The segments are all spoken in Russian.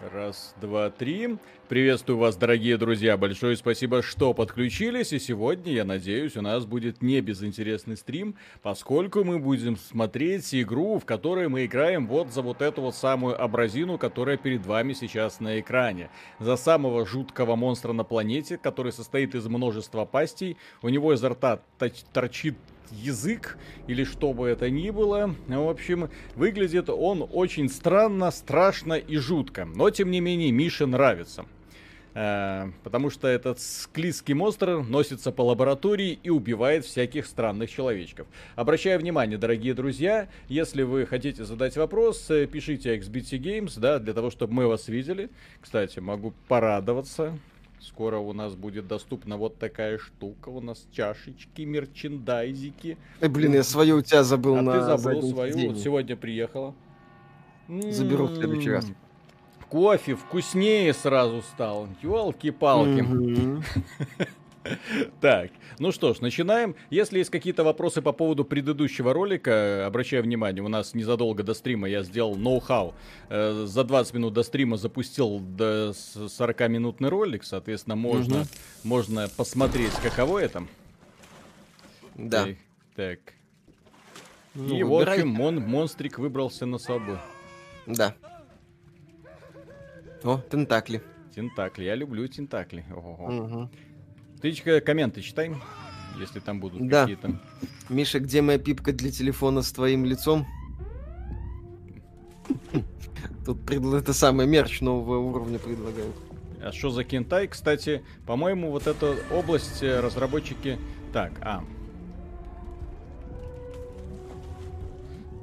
Раз, два, три. Приветствую вас, дорогие друзья. Большое спасибо, что подключились. И сегодня, я надеюсь, у нас будет не безинтересный стрим, поскольку мы будем смотреть игру, в которой мы играем вот за вот эту вот самую абразину, которая перед вами сейчас на экране. За самого жуткого монстра на планете, который состоит из множества пастей. У него изо рта торчит язык или что бы это ни было. В общем, выглядит он очень странно, страшно и жутко. Но, тем не менее, Мише нравится. Э, потому что этот склизкий монстр носится по лаборатории и убивает всяких странных человечков. Обращаю внимание, дорогие друзья, если вы хотите задать вопрос, э, пишите XBT Games, да, для того, чтобы мы вас видели. Кстати, могу порадоваться. Скоро у нас будет доступна вот такая штука. У нас чашечки, мерчендайзики. Эй, блин, я свою у тебя забыл а на ты забыл свою. Вот сегодня приехала. Заберу в следующий раз. Кофе вкуснее сразу стал. Ёлки-палки. Так, ну что ж, начинаем. Если есть какие-то вопросы по поводу предыдущего ролика, обращаю внимание, у нас незадолго до стрима я сделал ноу-хау. Э, за 20 минут до стрима запустил до 40-минутный ролик, соответственно, можно, можно посмотреть, каково это. Да. Так. Ну, И, выбирай. в общем, мон, монстрик выбрался на свободу. Да. О, тентакли. Тентакли. Я люблю тентакли. Ого. Угу. Ты комменты читай, если там будут да. какие-то. Миша, где моя пипка для телефона с твоим лицом? Тут предл... это самое мерч нового уровня предлагают. А что за кентай? Кстати, по-моему, вот эта область э, разработчики... Так, а.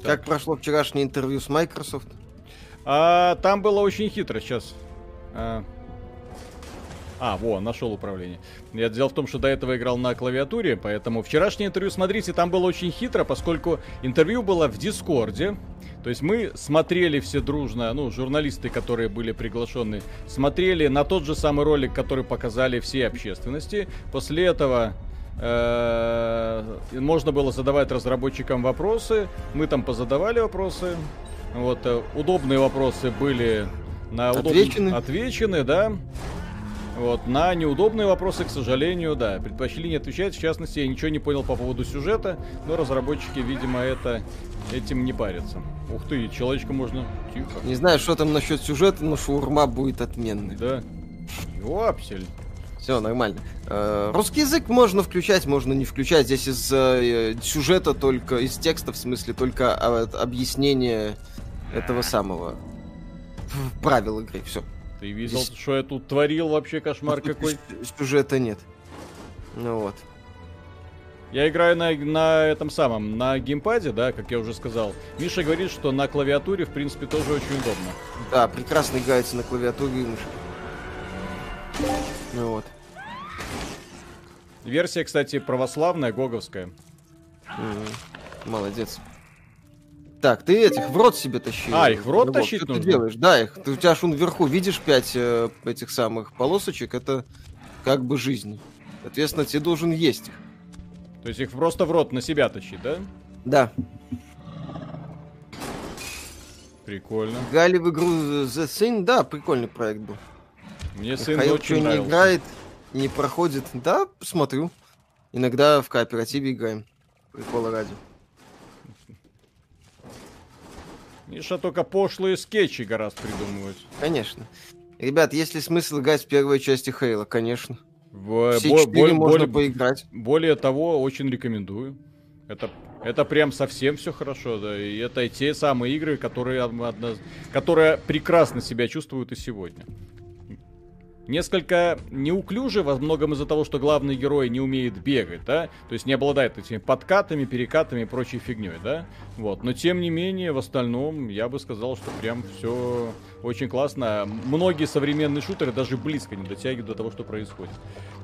Как так. прошло вчерашнее интервью с Microsoft? А, там было очень хитро сейчас. А, а, во, нашел управление. Я дело в том, что до этого играл на клавиатуре, поэтому вчерашнее интервью, смотрите, там было очень хитро, поскольку интервью было в Дискорде. То есть мы смотрели все дружно, ну, журналисты, которые были приглашены, смотрели на тот же самый ролик, который показали все общественности. После этого э, можно было задавать разработчикам вопросы. Мы там позадавали вопросы. Вот, э, удобные вопросы были на отвечены. Удоб... отвечены, да. Вот, на неудобные вопросы, к сожалению, да, предпочли не отвечать. В частности, я ничего не понял по поводу сюжета, но разработчики, видимо, это этим не парятся. Ух ты, человечка можно... Тихо. Не знаю, что там насчет сюжета, но шаурма будет отменной. Да. Ёпсель. Все нормально. Э, русский язык можно включать, можно не включать. Здесь из э, сюжета только, из текста, в смысле, только объяснение этого самого правил игры. Все. Ты видел, Здесь... что я тут творил вообще кошмар какой? Сюжета нет. Ну вот. Я играю на, на этом самом, на геймпаде, да, как я уже сказал. Миша говорит, что на клавиатуре, в принципе, тоже очень удобно. Да, прекрасно играется на клавиатуре и мыши. Ну вот. Версия, кстати, православная, гоговская. Mm-hmm. Молодец. Так, ты этих в рот себе тащи. А, их в рот тащить что нужно? ты делаешь? Да, их. Ты, у тебя аж вверху видишь пять э, этих самых полосочек, это как бы жизнь. Соответственно, тебе должен есть их. То есть их просто в рот на себя тащить, да? Да. Прикольно. Гали в игру The Thing, да, прикольный проект был. Мне сын Михаил очень нравился. не играет, не проходит. Да, смотрю. Иногда в кооперативе играем. Прикола ради. Миша только пошлые скетчи гораздо придумывать. Конечно. Ребят, есть ли смысл играть в первой части Хейла? Конечно. В, Все бо- бо- можно более, поиграть. Более того, очень рекомендую. Это, это прям совсем все хорошо, да. И это те самые игры, которые, одно, которые прекрасно себя чувствуют и сегодня несколько неуклюже, во многом из-за того, что главный герой не умеет бегать, да, то есть не обладает этими подкатами, перекатами и прочей фигней, да, вот, но тем не менее, в остальном, я бы сказал, что прям все очень классно. Многие современные шутеры даже близко не дотягивают до того, что происходит.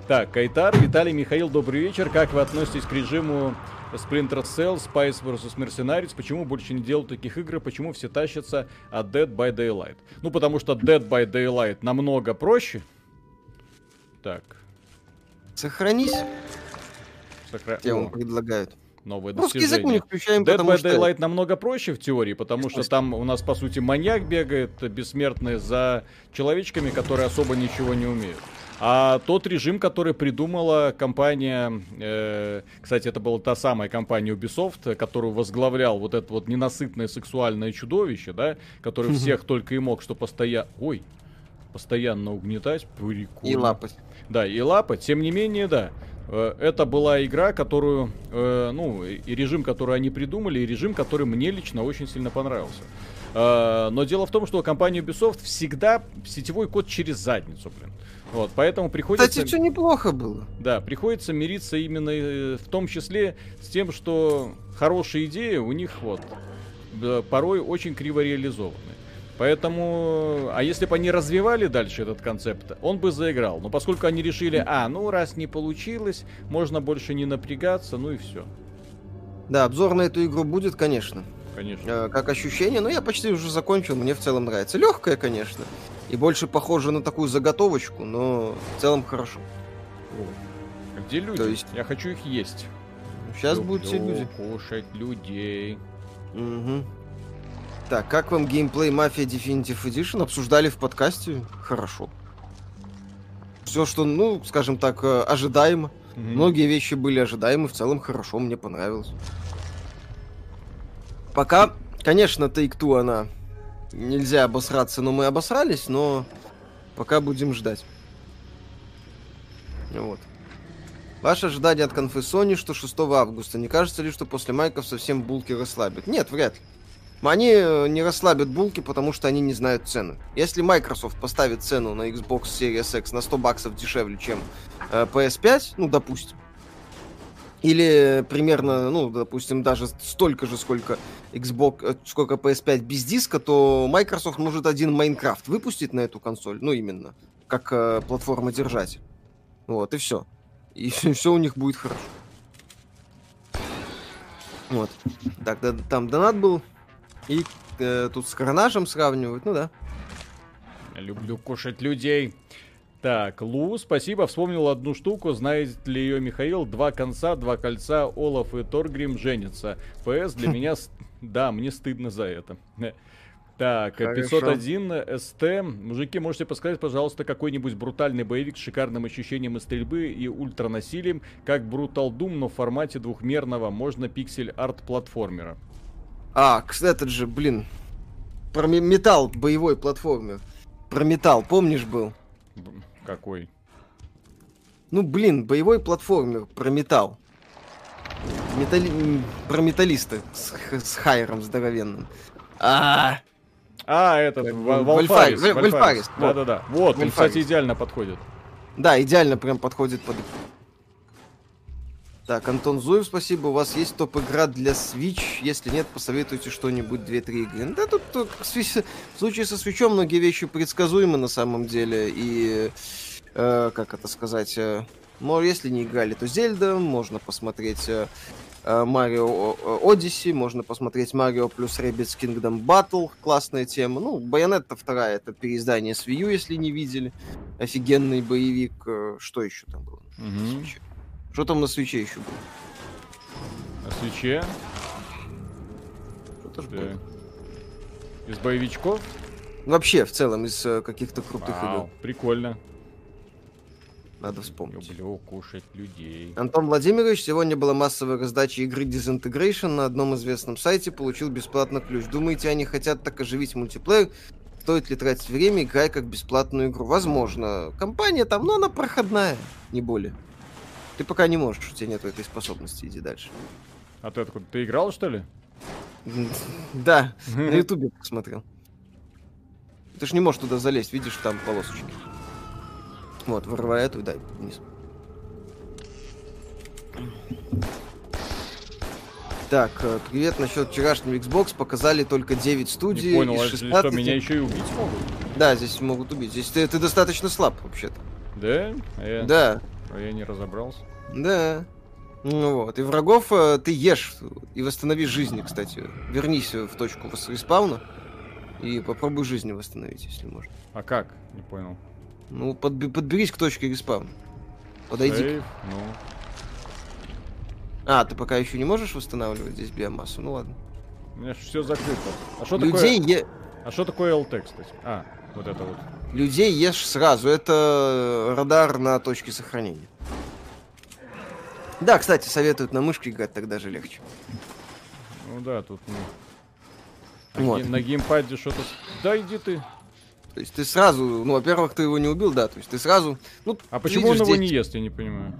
Так, Кайтар, Виталий, Михаил, добрый вечер. Как вы относитесь к режиму Splinter Cell, Spice vs. Mercenaries? Почему больше не делают таких игр? Почему все тащатся от Dead by Daylight? Ну, потому что Dead by Daylight намного проще, так. Сохранись. Сохра... Тему предлагают. новое Русский достижение. язык мы не включаем, Dead by что... Daylight намного проще в теории, потому что там у нас, по сути, маньяк бегает бессмертный за человечками, которые особо ничего не умеют. А тот режим, который придумала компания, э, кстати, это была та самая компания Ubisoft, которую возглавлял вот это вот ненасытное сексуальное чудовище, да, который всех только и мог, что постоянно... Ой, постоянно угнетать, прикольно. И лапать. Да, и лапа, тем не менее, да. Э, Это была игра, которую, э, ну, и режим, который они придумали, и режим, который мне лично очень сильно понравился. Э, Но дело в том, что компания Ubisoft всегда сетевой код через задницу, блин. Вот, поэтому приходится... Кстати, все неплохо было. Да, приходится мириться именно э, в том числе с тем, что хорошие идеи у них вот порой очень криво реализованы. Поэтому, а если бы они развивали дальше этот концепт, он бы заиграл. Но поскольку они решили, а, ну раз не получилось, можно больше не напрягаться, ну и все. Да, обзор на эту игру будет, конечно. Конечно. Э, как ощущение, но я почти уже закончил, мне в целом нравится. Легкая, конечно. И больше похоже на такую заготовочку, но в целом хорошо. А Где люди? то есть- Я хочу их есть. Сейчас Люблю будут все люди. кушать людей. Мгм. Так, как вам геймплей Mafia Definitive Edition? Обсуждали в подкасте? Хорошо. Все, что, ну, скажем так, э, ожидаемо. Мгм. Многие вещи были ожидаемы, в целом хорошо, мне понравилось. Пока, конечно, Take-Two, она... Нельзя обосраться, но мы обосрались, но пока будем ждать. Вот. Ваше ожидание от конфы Sony, что 6 августа. Не кажется ли, что после майков совсем булки расслабят? Нет, вряд ли. Они э, не расслабят булки, потому что они не знают цены. Если Microsoft поставит цену на Xbox Series X на 100 баксов дешевле, чем э, PS5, ну, допустим, или примерно, ну, допустим, даже столько же, сколько Xbox, э, сколько PS5 без диска, то Microsoft может один Майнкрафт выпустить на эту консоль, ну, именно, как э, платформа держатель. Вот, и все. И все у них будет хорошо. Вот. Так, да, там донат был. И э, тут с Коронажем сравнивают, ну да. Люблю кушать людей. Так, Лу, спасибо. Вспомнил одну штуку. Знает ли ее Михаил? Два конца, два кольца. Олаф и Торгрим женятся. ПС для меня... Да, мне стыдно за это. Так, Хорошо. 501 СТ. Мужики, можете подсказать, пожалуйста, какой-нибудь брутальный боевик с шикарным ощущением и стрельбы и ультранасилием, как Brutal Doom, но в формате двухмерного, можно пиксель-арт платформера. А, кс- этот же, блин. Про ме- металл, боевой платформер. Про металл, помнишь, был? Какой? Ну, блин, боевой платформер про металл. Металли... Про металлиста с, с хайером здоровенным. А, А, этот, бы Вальфарис. Вальфарис. Да-да-да. Вот, он, кстати, идеально подходит. да, идеально прям подходит под... Так, Антон Зуев, спасибо. У вас есть топ-игра для Switch? Если нет, посоветуйте что-нибудь, 2-3 игры. Да тут, в случае со Switch многие вещи предсказуемы на самом деле. И, э, как это сказать, э, если не играли, то Зельда, можно посмотреть э, э, Марио Odyssey, можно посмотреть Марио плюс Rabbids Kingdom Battle, классная тема. Ну, Байонетта вторая, это переиздание с Wii U, если не видели. Офигенный боевик. Э, Что еще там было? Switch? Что там на свече еще было? На свече. Что-то ж Да. было. Из боевичков. Вообще, в целом, из э, каких-то крутых Вау, игр. прикольно. Надо вспомнить. Люблю кушать людей. Антон Владимирович, сегодня была массовая раздача игры Disintegration на одном известном сайте, получил бесплатно ключ. Думаете, они хотят так оживить мультиплеер? Стоит ли тратить время, играя как бесплатную игру? Возможно. Компания там, но она проходная, не более. Ты пока не можешь, у тебя нет этой способности, иди дальше. А ты откуда? Ты играл, что ли? Да, на ютубе посмотрел. Ты ж не можешь туда залезть, видишь, там полосочки. Вот, вырывай эту дай вниз. Так, э, привет. Насчет вчерашнего Xbox показали только 9 студий. Не понял, из а 16. что, меня еще и убить могут? Да, здесь могут убить. Здесь ты, ты достаточно слаб, вообще-то. Да? А я, Да, а я не разобрался. да. Ну вот. И врагов э, ты ешь и восстанови жизни, кстати. Вернись в точку респауна и попробуй жизни восстановить, если можно. А как? Не понял. Ну, подби- подберись к точке респауна. Подойди. Сейф, ну. А, ты пока еще не можешь восстанавливать здесь биомассу? Ну ладно. У меня все закрыто. А что Людей, такое... е... А что такое ЛТ, кстати? А, вот это вот. Людей ешь сразу. Это радар на точке сохранения. Да, кстати, советуют на мышке играть, тогда же легче. Ну да, тут ну, Вот. на, геймпаде что-то... Да иди ты. То есть ты сразу, ну, во-первых, ты его не убил, да, то есть ты сразу, ну, А почему он его здесь- не ест, я не понимаю.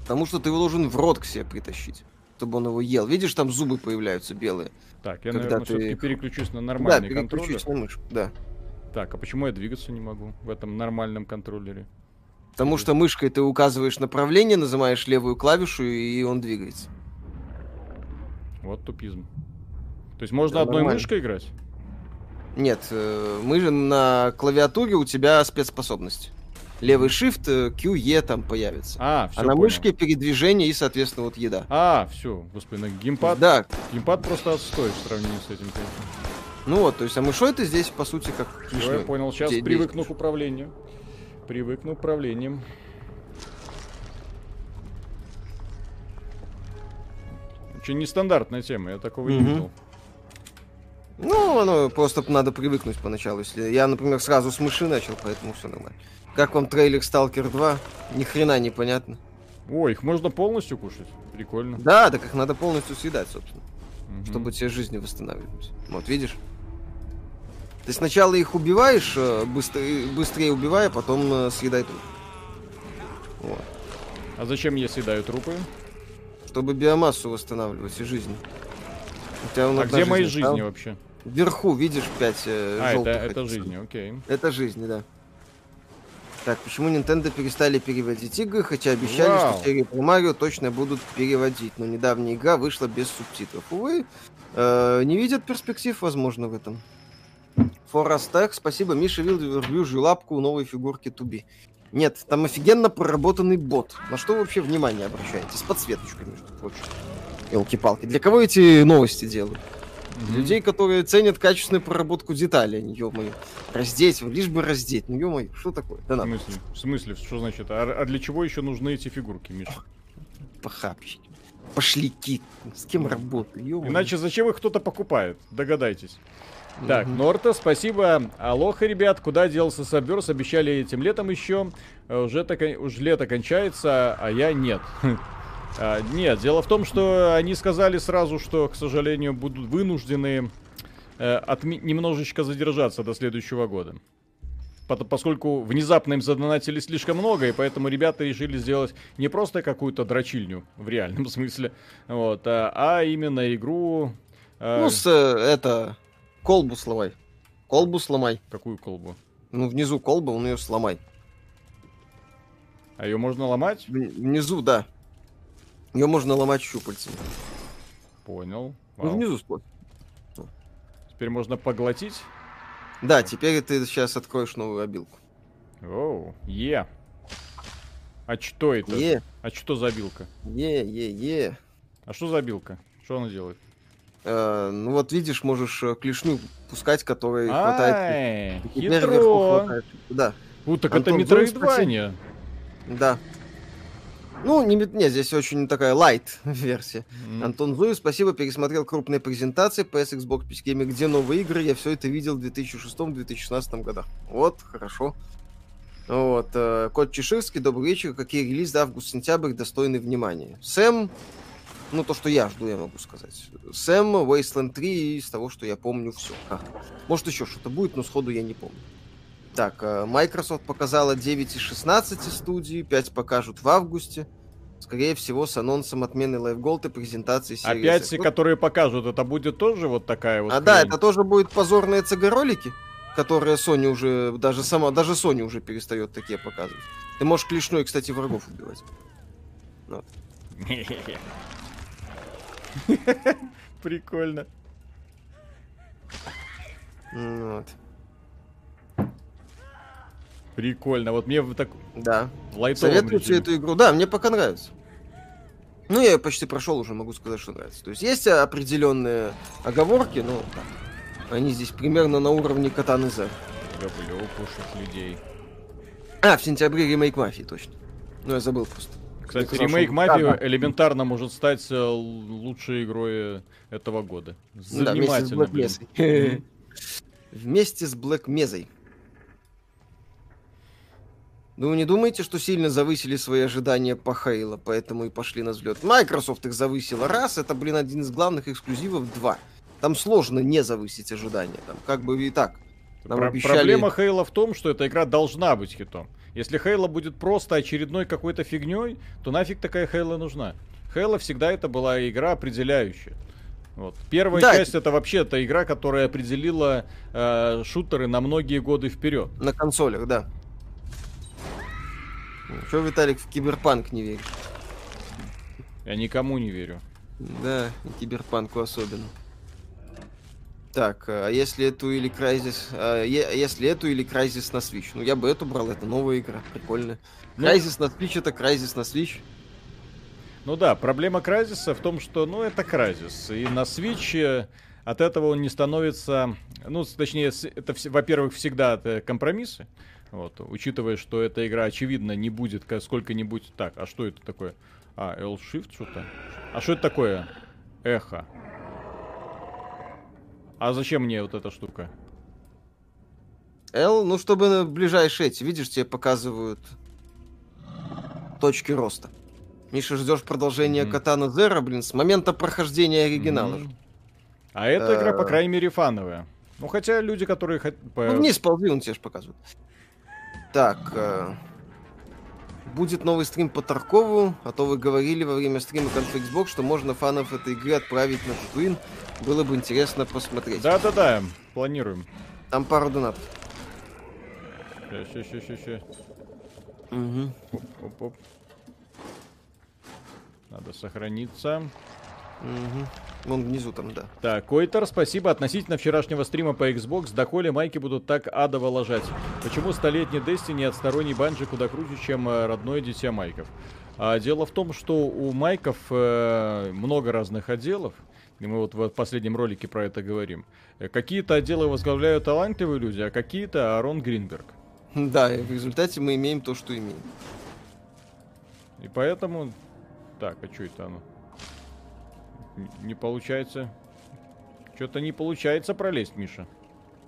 Потому что ты его должен в рот к себе притащить, чтобы он его ел. Видишь, там зубы появляются белые. Так, я, Когда наверное, ты все-таки переключусь на да, нормальный контроллер. переключись на мышку, да. Так, а почему я двигаться не могу в этом нормальном контроллере? Потому что мышкой ты указываешь направление, нажимаешь левую клавишу, и он двигается. Вот тупизм. То есть можно Да, одной нормально. мышкой играть? Нет, э, мы же на клавиатуре у тебя спецспособность. Левый shift, э, Q, E там появится. А, все а на мышке передвижение и, соответственно, вот еда. А, все, господи, на геймпад, Да, геймпад просто отстой в сравнении с этим. конечно. Ну вот, то есть, а мышой ты здесь, по сути, как Всё, я понял, сейчас Де- привыкну к управлению. Привыкну к управлением. Очень нестандартная тема, я такого не Мгм. видел. Ну, оно просто надо привыкнуть поначалу. Если я, например, сразу с мыши начал, поэтому все нормально. Как вам трейлер Stalker 2? Ни хрена непонятно. Ой, их можно полностью кушать? Прикольно. Да, так их надо полностью съедать, собственно, Мгм. чтобы тебе жизни восстанавливались. Вот, видишь? Ты сначала их убиваешь, э, быстрее, быстрее убивая, потом э, съедай труп. Вот. А зачем я съедаю трупы? Чтобы биомассу восстанавливать и жизнь. У тебя А где мои жизни осталась. вообще? Вверху видишь 5 э, А, это, желтых это этих жизни, окей. Это жизни, да. Так, почему Nintendo перестали переводить игры, хотя обещали, Вау. что серию про Марио точно будут переводить, но недавняя игра вышла без субтитров. Увы, э, не видят перспектив, возможно, в этом. Форастек, спасибо, Миша видел ревью лапку новой фигурки Туби. Нет, там офигенно проработанный бот. На что вы вообще внимание обращаете? С подсветочкой, между прочим. Елки-палки. Для кого эти новости делают? Мгм. Людей, которые ценят качественную проработку деталей, ё-моё. Раздеть, лишь бы раздеть. Ну ё-моё, что такое? Да В смысле? В смысле? Что значит? А, а для чего еще нужны эти фигурки, Миша? похабщики. Пошляки. С кем работаю? ё-моё. Иначе зачем их кто-то покупает? Догадайтесь. Так. Норта, спасибо. Алоха, ребят, куда делся Саберс? Обещали этим летом еще. Э, Уже, так, уже лето кончается, а я нет. А, Нет, дело в том, что они сказали сразу, что, к сожалению, будут вынуждены э, отми- немножечко задержаться до следующего года. Пот- Поскольку внезапно им задонатили слишком много, и поэтому ребята решили сделать не просто какую-то дрочильню в реальном смысле, вот, а, а именно игру. э, Ну, с, э, это, колбу сломай. Колбу сломай. Какую колбу? Ну, внизу колба, он ее сломай. А ее можно ломать? Внизу, да. Ее можно ломать щупальцами. Понял. Ну, Вау. внизу спот. Теперь можно поглотить. Да, теперь ты сейчас откроешь новую обилку. Оу, е. А что это? Е, А что за билка? е, е, е. А что за билка? Что она делает? Э, ну вот видишь, можешь э, клешню пускать, которой хватает. Хитро. Да, У, так это метроидвания. да. Ну, не, не, здесь очень такая лайт версия. М, Антон Зуев, спасибо, пересмотрел крупные презентации PS, Xbox, PC Gaming, где новые игры, я все это видел в 2006-2016 годах. Вот, хорошо. Вот, э, Кот Чеширский, добрый вечер. Какие релизы август-сентябрь достойны внимания? Сэм, ну то, что я жду, я могу сказать. Сэм, Wasteland 3, из того, что я помню, все. Может еще что-то будет, но сходу я не помню. Так, э, Microsoft показала 9 из 16 студий, 5 покажут в августе. Скорее всего, с анонсом отмены Live Gold и презентации серии Опять X. все, Ну, которые покажут, это будет тоже вот такая вот. а да, хрень? это тоже будет позорные ЦГ-ролики, которые Sony уже, даже сама, даже Sony уже перестает такие показывать. Ты можешь клешной, кстати, врагов убивать. Прикольно. Вот. Прикольно. Вот мне в так Да. в лайтовом Советую тебе эту игру. Да, мне пока нравится. Ну, я ее почти прошел уже, могу сказать, что нравится. То есть есть определенные оговорки, но да, они здесь примерно на уровне Катаны Зе. Люблю кушать людей. А, в сентябре ремейк Мафии, точно. Ну, я забыл просто. Кстати, ремейк Мафии элементарно может стать э, лучшей игрой этого года. Занимательно, да, вместе с Black Вместе с Black Mesa. Ну, не думаете, что сильно завысили свои ожидания по Хейла, поэтому и пошли на взлет? Microsoft их завысила раз, это, блин, один из главных эксклюзивов, два. Там сложно не завысить ожидания, там как бы и так. Нам Про- обещали... Проблема Хейла в том, что эта игра должна быть хитом. Если Хейла будет просто очередной какой-то фигней, то нафиг такая Хейла нужна. Хейла всегда это была игра определяющая. Вот. Первая да. часть это вообще та игра, которая определила э, шутеры на многие годы вперед. На консолях, да. Что, Виталик, в киберпанк не веришь? Я никому не верю. Да, и киберпанку особенно. Так, а если эту или Crysis... А, если эту или Crysis на Switch? Ну, я бы эту брал, это новая игра, прикольная. Ну, Crysis на Switch это Crysis на Switch. Ну да, проблема Crysis в том, что, ну, это Crysis. И на Switch э, от этого он не становится... Ну, точнее, это, во-первых, всегда это компромиссы. Вот, учитывая, что эта игра, очевидно, не будет сколько-нибудь... Так, а что это такое? А, L-Shift что-то? А что это такое? Эхо. А зачем мне вот эта штука? L, ну, чтобы ближайшие эти, видишь, тебе показывают точки роста. Миша, ждешь продолжения mm-hmm. Катана Зера, блин, с момента прохождения оригинала. Mm-hmm. А эта игра, по крайней мере, фановая. Ну, хотя люди, которые... Ну, вниз ползи, он тебе же показывает. Так, э, будет новый стрим по Таркову, а то вы говорили во время стрима Conflict Xbox, что можно фанов этой игры отправить на Татуин. Было бы интересно посмотреть. Да-да-да, планируем. Там пару донатов. Сейчас, сейчас, сейчас, сейчас. Угу. Оп, оп, оп. Надо сохраниться. Угу. Вон внизу там, да. Так, Койтер, спасибо. Относительно вчерашнего стрима по Xbox, доколе майки будут так адово ложать? Почему столетний Destiny от сторонней банжи куда круче, чем э, родное дитя майков? А дело в том, что у майков э, много разных отделов. И мы вот в последнем ролике про это говорим. Э, какие-то отделы возглавляют талантливые люди, а какие-то Арон Гринберг. Да, и в результате мы имеем то, что имеем. И поэтому... Так, а что это оно? Не получается. Что-то не получается пролезть, Миша.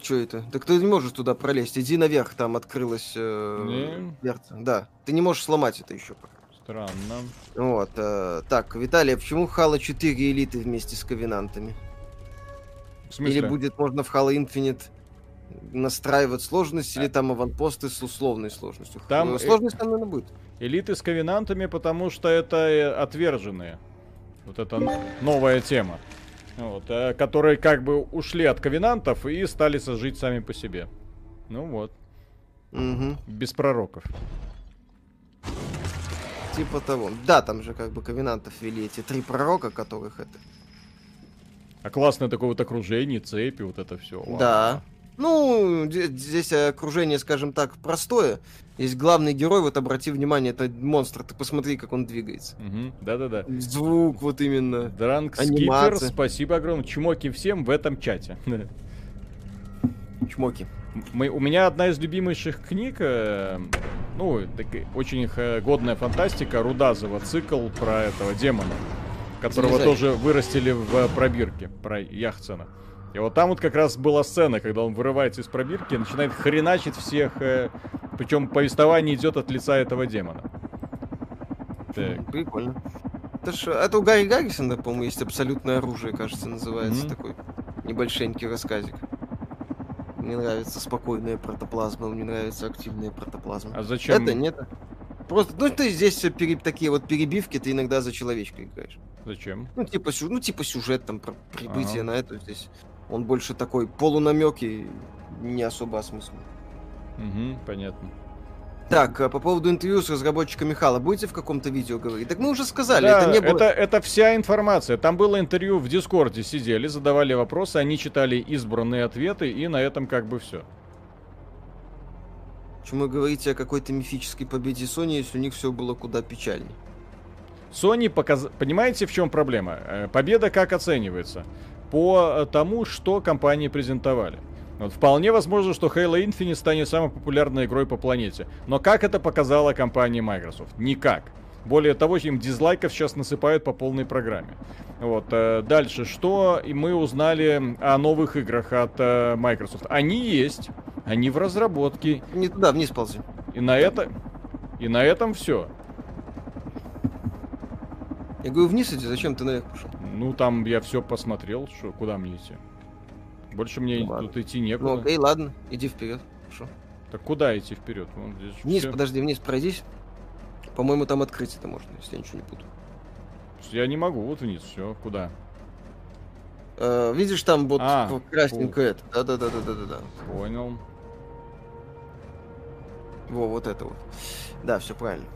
Что это? Так ты не можешь туда пролезть. Иди наверх, там открылась э, дверца. Да, ты не можешь сломать это еще пока. Странно. Вот. Э, так, Виталий, а почему Хала 4 элиты вместе с ковенантами? В смысле? Или будет можно в Halo Infinite настраивать сложность, а... или там аванпосты с условной сложностью? Там э, сложность там, наверное, будет. Элиты с ковенантами, потому что это э, отверженные. Вот это новая тема. Вот, которые как бы ушли от ковенантов и стали сожить сами по себе. Ну вот. Угу. Без пророков. Типа того. Да, там же как бы ковенантов вели эти три пророка, которых это... А классное такое вот окружение, цепи, вот это все. Да. Ну, здесь окружение, скажем так, простое. Есть главный герой, вот обрати внимание, это монстр, ты посмотри, как он двигается. Угу, да-да-да. Звук вот именно. Дранк Скипер, спасибо огромное. Чмоки всем в этом чате. Чмоки. Мы, у меня одна из любимейших книг, э, ну, так, очень э, годная фантастика, Рудазова, цикл про этого демона, которого Залезай. тоже вырастили в пробирке, про Яхцена. И вот там вот как раз была сцена, когда он вырывается из пробирки и начинает хреначить всех. Э, причем повествование идет от лица этого демона. Так. Прикольно. Это, ж, это у Гарри Гаррисона, по-моему, есть абсолютное оружие, кажется, называется. Mm-hmm. Такой небольшенький рассказик. Мне нравится спокойная протоплазма, мне нравится активная протоплазма. А зачем? Это нет. Просто, ну ты здесь пере, такие вот перебивки, ты иногда за человечка играешь. Зачем? Ну типа, ну, типа сюжет там про прибытие ага. на это здесь. Он больше такой полунамек и не особо осмыслен. Угу, понятно. Так, а по поводу интервью с разработчиками Хала, будете в каком-то видео говорить? Так мы уже сказали, да, это не было... Это, это вся информация. Там было интервью в Дискорде, сидели, задавали вопросы, они читали избранные ответы, и на этом как бы все. Почему вы говорите о какой-то мифической победе Sony, если у них все было куда печальнее? Sony показ... Понимаете, в чем проблема? Э, победа как оценивается? по э, тому, что компании презентовали. Вот, вполне возможно, что Halo Infinite станет самой популярной игрой по планете. Но как это показала компания Microsoft? Никак. Более того, им дизлайков сейчас насыпают по полной программе. Вот, э, дальше, что мы узнали о новых играх от э, Microsoft. Они есть, они в разработке. Не туда, вниз ползи. И на это, и на этом все. Я говорю, вниз иди, зачем ты наверх пошел? Ну, там я все посмотрел, что, куда мне идти. Больше мне Ну, ладно. тут идти некуда. Ну окей, ладно, иди вперед. Хорошо. Так куда идти вперед? Вон здесь Вниз, всё. подожди, вниз пройдись. По-моему, там открыть это можно, если я ничего не путаю. Я не могу, вот вниз, все, куда? Э, видишь, там вот А, красненькое это. Да-да-да-да-да-да. Понял. Во, вот это вот. Да, все правильно.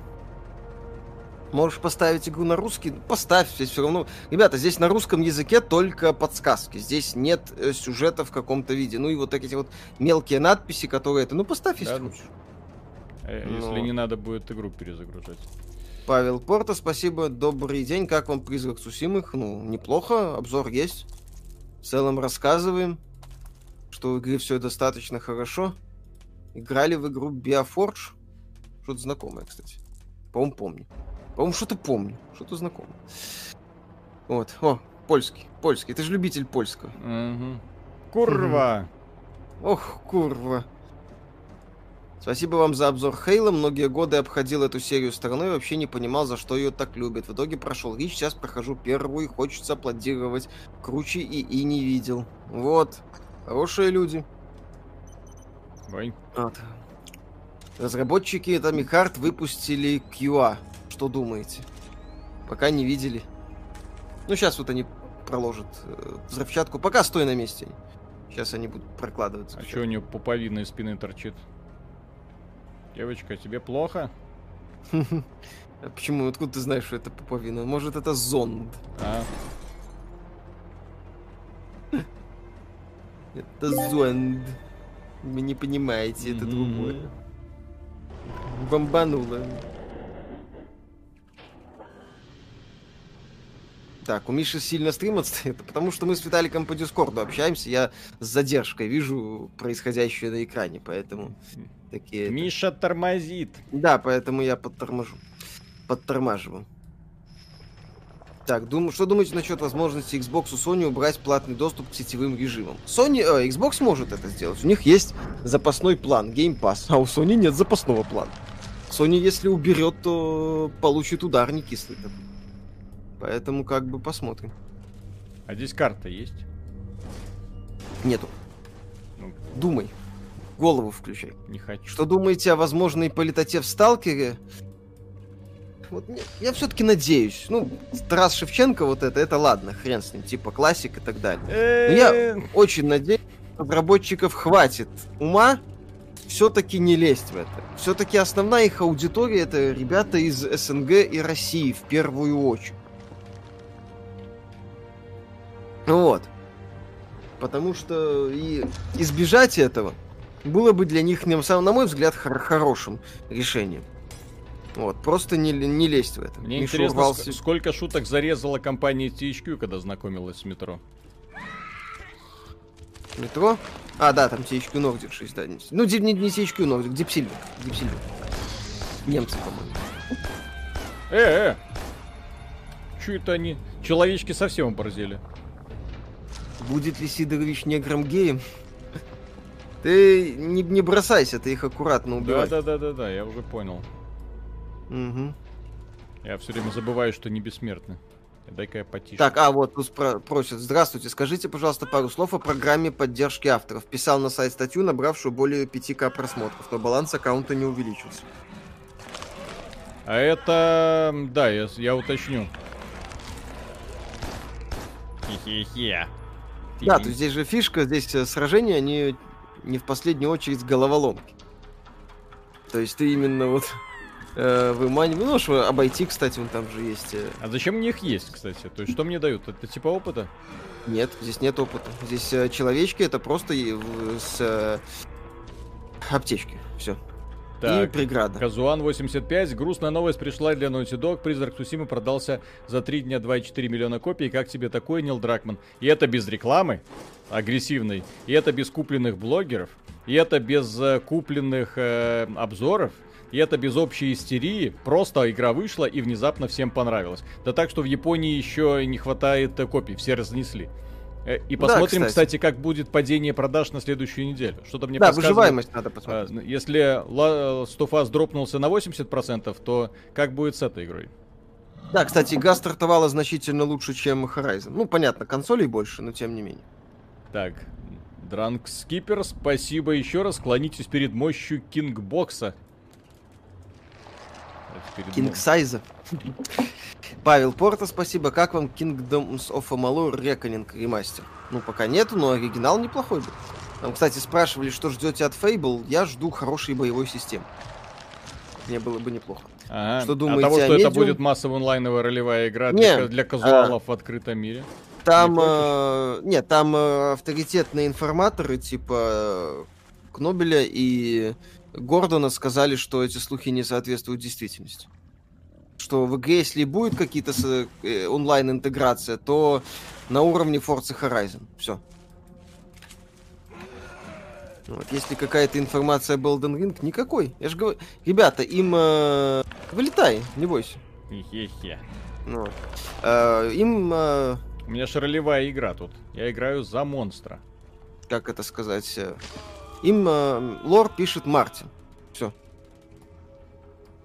Можешь поставить игру на русский? Ну, Поставь, здесь все равно. Ребята, здесь на русском языке только подсказки. Здесь нет э, сюжета в каком-то виде. Ну и вот эти вот мелкие надписи, которые это. Ну поставь, если Да, хочешь. Э, Ну. Если не надо будет игру перезагружать. Павел Порто, спасибо. Добрый день. Как вам призрак Сусимых? Ну, неплохо. Обзор есть. В целом рассказываем, что в игре все достаточно хорошо. Играли в игру Bioforge. Что-то знакомое, кстати. По-моему, помню. По-моему, что-то помню. Что-то знакомое. Вот. О, польский. Польский. Ты же любитель польского. Мгм. Курва! Ох, курва. Спасибо вам за обзор Хейла. Многие годы обходил эту серию стороной и вообще не понимал, за что ее так любят. В итоге прошел Рич, сейчас прохожу первую, и хочется аплодировать. Круче и и не видел. Вот. Хорошие люди. Ой. Вот. Разработчики Atomic Heart выпустили QA. Что думаете? Пока не видели. Ну, сейчас вот они проложат э, взрывчатку. Пока стой на месте. Сейчас они будут прокладываться. А что у нее пуповина из спины торчит? Девочка, тебе плохо? А почему? Откуда ты знаешь, что это пуповина? Может, это зонд? А? Это зонд. Вы не понимаете, это другое. Бомбануло. Так, у Миши сильно стрим отстоит, потому что мы с Виталиком по Дискорду общаемся, я с задержкой вижу происходящее на экране, поэтому такие... это- Миша тормозит. Да, поэтому я подторможу. Подтормаживаю. Так, дум... что думаете насчет возможности Xbox у Sony убрать платный доступ к сетевым режимам? Sony, э, Xbox может это сделать. У них есть запасной план, Game Pass, а у Sony нет запасного плана. Sony, если уберет, то получит удар не кислый такой. Поэтому как бы посмотрим. А здесь карта есть? Нету. Ну. Думай. Голову включай. Не хочу. Что думаете о возможной политоте в Сталкере? Вот не- я все-таки надеюсь. Ну, Тарас Шевченко вот это, это ладно, хрен с ним, типа классик и так далее. Но я очень надеюсь, что разработчиков хватит ума все-таки не лезть в это. Все-таки основная их аудитория это ребята из СНГ и России в первую очередь. Вот. Потому что и избежать этого было бы для них, на мой взгляд, хор- хорошим решением. Вот, просто не, не лезть в это. Мне Миша интересно, урвался- ск- сколько шуток зарезала компания THQ, когда знакомилась с метро. Метро? А, да, там THQ Nordic 6, да. Ну, не, не THQ Nordic, Deep Silver. Deep Silver. Немцы, по-моему. Э, э! Чё это они? Человечки совсем оборзели. Будет ли Сидорович негром геем? Ты не, не бросайся, ты их аккуратно убивай. Да-да-да-да-да, я уже понял. Мгм. Я все время забываю, что не бессмертны. Дай-ка я потише. Так, а вот тут просят. Здравствуйте, скажите, пожалуйста, пару слов о программе поддержки авторов. Писал на сайт статью, набравшую более 5к просмотров, но баланс аккаунта не увеличился. А это... Да, я, я уточню. Хе-хе-хе. Да, то есть здесь же фишка, здесь э, сражения, они не в последнюю очередь головоломки. То есть ты именно вот э, выманиваешь, ну, что обойти, кстати, он там же есть. э, А зачем мне их есть, кстати? То есть что мне дают? Это типа опыта? Нет, здесь нет опыта. Здесь э, человечки это просто с э, аптечки. Все. И Так, преграда. Казуан 85. Грустная новость пришла для Naughty Dog. Призрак Сусимы продался за 3 дня 2,4 миллиона копий. Как тебе такое, Нил Дракман? И это без рекламы агрессивной. И это без купленных блогеров. И это без э, купленных э, обзоров. и это без общей истерии, просто игра вышла и внезапно всем понравилась. Да так, что в Японии еще не хватает э, копий, все разнесли. Э, И посмотрим, Да, кстати. кстати. как будет падение продаж на следующую неделю. Что-то мне Да, выживаемость надо а, посмотреть. Если Ла- Стуфас дропнулся на 80%, то как будет с этой игрой? Да, кстати, игра стартовала значительно лучше, чем Horizon. Ну, понятно, консолей больше, но тем не менее. Так, Дранк Скипер, спасибо еще раз. Склонитесь перед мощью Кингбокса. Это Павел Порта, спасибо. Как вам Kingdoms of Amalur Reckoning ремастер? Ну, пока нету, но оригинал неплохой был. Там, кстати, спрашивали, что ждете от Fable. Я жду хорошей боевой системы. Мне было бы неплохо. Ага. Что От думаете того, о что это Medium? будет массовая онлайновая ролевая игра для, ка- для казуалов в открытом мире. Там, Не э, нет, там э, авторитетные информаторы типа э, Кнобеля и Гордона сказали, что эти слухи не соответствуют действительности. Что в игре, если будет какие-то э, онлайн-интеграция, то на уровне Forza Horizon. Все. Вот, если какая-то информация об Elden Ring, никакой. Я же говорю, ребята, им э, вылетай, не бойся. Хе-хе. Ну. Э, им э, У меня же ролевая игра тут. Я играю за монстра. как это сказать, э, им э, лор пишет Мартин. Все.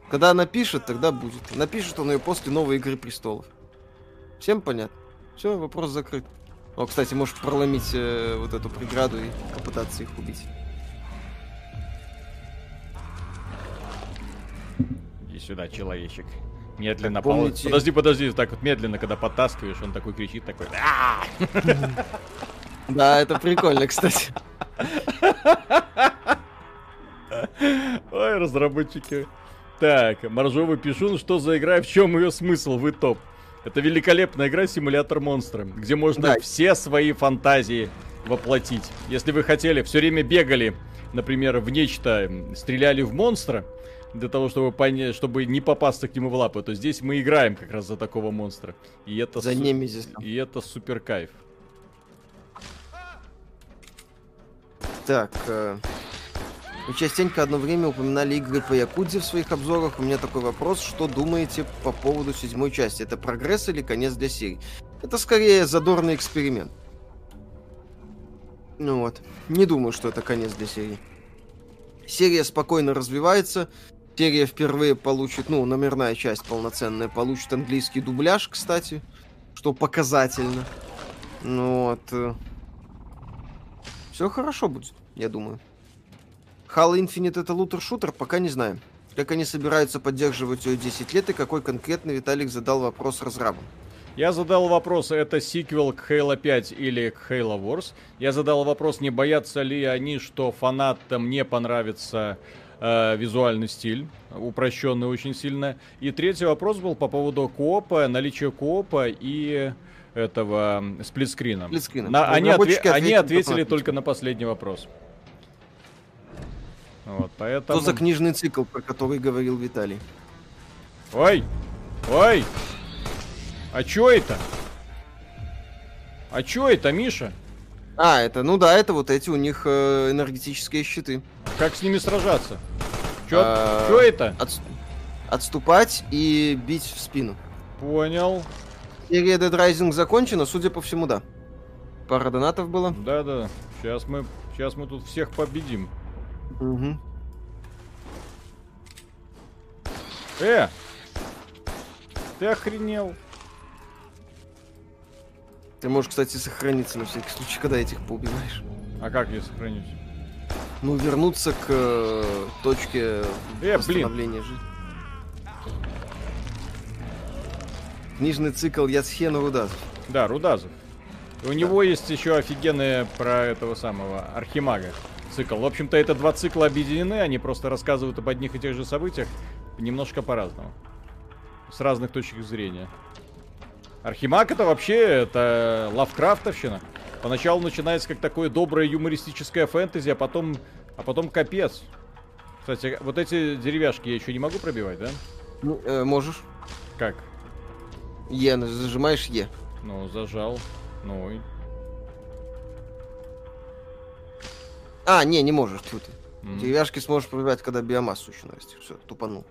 Когда она пишет, тогда будет. Напишет он ее после новой Игры Престолов. Всем понятно? Все, вопрос закрыт. О, кстати, можешь проломить э, вот эту преграду и попытаться их убить. Иди сюда, человечек. Медленно Так, пол- помните- Подожди, подожди, так вот медленно, когда подтаскиваешь, он такой кричит, такой... «А!» Да, это прикольно, кстати. Ой, разработчики. Так, Моржовый Пишун, что за игра, в чем ее смысл, вы топ. Это великолепная игра симулятор монстра, где можно Да. все свои фантазии воплотить. Если вы хотели, все время бегали, например, в нечто, стреляли в монстра, для того, чтобы понять, чтобы не попасться к нему в лапы, то здесь мы играем как раз за такого монстра. И это, За су- Немезис. и это супер кайф. Так, э, вы частенько одно время упоминали игры по Якудзе в своих обзорах. У меня такой вопрос, что думаете по поводу седьмой части? Это прогресс или конец для серии? Это скорее задорный эксперимент. Ну вот, не думаю, что это конец для серии. Серия спокойно развивается. Серия впервые получит, ну, номерная часть полноценная, получит английский дубляж, кстати, что показательно. Ну вот. Все хорошо будет, я думаю. Halo Infinite это лутер-шутер, пока не знаем. Как они собираются поддерживать ее 10 лет и какой конкретно Виталик задал вопрос разрабам. Я задал вопрос, это сиквел к Halo 5 или к Halo Wars. Я задал вопрос, не боятся ли они, что фанатам не понравится э, визуальный стиль, упрощенный очень сильно. И третий вопрос был по поводу коопа, наличия коопа и этого сплитскрина. Сплитскрина. На- они, отве- они ответили только на последний вопрос. Вот, поэтому... Что за книжный цикл, про который говорил Виталий? Ой! Ой! А чё это? А чё это, Миша? А, это, ну да, это вот эти у них э, энергетические щиты. Как с ними сражаться? Чё, А, чё это? Отс- Отступать и бить в спину. Понял. Серия Dead Rising закончена, судя по всему, да. Пара донатов было. Да-да. Сейчас мы, сейчас мы тут всех победим. Мгм. Э! Ты охренел? Ты можешь, кстати, сохраниться на всякий случай, когда этих поубиваешь. А как я сохранюсь? Ну, вернуться к э, точке Э, восстановления жизни. Книжный цикл Яцхена Рудазов. Да, Рудазов. И у него есть еще офигенные про этого самого Архимага цикл. В общем-то, это два цикла объединены, они просто рассказывают об одних и тех же событиях немножко по-разному. С разных точек зрения. Архимаг это вообще это Лавкрафтовщина. Поначалу начинается как такое доброе юмористическое фэнтези, а потом, а потом капец. Кстати, вот эти деревяшки я еще не могу пробивать, да? Ну, э, можешь. Как? Е, зажимаешь Е. Ну, зажал. Ну, и- А, не, не можешь, тут. Mm. Деревяшки сможешь пробивать, когда биомассу еще нарастишь. Все, тупанул.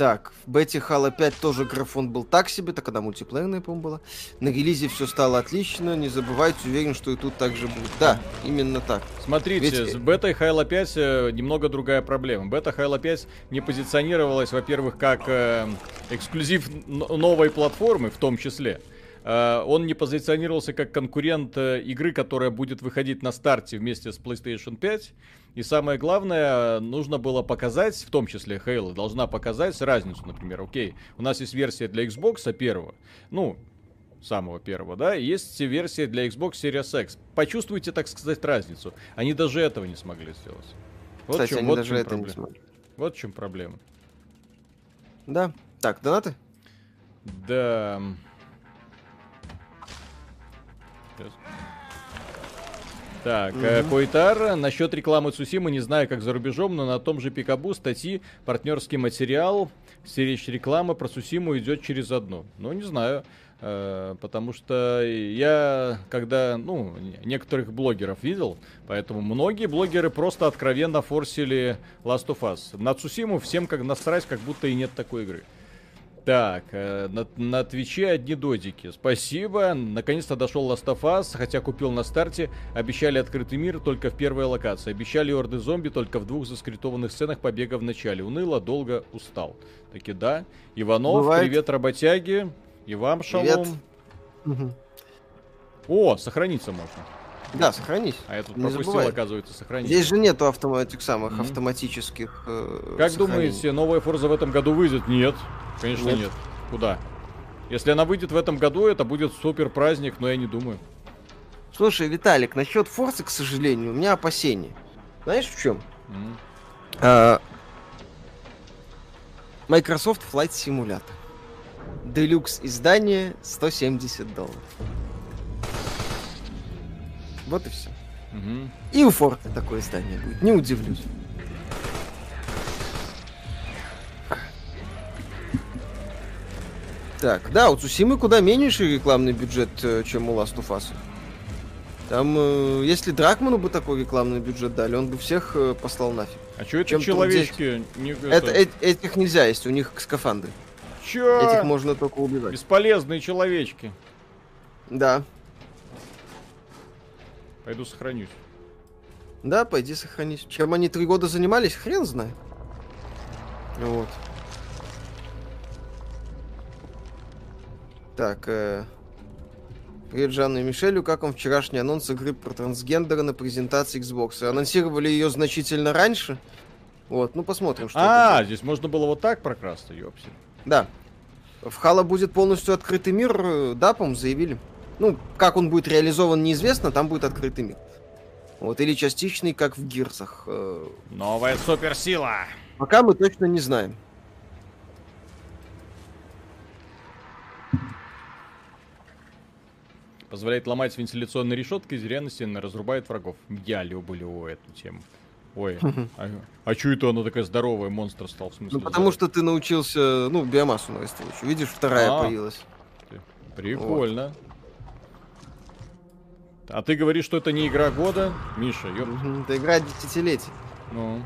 Так, в бете Halo 5 тоже графон был так себе, так когда мультиплеерная, по-моему, была. На релизе все стало отлично, не забывайте, уверен, что и тут так же будет. Да, именно так. Смотрите, Ведь... с бетой Halo 5 э, немного другая проблема. Бета Halo 5 не позиционировалась, во-первых, как э, эксклюзив новой платформы, в том числе. Э, он не позиционировался как конкурент э, игры, которая будет выходить на старте вместе с PlayStation 5. И самое главное, нужно было показать, в том числе Halo, должна показать разницу, например, окей, у нас есть версия для Xbox первого, ну, самого первого, да, и есть версия для Xbox Series X. Почувствуйте, так сказать, разницу. Они даже этого не смогли сделать. Вот Кстати, чем, они вот даже это проблема. не смогли. Вот в чем проблема. Да. Так, донаты? Да. Сейчас. Так, угу. э, Койтар, насчет рекламы Цусимы, не знаю, как за рубежом, но на том же Пикабу статьи, партнерский материал, речь реклама про Сусиму идет через одну. Ну, не знаю, э, потому что я, когда, ну, некоторых блогеров видел, поэтому многие блогеры просто откровенно форсили Last of Us. На Цусиму всем как насрать, как будто и нет такой игры. Так, э, на, на Твиче одни додики. Спасибо. Наконец-то дошел Us, хотя купил на старте. Обещали открытый мир только в первой локации. Обещали орды зомби только в двух заскриптованных сценах побега в начале. Уныло, долго, устал. Таки да. Иванов, Бывает. привет, работяги. И вам шалом. Привет. О, сохраниться можно. Да, сохранись. А я тут не пропустил, забывай. оказывается, сохранить. Здесь же нету автоматик самых mm-hmm. автоматических. Э, как думаете, новая Форза в этом году выйдет? Нет. Конечно нет. нет. Куда? Если она выйдет в этом году, это будет супер праздник, но я не думаю. Слушай, Виталик, насчет Форса, к сожалению, у меня опасения. Знаешь в чем? Mm-hmm. А, Microsoft Flight Simulator. Deluxe издание 170 долларов. Вот и все. Угу. И у Форта такое издание будет, не удивлюсь. Так, да, у Цусимы куда меньше рекламный бюджет, э, чем у Last of Us. Там, э, если Дракману бы такой рекламный бюджет дали, он бы всех э, послал нафиг. А что это человечки? Не, это, это... Этих нельзя есть, у них скафандры. Чё? Этих можно только убивать. Бесполезные человечки. Да. Пойду сохранюсь. Да, пойди сохранись. Чем они три года занимались, хрен знает. Вот. Так, э... Привет, Жанна и Мишелю. Как вам вчерашний анонс игры про трансгендера на презентации Xbox? Анонсировали ее значительно раньше. Вот, ну посмотрим, что А, это здесь можно было вот так прокрасться, ёпси. Да. В Хала будет полностью открытый мир, э, да, по заявили. Ну, как он будет реализован, неизвестно, там будет открытый мир. Вот, или частичный, как в Гирсах. Э. Новая суперсила! Пока мы точно не знаем. Позволяет ломать вентиляционные решетки, зря на разрубает врагов. Я люблю эту тему. Ой, а, а что это она такая здоровая, монстр стал, в смысле? Ну, потому что ты научился, ну, биомассу еще. Видишь, вторая а, появилась. Прикольно. Вот. А ты говоришь, что это не игра года? Миша, ёп. Это игра десятилетий. Ну.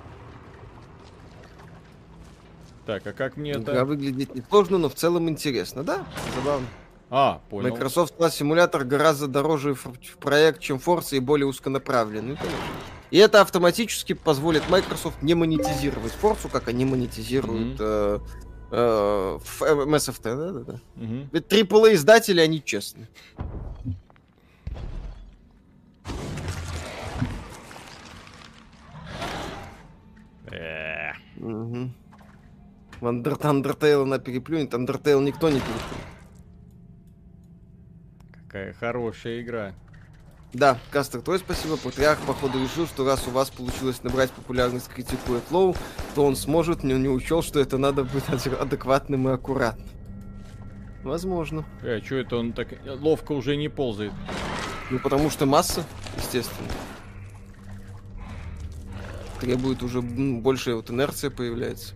Так, а как мне игра это... Выглядит несложно, но в целом интересно, да? Забавно. А, понял. Microsoft Flight Simulator гораздо дороже в проект, чем Forza и более узконаправленный. Ну, и это автоматически позволит Microsoft не монетизировать Forza, как они монетизируют mm-hmm. э, э, в Mass Effect, да, да, да. Mm-hmm. Ведь AAA издатели, они честны. Угу. Undertale она переплюнет, Undertale никто не переплюнет. Какая хорошая игра. Да, Кастер, твой спасибо. Патриарх, походу, решил, что раз у вас получилось набрать популярность критикуя Флоу, то он сможет, но не учел, что это надо быть адекватным и аккуратным. Возможно. Э, а что это он так ловко уже не ползает? Ну, потому что масса, естественно требует уже ну, больше вот инерция появляется.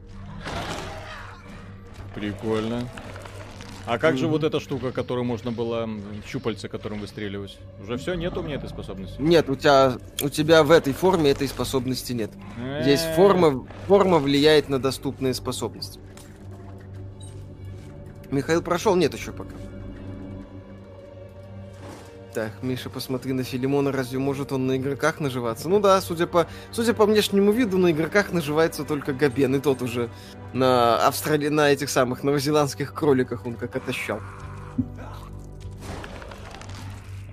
Прикольно. А как же вот эта штука, которую можно было м, щупальца, которым выстреливать? Уже все, нет у меня этой способности? Нет, у тебя, у тебя в этой форме этой способности нет. Здесь Э, форма, форма влияет на доступные способности. Михаил прошел? Нет еще пока. Так, Миша, посмотри на Филимона, разве может он на игроках наживаться? Ну да, судя по, судя по внешнему виду, на игроках наживается только Габен, и тот уже на Австрали... на этих самых новозеландских кроликах он как отощал.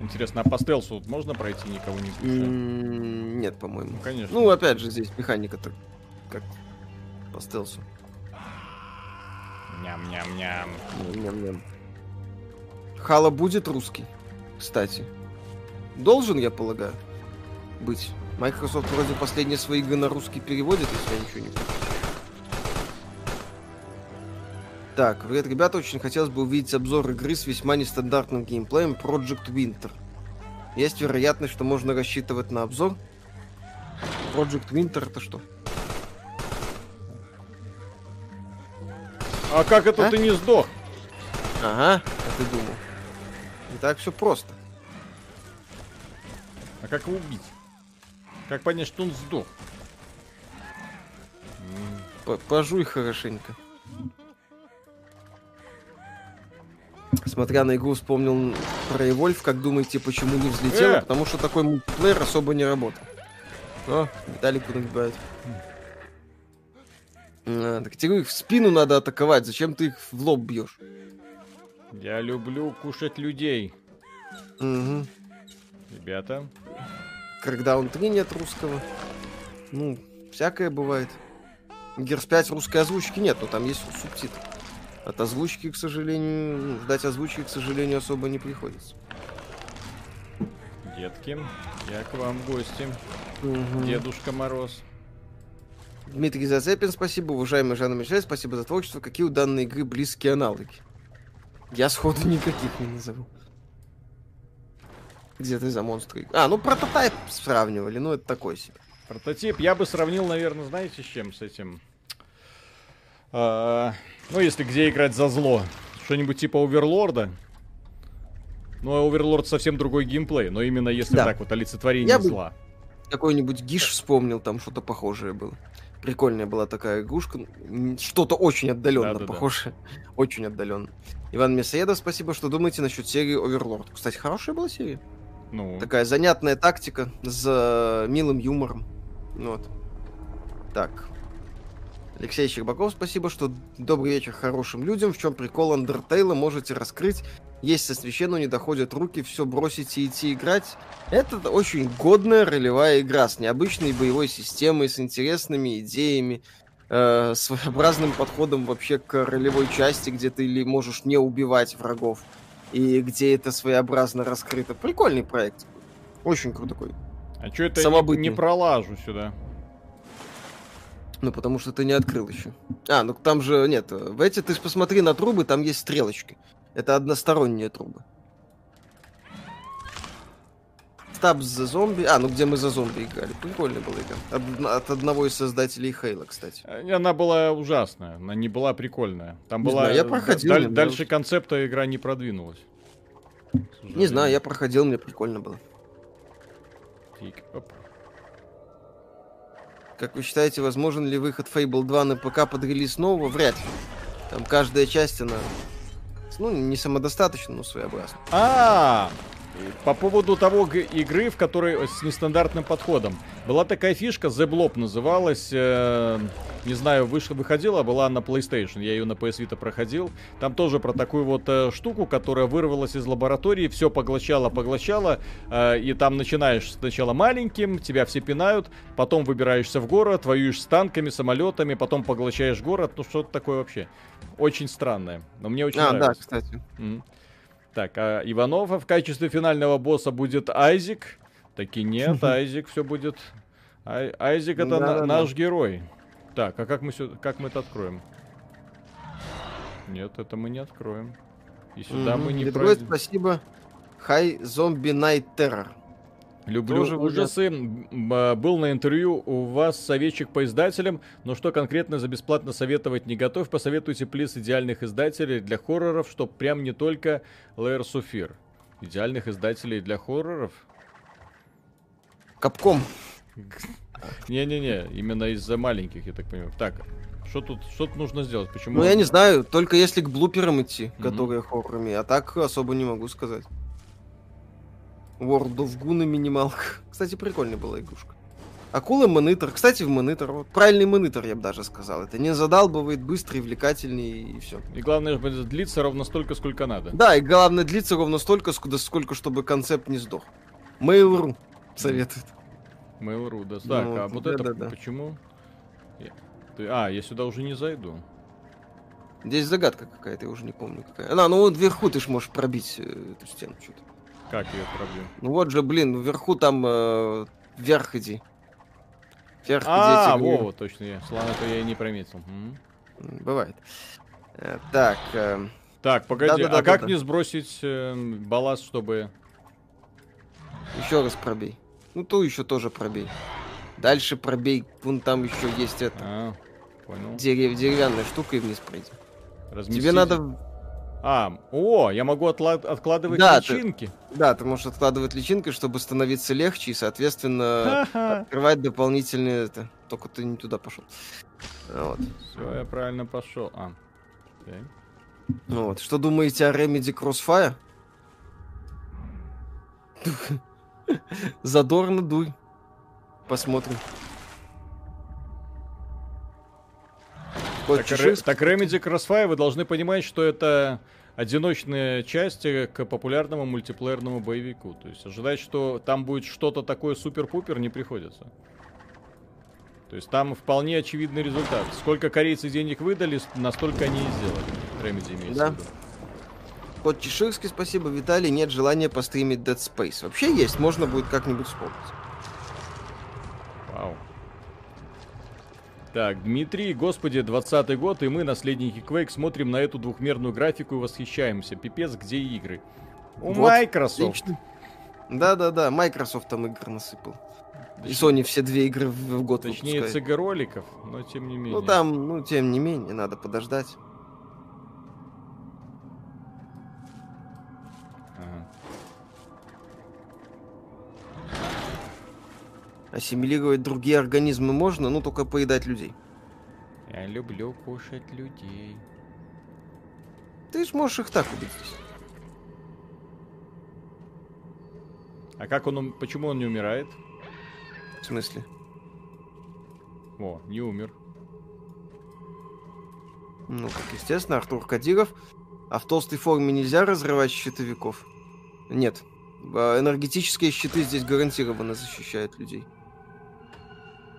Интересно, а по стелсу можно пройти никого не? М, Нет, по-моему. Ну, конечно. Ну, опять же, здесь механика-то как по стелсу. Ням-ням-ням. Ням-ням. Хала будет русский, кстати. Должен, я полагаю, быть. Microsoft вроде последние свои игры на русский переводит, если я ничего не путаю. Так, привет, ребята, очень хотелось бы увидеть обзор игры с весьма нестандартным геймплеем Project Winter. Есть вероятность, что можно рассчитывать на обзор? Project Winter это что? А как это А? ты не сдох? Ага, а ты думал. Не так все просто. А как его убить? Как понять, что он сдох? П- Пожуй хорошенько. Смотря на игру, вспомнил про Evolve, как думаете, почему не взлетело? Э! Потому что такой мультиплеер особо не работал. О, Виталику нагибает. Так тебе их в спину надо атаковать, зачем ты их в лоб бьешь? Я люблю кушать людей. Угу. Ребята, Crackdown 3 нет русского. Ну, всякое бывает. Gears 5 русской озвучки нет, но там есть субтитры. От озвучки, к сожалению, ну, ждать озвучки, к сожалению, особо не приходится. детки, я к вам в гости. Мгм. Дедушка Мороз. Дмитрий Зацепин, спасибо. Уважаемый Жанна Мишель, спасибо за творчество. Какие у данной игры близкие аналоги? Я сходу никаких не назову. Где ты за монстры? А, ну прототайп сравнивали, ну это такой себе. Прототип я бы сравнил, наверное, знаете, с чем? С этим. А, ну, если где играть за зло. Что-нибудь типа Оверлорда. Ну, а Оверлорд совсем другой геймплей, но именно если Да. так вот олицетворение Я зла. Какой-нибудь гиш вспомнил, там что-то похожее было. Прикольная была такая игрушка. Что-то очень отдаленно Да-да-да. похожее. Очень отдаленно. Иван Мясоедов, спасибо, что думаете насчет серии Overlord. Кстати, хорошая была серия. Ну, Такая занятная тактика с э, милым юмором. Вот. Так. Алексей Щербаков, спасибо, что добрый вечер хорошим людям. В чем прикол Андертейла можете раскрыть. Есть со священного не доходят руки, все бросить и идти играть. Это очень годная ролевая игра с необычной боевой системой, с интересными идеями, э, своеобразным подходом вообще к ролевой части, где ты ли можешь не убивать врагов, и где это своеобразно раскрыто. Прикольный проект. Очень крутой. а что это самобытный. не пролажу сюда? Ну, потому что ты не открыл еще. А, ну там же, нет, в эти ты посмотри на трубы, там есть стрелочки. Это односторонние трубы. Стаб за зомби. А, ну где мы за зомби играли. Прикольная была игра. Од- От, одного из создателей Хейла, кстати. Э, Она была ужасная, она не была прикольная. Там Не была... знаю, я д- проходил, даль- дальше концепта игра не продвинулась. Не знаю, я проходил, мне прикольно было. Тик, оп. Как вы считаете, возможен ли выход Fable 2 на ПК под релиз нового? Вряд ли. Там каждая часть, она... Ну, не самодостаточно, но своеобразно. А, по поводу того игры, в которой с нестандартным подходом. Была такая фишка, The Blob называлась, э, не знаю, вышла, выходила, была на PlayStation, я ее на PS Vita проходил. Там тоже про такую вот э, штуку, которая вырвалась из лаборатории, все поглощала, поглощала, э, и там начинаешь сначала маленьким, тебя все пинают, потом выбираешься в город, воюешь с танками, самолетами, потом поглощаешь город, ну что-то такое вообще. Очень странное, но мне очень а, да, нравится. кстати. М. Так, а Иванова в качестве финального босса будет Айзик. Таки нет, Айзик все будет. Ай- Айзик это на- Да-да-да. наш герой. Так, а как мы сю- как мы это откроем? Нет, это мы не откроем. И сюда мы Мгм. не Детройт, пройдем. спасибо. Хай Зомби Найт Террор. Люблю Тоже ужасы. М, а, Был на интервью у вас советчик по издателям, но что конкретно за бесплатно советовать не готов. Посоветуйте плиз идеальных издателей для хорроров, чтоб прям не только of Fear. Идеальных издателей для хорроров? Капком. Не-не-не, именно из-за маленьких, я так понимаю. Так, что тут, что тут нужно сделать? Почему? Ну, я не знаю, только если к блуперам идти, которые хоррорами, а так особо не могу сказать. World of Goo на минималках. Кстати, прикольная была игрушка. Акула монитор. Кстати, в монитор. Вот, правильный монитор, я бы даже сказал. Это не задалбывает, быстрый, вовлекательный и все. И главное, чтобы длится ровно столько, сколько надо. Да, и главное, длится ровно столько, сколько, чтобы концепт не сдох. Mail.ru советует. Mail.ru, да. Так, Ну, а вот это да-да-да. почему? Я- ты- А, я сюда уже не зайду. Здесь загадка какая-то, я уже не помню какая. А, ну вот вверху ты ж можешь пробить э, эту стену что-то. Как ее пробью? Ну вот же, блин, вверху там э, вверх иди. Вверх иди, А, я тебе говорю. во, точно я. Слава-то я и не прометил. Бывает. Э, Так, э, Так, погоди, а Да-да-да-да-да. как мне сбросить э, балласт, чтобы... еще раз пробей. Ну ту еще тоже пробей. Дальше пробей. Вон там еще есть это. А, понял. Дерев, деревянная штука и вниз пройди. Разместить. Тебе надо... А, о, я могу отла- откладывать Да, ты- личинки. Да, ты можешь откладывать личинкой, чтобы становиться легче и, соответственно, Ха-ха. открывать дополнительные это. Только ты не туда пошел. Вот. Все, я правильно пошел. А. окей. Ну Вот. Что думаете о Remedy Crossfire? Задорно дуй. Посмотрим. Хоть Так, чеширск- так Remedy Crossfire, вы должны понимать, что это одиночная часть э, к популярному мультиплеерному боевику. То есть ожидать, что там будет что-то такое супер-пупер, не приходится. То есть там вполне очевидный результат. Сколько корейцы денег выдали, настолько они и сделали. Remedy имеется Да. в виду. Кот Чеширский, спасибо, Виталий. Нет желания постримить Dead Space. Вообще есть, можно будет как-нибудь вспомнить. Вау. Так, Дмитрий, господи, 20 год, и мы, наследники Quake, смотрим на эту двухмерную графику и восхищаемся. Пипец, где игры? У Вот, Microsoft. Да-да-да, Microsoft там игр насыпал. И Sony все две игры в, в год Точнее, выпускает. ЦГ роликов, но тем не менее. Ну там, ну тем не менее, надо подождать. Ассимилировать другие организмы можно, ну только поедать людей. Я люблю кушать людей. Ты ж можешь их так убить здесь. А как он, почему он не умирает? В смысле? О, не умер. Ну, как естественно, Артур Кадиров. А в толстой форме нельзя разрывать щитовиков? Нет. А, Энергетические щиты здесь гарантированно защищают людей.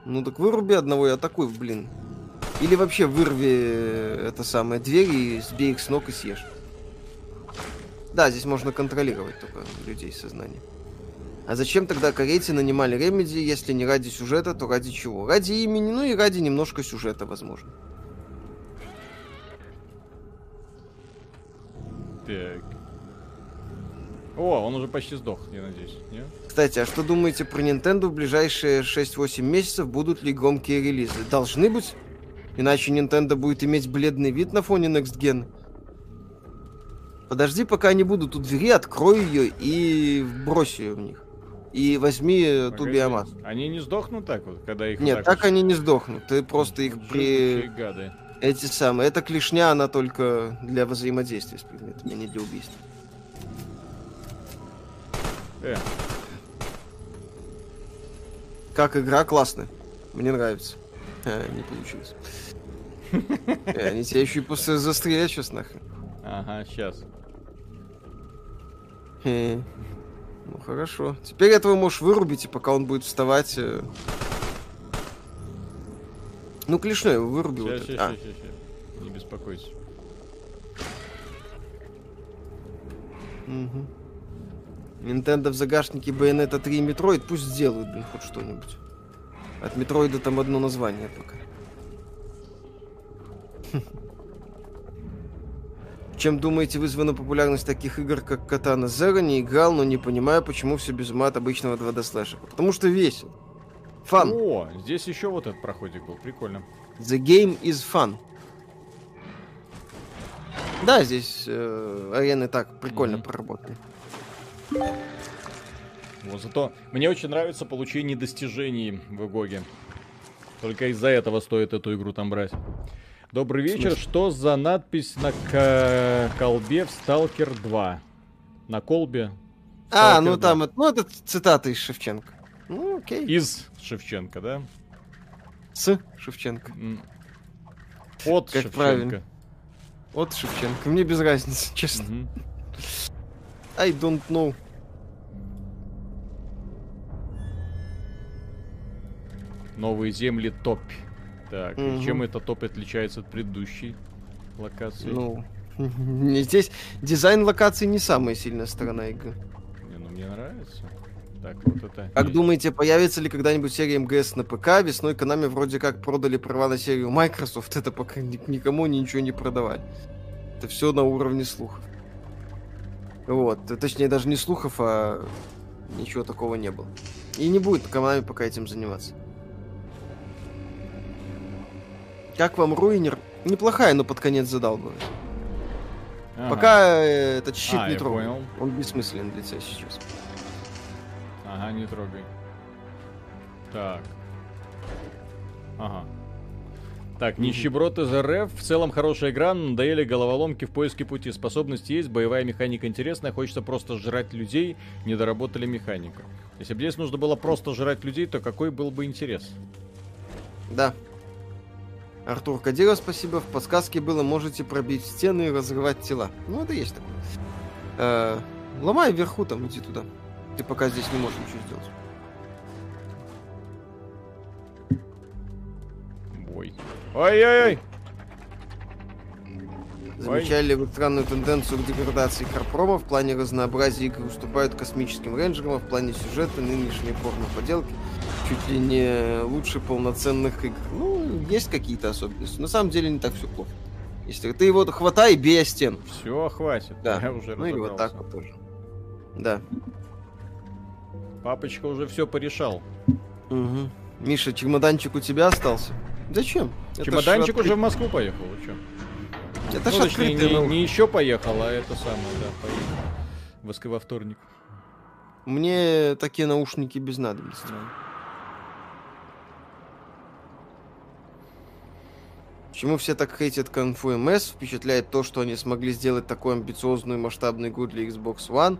Ну так выруби одного и атакуй, блин. Или вообще вырви э, это самое дверь и сбей их с ног и съешь. Да, здесь можно контролировать только людей сознание. А зачем тогда корейцы нанимали Ремеди, если не ради сюжета, то ради чего? Ради имени, ну и ради немножко сюжета, возможно. Так. О, он уже почти сдох, я надеюсь. Не? Кстати, а что думаете про Nintendo в ближайшие 6-8 месяцев? Будут ли громкие релизы? Должны быть. Иначе Nintendo будет иметь бледный вид на фоне Next Gen. Подожди, пока они будут у двери, открой ее и брось ее в них. И возьми э, ту Погоди, биомассу. Они не сдохнут так вот, когда их Нет, так вот они не сдохнут. Ты просто их при... гады. Эти самые. Эта клешня, она только для взаимодействия с предметами, а не для убийства. Э, Как игра классная. Мне нравится. А, не получилось. Э, Они тебя еще и после застрелят сейчас нахрен. ага, сейчас. Хе. Ну хорошо. Теперь этого можешь вырубить, и пока он будет вставать. э, Ну, клешню его выруби. вот Сейчас, это. сейчас, А, сейчас, Не беспокойся. мгм. Nintendo в загашнике Bayonetta 3 и Metroid пусть сделают, блин, хоть что-нибудь. От Метроида там одно название пока. Чем думаете вызвана популярность таких игр, как Катана Zero? Не играл, но не понимаю, почему все без ума от обычного 2D слэшера. Потому что весело. Фан. О, здесь еще вот этот проходик был, прикольно. The game is fun. Да, здесь э, арены так прикольно Мгм. проработаны. Вот зато мне очень нравится получение достижений в Игоге. Только из-за этого стоит эту игру там брать. Добрый вечер. смысле? Что за надпись на ко- колбе в Сталкер 2? На колбе? А, Stalker ну 2. там, это- ну это цитата из Шевченко. Ну, окей. Из Шевченко, да? С Шевченко. От Как Шевченко. правильно. От Шевченко. Мне без разницы, честно. Мгм. I don't know. Новые земли топь. Так, и Мгм. чем эта топь отличается от предыдущей локации? Ну, здесь дизайн локаций не самая сильная сторона игры. Не, ну мне нравится. Так, вот это. Как думаете, появится ли когда-нибудь серия МГС на ПК? Весной Konami вроде как продали права на серию Microsoft, это пока ни- никому ничего не продавали. Это все на уровне слухов. Вот, точнее даже не слухов, а ничего такого не было. И не будет Konami пока этим заниматься. Как вам Руинер? Неплохая, но под конец задалбывает. Ага. Пока э, этот щит А, не трогай. понял. Он бессмыслен для тебя сейчас. Ага, не трогай. Так. Ага. Так, нищеброд из РФ. В целом хорошая игра, но надоели головоломки в поиске пути. Способности есть, боевая механика интересная, хочется просто жрать людей, не доработали механику. Если бы здесь нужно было просто жрать людей, то какой был бы интерес? Да. Артур Кадиров, спасибо. В подсказке было, можете пробить стены и разрывать тела. Ну, это есть такое. Э, ломай вверху там, иди туда. Ты пока здесь не можешь ничего сделать. Бой. Ой-ой-ой! Замечали ли вы странную тенденцию к деградации Карпрома в плане разнообразия игр уступают космическим рейнджерам, а в плане сюжета нынешние порно-поделки чуть ли не лучше полноценных игр. Ну, есть какие-то особенности. На самом деле не так все плохо. Если ты его хватай бей о стену. Все, хватит. Да. Я уже ну или вот так разобрался. вот тоже. Да. Папочка уже все порешал. Угу. Миша, чемоданчик у тебя остался? Зачем? Это Чемоданчик откры- уже в Москву поехал, чё? Это ну, ж точнее, открытый не, наука. не еще поехал, а это самое, да, поехал. Во вторник. Мне такие наушники без надобности. Почему все так хейтят конфу МС? Впечатляет то, что они смогли сделать такую амбициозную и масштабную игру для Xbox One.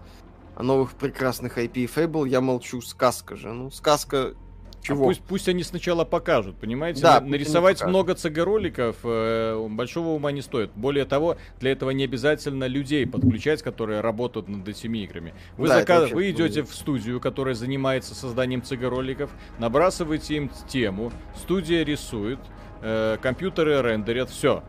О новых прекрасных IP и Fable я молчу. Сказка же. Ну, сказка... А Чего? пусть, пусть они сначала покажут, понимаете? Да, нарисовать много ЦГ-роликов э, большого ума не стоит. Более того, для этого не обязательно людей подключать, которые работают над этими играми. Вы, Да, это зака- вообще вы идете в студию, которая занимается созданием ЦГ-роликов, набрасываете им тему, студия рисует, э, компьютеры рендерят, все.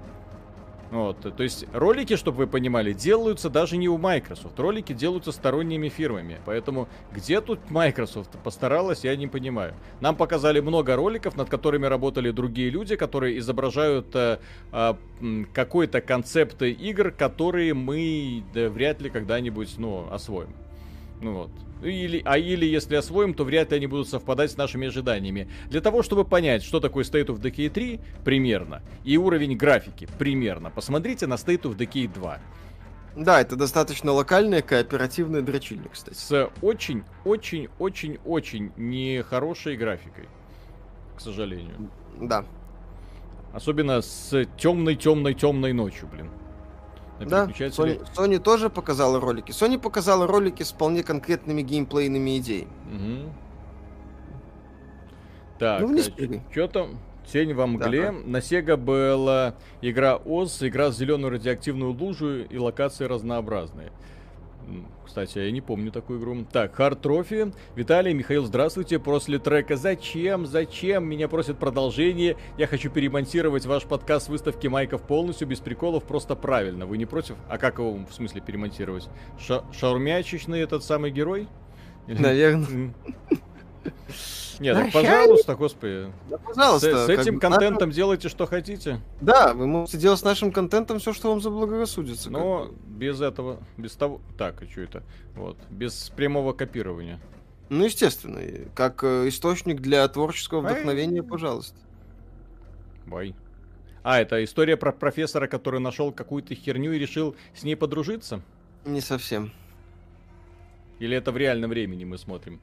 Вот, то есть ролики, чтобы вы понимали, делаются даже не у Microsoft. Ролики делаются сторонними фирмами. Поэтому где тут Microsoft постаралась, я не понимаю. Нам показали много роликов, над которыми работали другие люди, которые изображают э, м, какой-то концепт игр, которые мы да, вряд ли когда-нибудь, ну, освоим. Ну вот. Или, а или если освоим, то вряд ли они будут совпадать с нашими ожиданиями. Для того, чтобы понять, что такое State of Decay 3, примерно, и уровень графики, примерно, посмотрите на State of Decay 2. Да, это достаточно локальная кооперативная дрочильня, кстати. С очень-очень-очень-очень нехорошей графикой, к сожалению. Да. Особенно с темной-темной-темной ночью, блин. Да. Sony, Sony тоже показала ролики. Sony показала ролики с вполне конкретными геймплейными идеями. Мгм. Так, Ну, что там? Тень во мгле. Да. На Sega была игра Оз, игра с зеленую радиоактивную лужу и локации разнообразные. Кстати, я не помню такую игру. Так, Hard Trophy. Виталий, Михаил, здравствуйте. После трека «Зачем? Зачем?» меня просят продолжение. Я хочу перемонтировать ваш подкаст с выставки майков полностью, без приколов, просто правильно. Вы не против? А как его, в смысле, перемонтировать? Ша- шаурмячечный этот самый герой? Наверное. Нет, так пожалуйста, господи. Да, пожалуйста. С, с этим контентом делайте, что хотите. Да, вы можете делать с нашим контентом все, что вам заблагорассудится. Но без этого, без того... Так, и что это? Вот, без прямого копирования. Ну, естественно, как э, источник для творческого вдохновения, Ай. пожалуйста. Бай. А, это история про профессора, который нашел какую-то херню и решил с ней подружиться? Не совсем. Или это в реальном времени мы смотрим?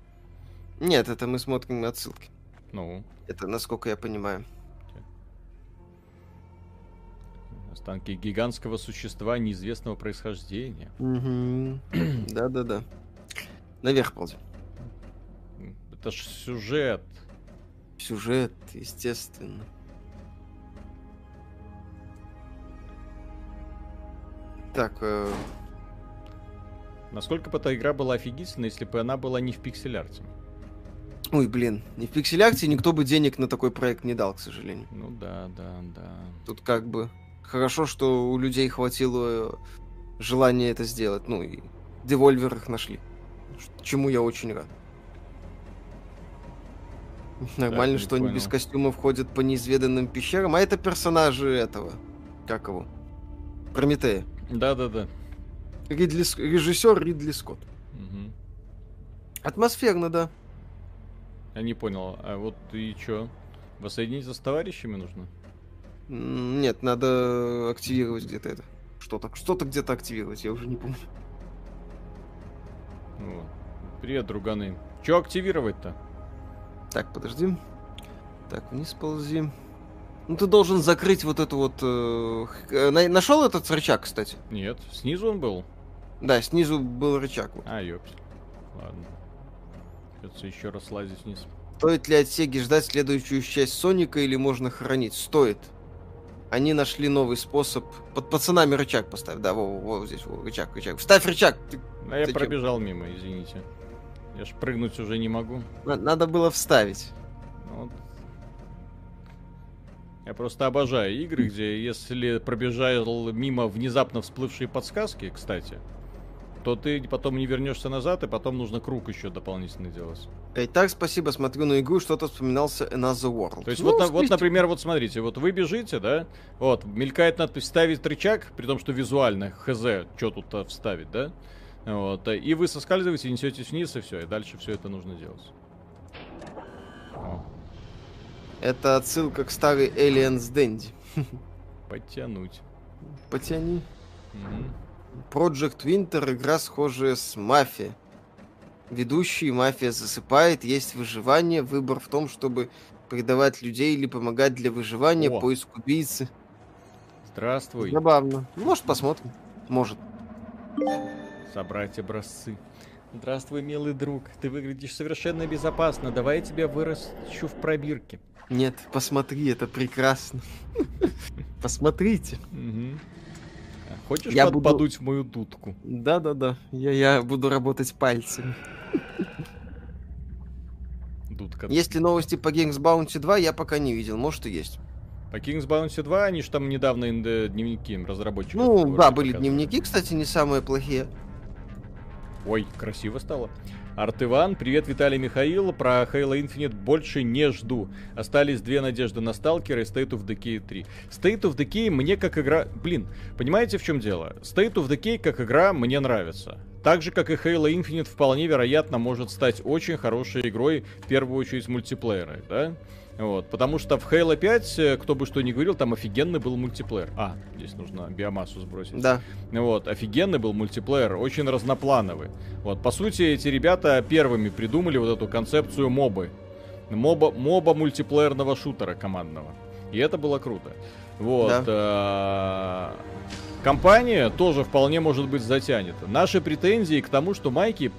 Нет, это мы смотрим отсылки. Ну. Это насколько я понимаю. Останки гигантского существа неизвестного происхождения. Да-да-да. Наверх ползем. Это ж сюжет. Сюжет, естественно. Так, э... Насколько бы эта игра была офигительна, если бы она была не в пиксель-арте? Ой, блин, не в пиксель-арте никто бы денег на такой проект не дал, к сожалению. Ну да, да, да. Тут как бы хорошо, что у людей хватило желания это сделать. Ну и девольвер их нашли. Чему я очень рад. Нормально, что они без костюмов ходят по неизведанным пещерам, а это персонажи этого. Как его? Прометея. Да-да-да. Ридли, режиссер Ридли Скотт. Угу. Атмосферно, да. Я не понял, а вот и чё? Воссоединиться с товарищами нужно? Нет, надо активировать где-то это. Что-то, что-то где-то активировать, я уже не помню. Вот. Привет, друганы. Чё активировать-то? Так, подожди. Так, вниз ползи. Ну ты должен закрыть вот эту вот... Э, э нашел этот рычаг, кстати? Нет, снизу он был. Да, снизу был рычаг. Вот. А, ёпс. Ладно. Придется еще раз лазить вниз. Стоит ли от Сеги ждать следующую часть Соника или можно хранить? Стоит. Они нашли новый способ. Под пацанами рычаг поставь. Да, во, во, вот здесь, во, рычаг, рычаг. Вставь рычаг! Ты, а я пробежал мимо, извините. Я ж прыгнуть уже не могу. Надо было вставить. Ну, вот я просто обожаю игры, где если пробежал мимо внезапно всплывшие подсказки, кстати, то ты потом не вернешься назад, и потом нужно круг еще дополнительно делать. Итак, спасибо, смотрю на игру, что-то вспоминался Another World. То есть ну, вот, вот, например, вот смотрите, вот вы бежите, да, вот, мелькает надпись «ставить рычаг», при том, что визуально, хз, что тут вставить, да, вот, и вы соскальзываете, несетесь вниз, и все, и дальше все это нужно делать. О. Это отсылка к старой Aliens Dandy. Подтянуть. Потяни. Угу. Project Winter игра схожая с Мафия. Ведущий мафия засыпает, есть выживание, выбор в том, чтобы предавать людей или помогать для выживания, О. поиск убийцы. Здравствуй. Забавно. Может, посмотрим. Может. Собрать образцы. Здравствуй, милый друг. Ты выглядишь совершенно безопасно. Давай я тебя выращу в пробирке. Нет, посмотри, это прекрасно. Посмотрите. Хочешь я буду... подуть в мою дудку? Да-да-да, я, я буду работать пальцами. Дудка. Есть ли новости по Kings Bounty 2, я пока не видел, может и есть. По Kings Bounty 2 они же там недавно дневники разработчиков. Ну, да, были дневники, кстати, не самые плохие. Ой, красиво стало. Арт Иван, привет, Виталий Михаил. Про Halo Infinite больше не жду. Остались две надежды на Сталкера и State of Decay 3. State of Decay мне как игра... Блин, понимаете в чем дело? State of Decay как игра мне нравится. Так же, как и Halo Infinite, вполне вероятно может стать очень хорошей игрой, в первую очередь мультиплеера, да? Вот, потому что в Halo 5, э, кто бы что ни говорил, там офигенный был мультиплеер. А, здесь нужно биомассу сбросить. Да. Вот, офигенный был мультиплеер, очень разноплановый. Вот, по сути, эти ребята первыми придумали вот эту концепцию мобы. Моба, моба мультиплеерного шутера командного. И это было круто. Вот. Да. Э, компания тоже вполне может быть затянета. Наши претензии к тому, что Майки,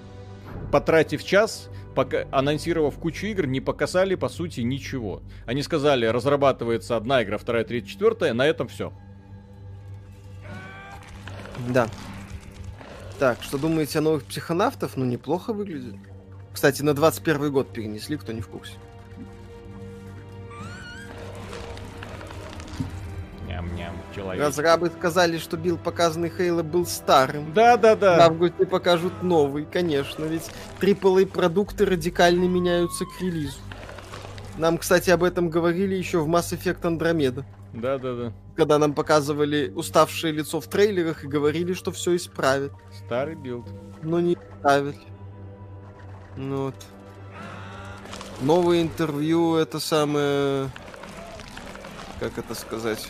потратив час, пока, анонсировав кучу игр, не показали, по сути, ничего. Они сказали, разрабатывается одна игра, вторая, третья, четвертая, на этом все. Да. Так, что думаете о новых психонавтов? Ну, неплохо выглядит. Кстати, на 21 год перенесли, кто не в курсе. Ням-ням, человек. Разрабы сказали, что билд показанный Halo был старым. Да-да-да. В августе покажут новый, конечно, ведь AAA продукты радикально меняются к релизу. Нам, кстати, об этом говорили еще в Mass Effect Andromeda. Да-да-да. Когда нам показывали уставшее лицо в трейлерах и говорили, что все исправят. Старый билд. Но не исправили. Ну вот. Новое интервью, это самое... Как это сказать?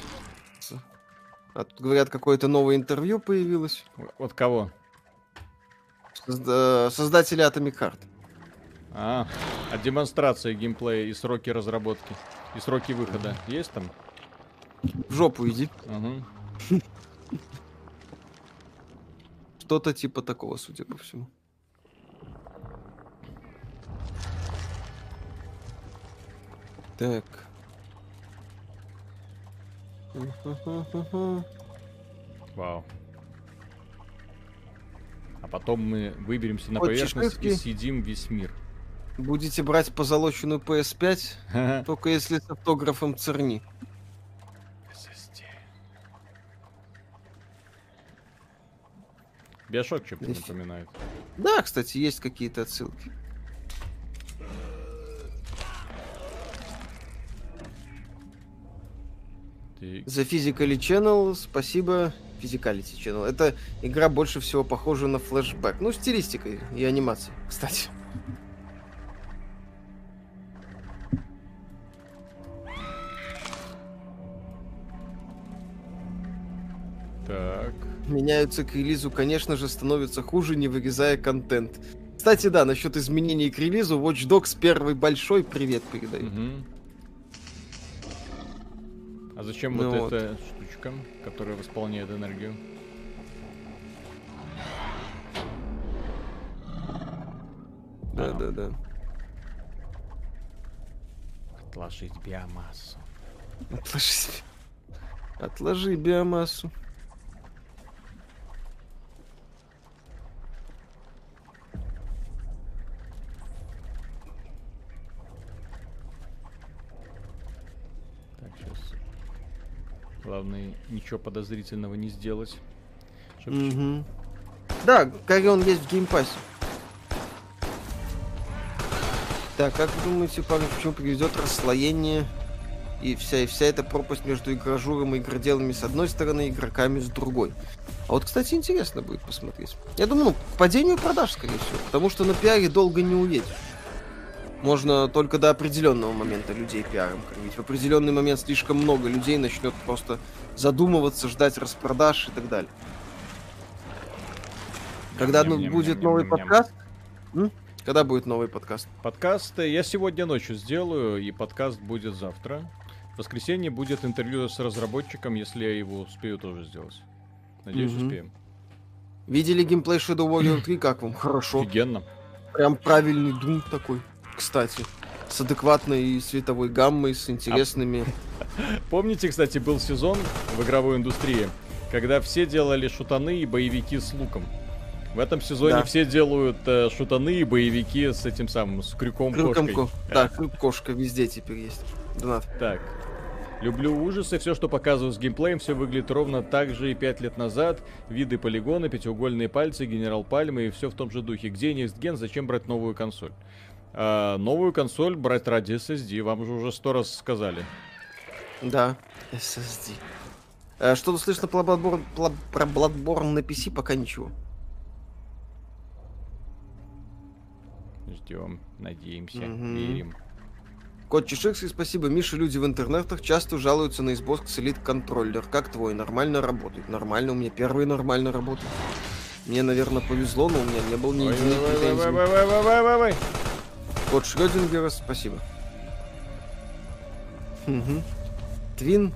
А тут говорят, какое-то новое интервью появилось. От кого? Созда- Создатели Atomic Heart. А, а демонстрация геймплея и сроки разработки, и сроки выхода есть там? В жопу иди. Угу. Что-то типа такого, судя по всему. Так. Вау. А потом мы выберемся на Вот поверхность и съедим весь мир. Будете брать позолоченную PS5, только если с автографом Церни. SSD. Биошок Нифи- напоминает. Да, кстати, есть какие-то отсылки. Ты- The Physically Channel, спасибо. Physicality Channel. Это игра больше всего похожа на флешбэк. Ну, стилистикой и анимацией, кстати. Так. Меняются к релизу, конечно же, становится хуже, не вырезая контент. Кстати, да, насчет изменений к релизу, Watch Dogs первый большой привет передаю. Мгм. А зачем Ну вот, вот. эта штучка, которая восполняет энергию? Да, А. да, да. Отложить биомассу. Отложи. Отложи биомассу. Так, сейчас. Главное, ничего подозрительного не сделать. Мгм. Да, Carrion есть в Game Pass е. Так, как вы думаете, почему приведет расслоение и вся, и вся эта пропасть между игражуром и игроделами с одной стороны, и игроками с другой? А вот, кстати, интересно будет посмотреть. Я думаю, ну, к падению продаж, скорее всего, потому что на пиаре долго не уедешь. Можно только до определенного момента людей пиаром кормить. В определенный момент слишком много людей начнет просто задумываться, ждать распродаж и так далее. Когда ну, Ням-ням-ням-ням-ням-ням. будет новый подкаст? М? Когда будет новый подкаст? Подкаст я сегодня ночью сделаю, и подкаст будет завтра. В воскресенье будет интервью с разработчиком, если я его успею тоже сделать. Надеюсь, Мгм. успеем. Видели геймплей Shadow Warrior 3? Как вам? Хорошо. Офигенно. Прям правильный дум такой, кстати. С адекватной световой гаммой, с интересными... Помните, кстати, был сезон в игровой индустрии, когда все делали шутаны и боевики с луком. В этом сезоне Да. все делают э, шутаны и боевики с этим самым, с крюком Крюком кошкой. ко- Да, крюк кошка везде теперь есть. Донат. Так. Люблю ужасы, все, что показываю с геймплеем, все выглядит ровно так же и пять лет назад. Виды полигона, пятиугольные пальцы, генерал Пальмы и все в том же духе. Где Next Gen, зачем брать новую консоль? А, новую консоль брать ради SSD, вам же уже сто раз сказали. Да, SSD. Э, Что-то слышно про Bloodborne, про Bloodborne на PC? Пока ничего. Ждем, надеемся, Мгм. верим. Кот Чеширский, спасибо. Миша, люди в интернетах часто жалуются на Xbox Elite контроллер. Как твой? Нормально работает? Нормально, у меня первый нормально работает. Мне, наверное, повезло, но у меня не было ни Ой, единой ой, ой, ой, претензии. Кот Шрёдингера, спасибо. Мгм. Твин,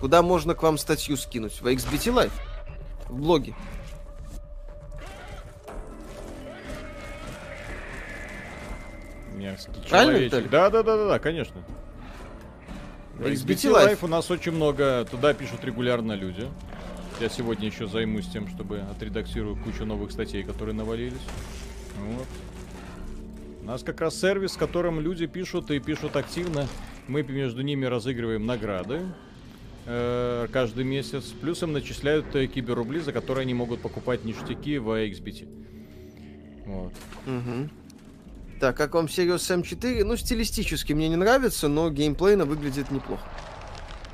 куда можно к вам статью скинуть? В XBT Live? В блоге. Мерзкий Правильно, человечек. Да, да, да, да, да, конечно. В XBT XBT Live. Live у нас очень много, туда пишут регулярно люди. Я сегодня еще займусь тем, чтобы отредактирую кучу новых статей, которые навалились. Вот. У нас как раз сервис, в котором люди пишут и пишут активно. Мы между ними разыгрываем награды э, каждый месяц. Плюс им начисляют э, киберрубли, за которые они могут покупать ништяки в XBT. Вот. Мгм. Так, как вам Serious Sam 4? Ну, стилистически мне не нравится, но геймплейно выглядит неплохо.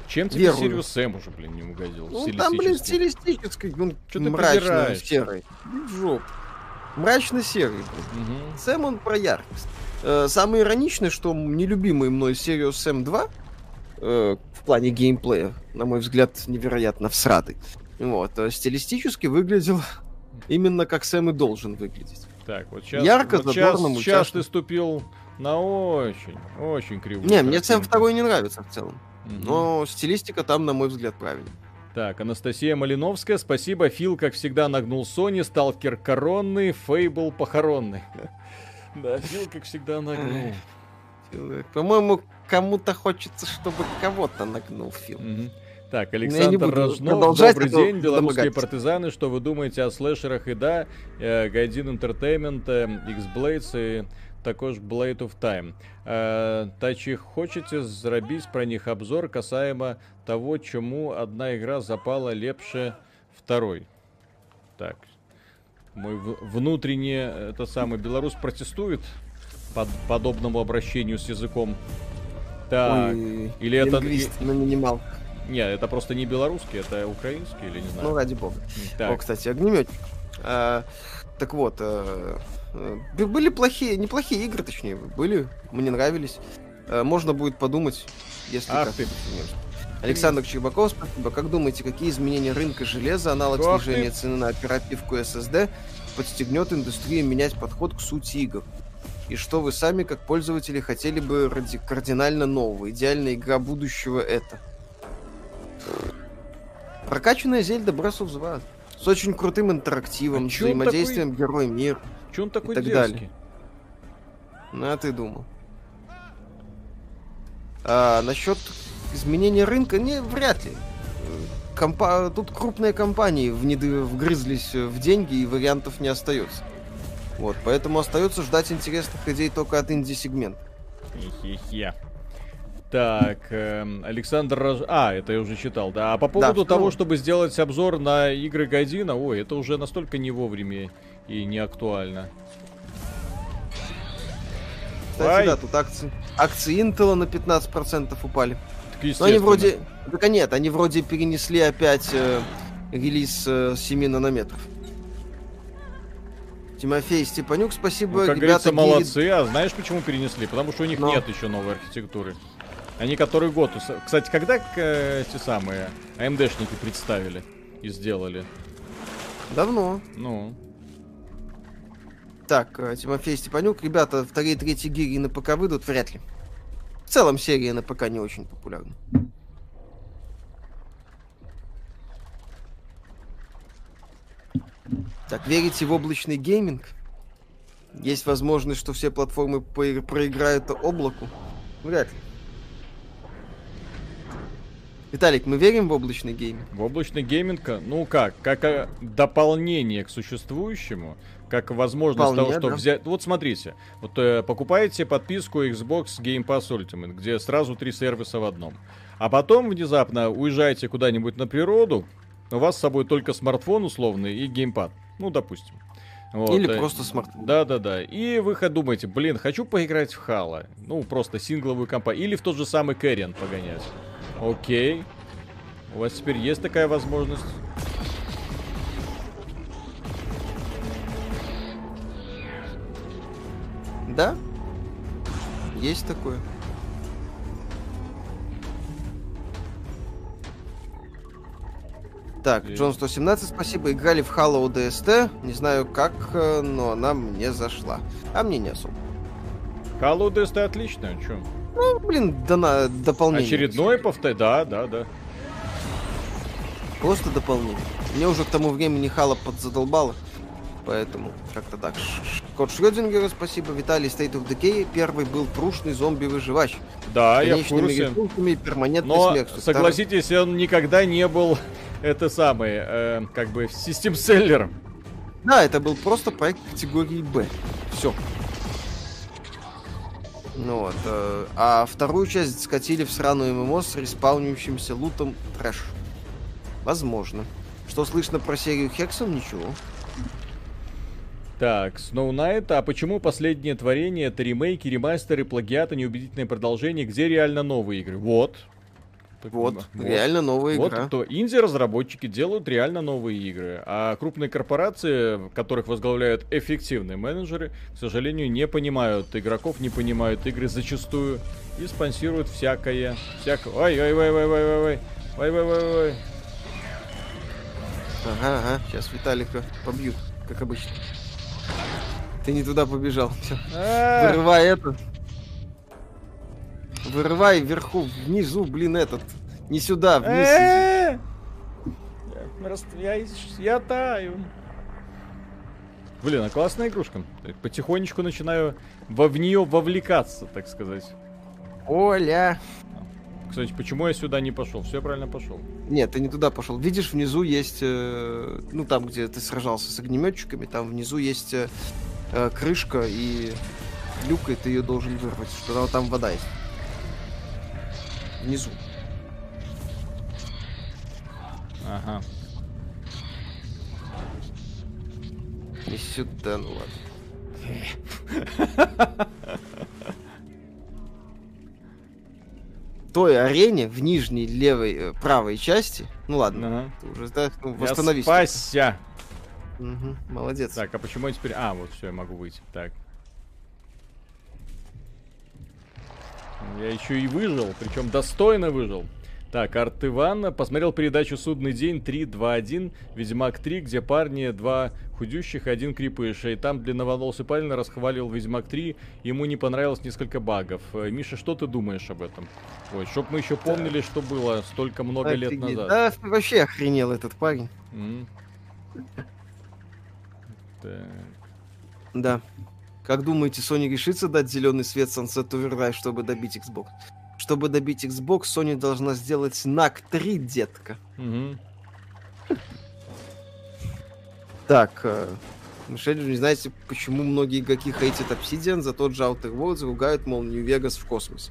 Чем тебе Верую. Сириус Сэм уже, блин, не угодил? Ну, там, блин, стилистически? он Чё ты придираешься? серый. В жопу. Мрачно-серый. Мгм. Сэм он про яркость. Э, Самое ироничное, что нелюбимый мной Serious Sam 2 э, в плане геймплея, на мой взгляд, невероятно всратый. Вот, стилистически выглядел именно как Сэм и должен выглядеть. Так, вот сейчас, Ярко, вот сейчас, сейчас ты ступил на очень, очень кривую Не, мне Сэм. 2 не нравится в целом. Мгм. Но стилистика там, на мой взгляд, правильная. Так, Анастасия Малиновская, спасибо. Фил, как всегда, нагнул Sony, Сталкер коронный, Фейбл похоронный. Да, Фил, как всегда, нагнул. Э, По-моему, кому-то хочется, чтобы кого-то нагнул. Мгм. Так, Ну, Александр Рожнов, добрый день, белорусские партизаны, что вы думаете о слэшерах и да, э, Гайдин Entertainment, э, X-Blades и також Blade of Time. Е, Та чи зробити про них обзор касаемо того, чому одна игра запала лепше второй? Так, мой внутренний, э, это самый, белорус протестует под подобному обращению с языком. Так, Ой, или это... на минимал. Не, это просто не белорусский, это украинский или не знаю. Ну, ради бога. О, так, кстати, огнеметик. А, так вот, э, э, были плохие, неплохие игры, точнее, были, мне нравились. Э, можно будет подумать, если Ах как ты. Александр Чербаков, спасибо. Как думаете, какие изменения рынка железа, аналог Ах снижения ты. цены на оперативку SSD подстегнет индустрию менять подход к сути игр? И что вы сами, как пользователи, хотели бы ради кардинально нового? Идеальная игра будущего это? Прокачанная Зельда Breath of the Wild. С очень крутым интерактивом, А с чё он взаимодействием герой-мир. че он такой так дерзкий? далее. Ну, а ты думал. А насчет изменения рынка, не, вряд ли. Компа... Тут крупные компании внеды- вгрызлись в деньги, и вариантов не остается. Вот, поэтому остается ждать интересных идей только от инди-сегмента. Хе-хе-хе. Так, эм, Александр Рож... А, это я уже читал, да. А по поводу второго. того, чтобы сделать обзор на игры Гайдина, ой, это уже настолько не вовремя и не актуально. Кстати, Ай. да, тут акции, акции Intel на 15% упали. Так, Но естественно. они вроде... Так нет, они вроде перенесли опять э, релиз э, 7 нанометров. Тимофей Степанюк, спасибо. Ну, как Ребята, говорится, молодцы. А знаешь, почему перенесли? Потому что у них Но. нет еще новой архитектуры. Они который год... Кстати, когда э, те самые AMD-шники представили и сделали? Давно. Ну, Так, э, Тимофей Степанюк. Ребята, вторые и третьи гири на ПК выйдут? Вряд ли. В целом серия на ПК не очень популярна. Так, верите в облачный гейминг? Есть возможность, что все платформы проиграют облаку? Вряд ли. Виталик, мы верим в облачный гейминг? В облачный гейминг, ну как, как э, дополнение к существующему, как возможность Вполне, того, что да. взять... Вот смотрите, вот э, покупаете подписку Xbox Game Pass Ultimate, где сразу три сервиса в одном. А потом внезапно уезжаете куда-нибудь на природу, у вас с собой только смартфон условный и геймпад. Ну, допустим. Вот, Или э, просто смартфон. Да-да-да. И вы думаете, блин, хочу поиграть в Хала. Ну, просто сингловую компанию. Или в тот же самый Кэриан погонять. Окей. У вас теперь есть такая возможность. Да? Есть такое. Так, Есть. Джон 117, спасибо. Играли в Halo DST. Не знаю как, э, но она мне зашла. А мне не особо. Halo DST отлично, чё? Ну, блин, да на дополнение. Очередной повтор... Да, да, да. Просто дополнение. Мне уже к тому времени Halo подзадолбало. Поэтому как-то так. Кот Шрёдингера, спасибо. Виталий State of Decay. Первый был трушный зомби-выживач. Да, я в Конечными курсе. перманентной Но, смертью. согласитесь, он никогда не был, это самое, э, как бы, систем-селлером. Да, это был просто проект категории Б. Все. Ну вот. э, а вторую часть скатили в сраную ММО с респаунивающимся лутом трэш. Возможно. Что слышно про серию Хексом? Ничего. Так, Snow Knight, а почему последнее творение это ремейки, ремастеры, плагиаты, неубедительное продолжение, где реально новые игры? Вот. Вот, вот, реально новая вот игра. то инди-разработчики делают реально новые игры, а крупные корпорации, которых возглавляют эффективные менеджеры, к сожалению, не понимают игроков, не понимают игры зачастую и спонсируют всякое, всякое. Ой, ой, ой, ой, ой, ой, ой, ой, ой, ой, ой. Ага, ага, сейчас Виталика побьют, как обычно. Ты не туда побежал. Все. А. Вырывай это. Вырывай вверху, внизу, блин, этот. Не сюда, вниз. Я, я таю. Блин, а классная игрушка. Потихонечку начинаю во в нее вовлекаться, так сказать. Оля. Кстати, почему я сюда не пошел? Все правильно пошел. Нет, ты не туда пошел. Видишь, внизу есть, э, ну там, где ты сражался с огнеметчиками, там внизу есть э, э, крышка и люк, и ты ее должен вырвать, что там вода есть. Внизу. Ага. И сюда, ну ладно. той арене в нижней левой э, правой части. Ну ладно, ага. ты уже да, ну, восстановись. Я спасся. Угу, молодец. Так, а почему я теперь... А, вот все, я могу выйти. Так. Я еще и выжил, причем достойно выжил. Так, Арт Иван посмотрел передачу «Судный день 3.2.1», Ведьмак 3, где парни, два худющих, один крепыш. И там длинноволосый парень расхвалил Ведьмак 3, ему не понравилось несколько багов. Э, Миша, что ты думаешь об этом? Ой, чтоб мы еще помнили, да. что было столько много Офигеть. лет назад. Да, вообще охренел этот парень. Mm. Да. Как думаете, Sony решится дать зеленый свет Sunset Overdrive, чтобы добить Xbox? Чтобы добить Xbox, Sony должна сделать NAC 3, детка. Угу. Так, э, Мишель, не знаете, почему многие игроки хейтят Obsidian за тот же Outer Worlds ругают, мол, New Vegas в космос.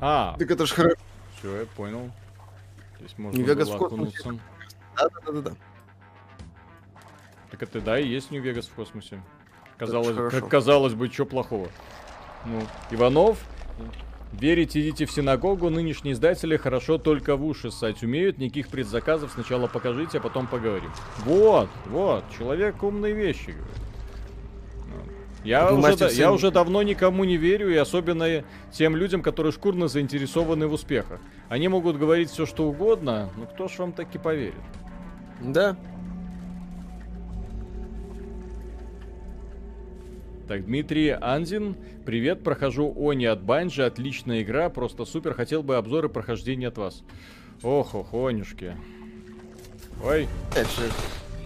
А. Так это ж хорошо. Все, я понял. Здесь можно New Vegas в космосе. Да-да-да-да. Так это да, и есть New Vegas в космосе. Казалось, как казалось бы, что плохого. Ну, Иванов, Верить идите в синагогу, нынешние издатели хорошо только в уши ссать умеют, никаких предзаказов сначала покажите, а потом поговорим. Вот, вот, человек умные вещи Я, уже, всем... я уже давно никому не верю, и особенно тем людям, которые шкурно заинтересованы в успехах. Они могут говорить все, что угодно, но кто ж вам таки поверит? Да, Так, Дмитрий Анзин, привет, прохожу Они от Банжи, отличная игра, просто супер, хотел бы обзоры прохождения от вас. Ох, ох, Онюшки. Ой.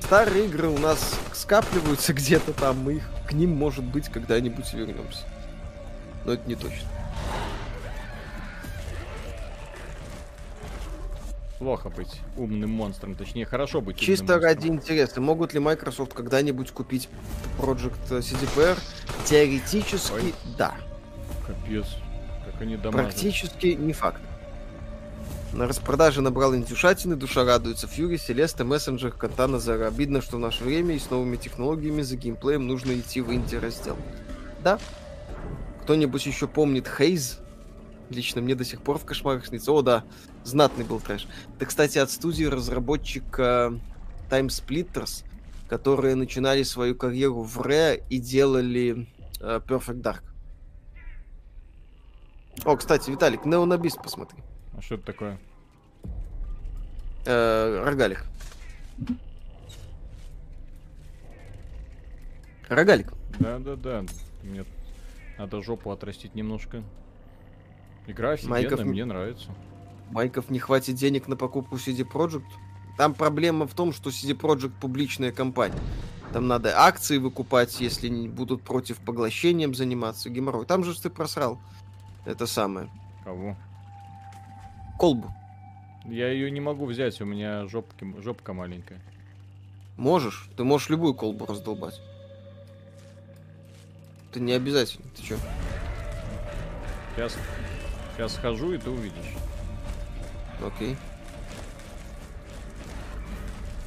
Старые игры у нас скапливаются где-то там, мы их к ним, может быть, когда-нибудь вернемся. Но это не точно. Плохо быть умным монстром, точнее, хорошо быть Чисто ради интереса, могут ли Microsoft когда-нибудь купить Project CDPR? Теоретически, Ой. да. Капец, как они дамажат. Практически не факт. На распродаже набрал индюшатины, душа радуется Фьюри, Селеста, Мессенджер, Катана, Зара. Обидно, что в наше время и с новыми технологиями за геймплеем нужно идти в инди-раздел. Да. Кто-нибудь еще помнит Хейз? Лично мне до сих пор в кошмарах снится. О, да, знатный был трэш. Это, кстати, от студии разработчика Time Splitters, которые начинали свою карьеру в Rare и делали uh, Perfect Dark. О, кстати, Виталик, Неонабист посмотри. А что это такое? Э, рогалик. Рогалик. Да-да-да. Мне надо жопу отрастить немножко. Игра офигенная, Майков... мне нравится. Майков не хватит денег на покупку CD Projekt. Там проблема в том, что CD Projekt публичная компания. Там надо акции выкупать, если не будут против поглощением заниматься. Геморрой. Там же ты просрал. Это самое. Кого? Колбу. Я ее не могу взять, у меня жопки, жопка маленькая. Можешь. Ты можешь любую колбу раздолбать. Это не обязательно. Ты что? Сейчас Сейчас схожу, и ты увидишь. Окей.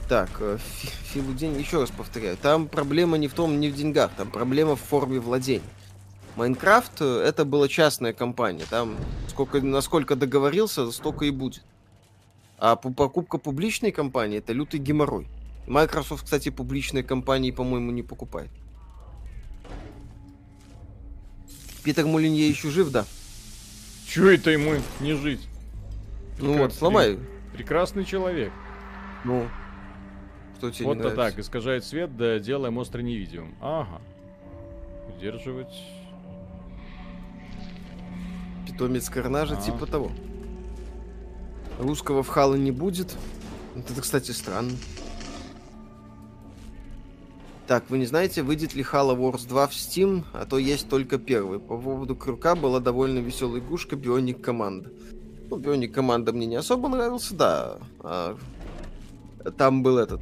Так, э, фи- Филу день, еще раз повторяю, там проблема не в том, не в деньгах, там проблема в форме владения. Майнкрафт э, это была частная компания, там сколько, насколько договорился, столько и будет. А покупка публичной компании это лютый геморрой. Microsoft, кстати, публичные компании, по-моему, не покупает. Питер Мулинье еще жив, да? Чё это ему не жить? Ну Прекра- вот, сломай. Прекрасный человек. Ну, что тебе вот не то нравится? так, искажает свет, да делая монстра невидимым. Ага. Удерживать. Питомец Карнажа, А. типа того. Русского в Хала не будет. Это, кстати, странно. Так, вы не знаете, выйдет ли Halo Wars 2 в Steam, а то есть только первый. По поводу Крюка была довольно веселая игрушка Бионик Команда. Ну, Бионик Команда мне не особо нравился, да. А, там был этот.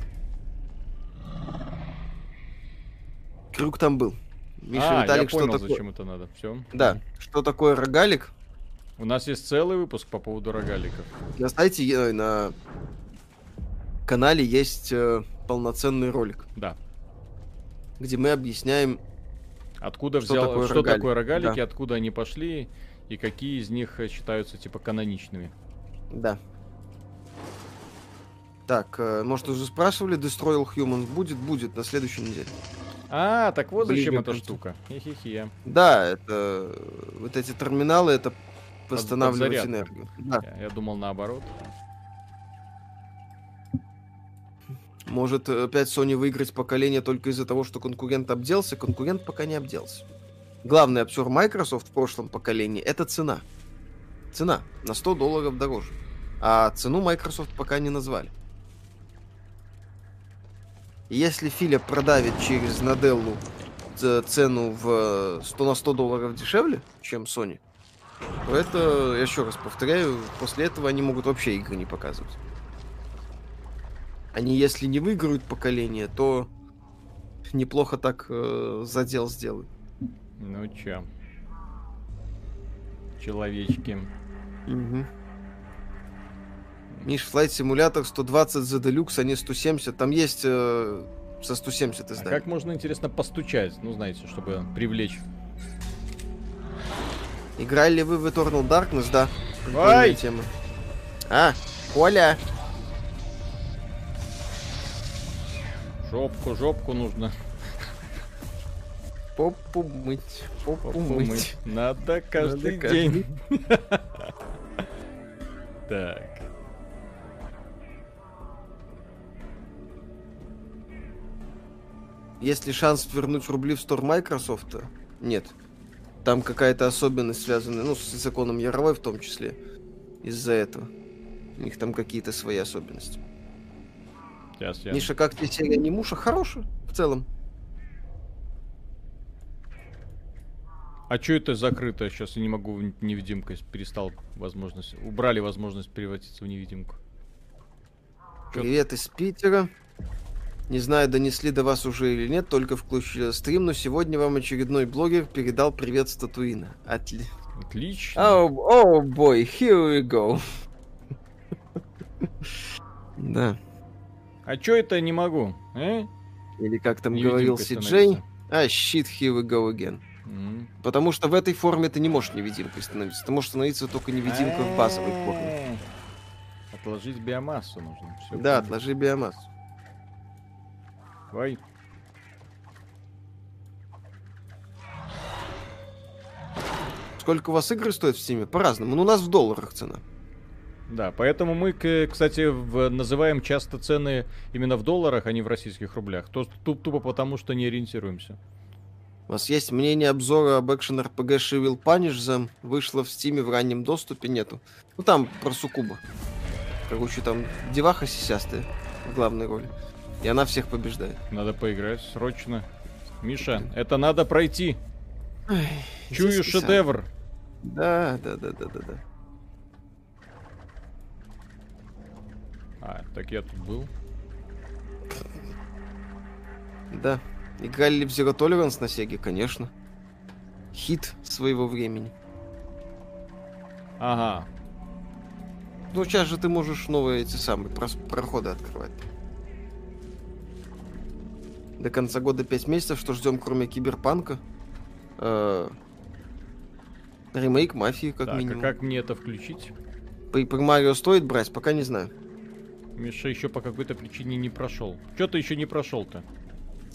Крюк там был. Миша а, Виталик, я что понял, такое? зачем это надо. Все. Да, что такое рогалик? У нас есть целый выпуск по поводу рогаликов. На сайте, э, на канале есть э, полноценный ролик, Да. где мы объясняем, Откуда Что взял, такое что рогалик? такое рогалики, Да. откуда они пошли и какие из них считаются типа каноничными. да. Так, э, может уже спрашивали, Destroy All Humans будет? Будет на следующей неделе. А, так вот зачем эта штука. Хе-хе-хе. Да, это вот эти терминалы, это восстанавливать подзарядка. энергию. Да. Я, я думал наоборот. Может э, опять Sony выиграть поколение только из-за того, что конкурент обделся? Конкурент пока не обделся. Главный обсер Microsoft в прошлом поколении это цена. Цена на 100 долларов дороже. А цену Microsoft пока не назвали. Если Филя продавит через Наделлу ц- цену в э, 100 на 100 долларов дешевле, чем Sony, то это, я еще раз повторяю, после этого они могут вообще игры не показывать. Они, если не выиграют поколение, то неплохо так э, задел сделают. Ну чё. Человечки. Угу. Миш, Flight Simulator 120 за Deluxe, а не 170. Там есть э, со 170 А изданий. как можно, интересно, постучать? Ну, знаете, чтобы привлечь. Играли ли вы в Eternal Darkness? Да. Прикольная Ай! тема. А, Коля! Жопку, жопку нужно Попу мыть, попу, помыть. мыть. Надо каждый каждый день. Так. Есть ли шанс вернуть рубли в стор Microsoft? Нет. Там какая-то особенность связанная, ну, с законом Яровой в том числе. Из-за этого. У них там какие-то свои особенности. Сейчас я... Миша, как тебе серия Немуша? Хорошая, в целом. А что это закрыто? Сейчас я не могу невидимкость. Перестал возможность. Убрали возможность превратиться в невидимку. Чё- Привет из Питера. Не знаю, донесли до вас уже или нет, только включили стрим, но сегодня вам очередной блогер передал привет с Татуина. Отли... Отлично. Oh, oh boy, here we go. Да. А чё это не могу? э? Или как там говорил Си-Джей. становится. А, shit, here we go again. Потому что в этой форме ты не можешь невидимкой становиться. Ты можешь становиться только невидимкой в базовой форме. Отложить биомассу нужно. Всё Да, отложи биомассу. Давай. Сколько у вас игры стоят в Стиме? По-разному. Ну, у нас в долларах цена. Да, поэтому мы, кстати, в- называем часто цены именно в долларах, а не в российских рублях. То, ту- тупо потому, что не ориентируемся. У вас есть мнение обзора об экшен RPG She Will Punish Them? Вышло в Стиме в раннем доступе? Нету. Ну, там про Сукуба. Короче, там деваха сисястая в главной роли. И она всех побеждает. Надо поиграть срочно. Миша, это надо пройти. Ой, Чую шедевр. Да, да, да, да, да, да. А, так я тут был. Да. Играли ли в Zero Tolerance на Сеге? Конечно. Хит своего времени. До конца года 5 месяцев, что ждем, кроме Киберпанка? Э, ремейк Мафии, как так, минимум. а как мне это включить? По, по Марио стоит брать? Пока не знаю. Миша еще по какой-то причине не прошел. Че ты еще не прошел-то?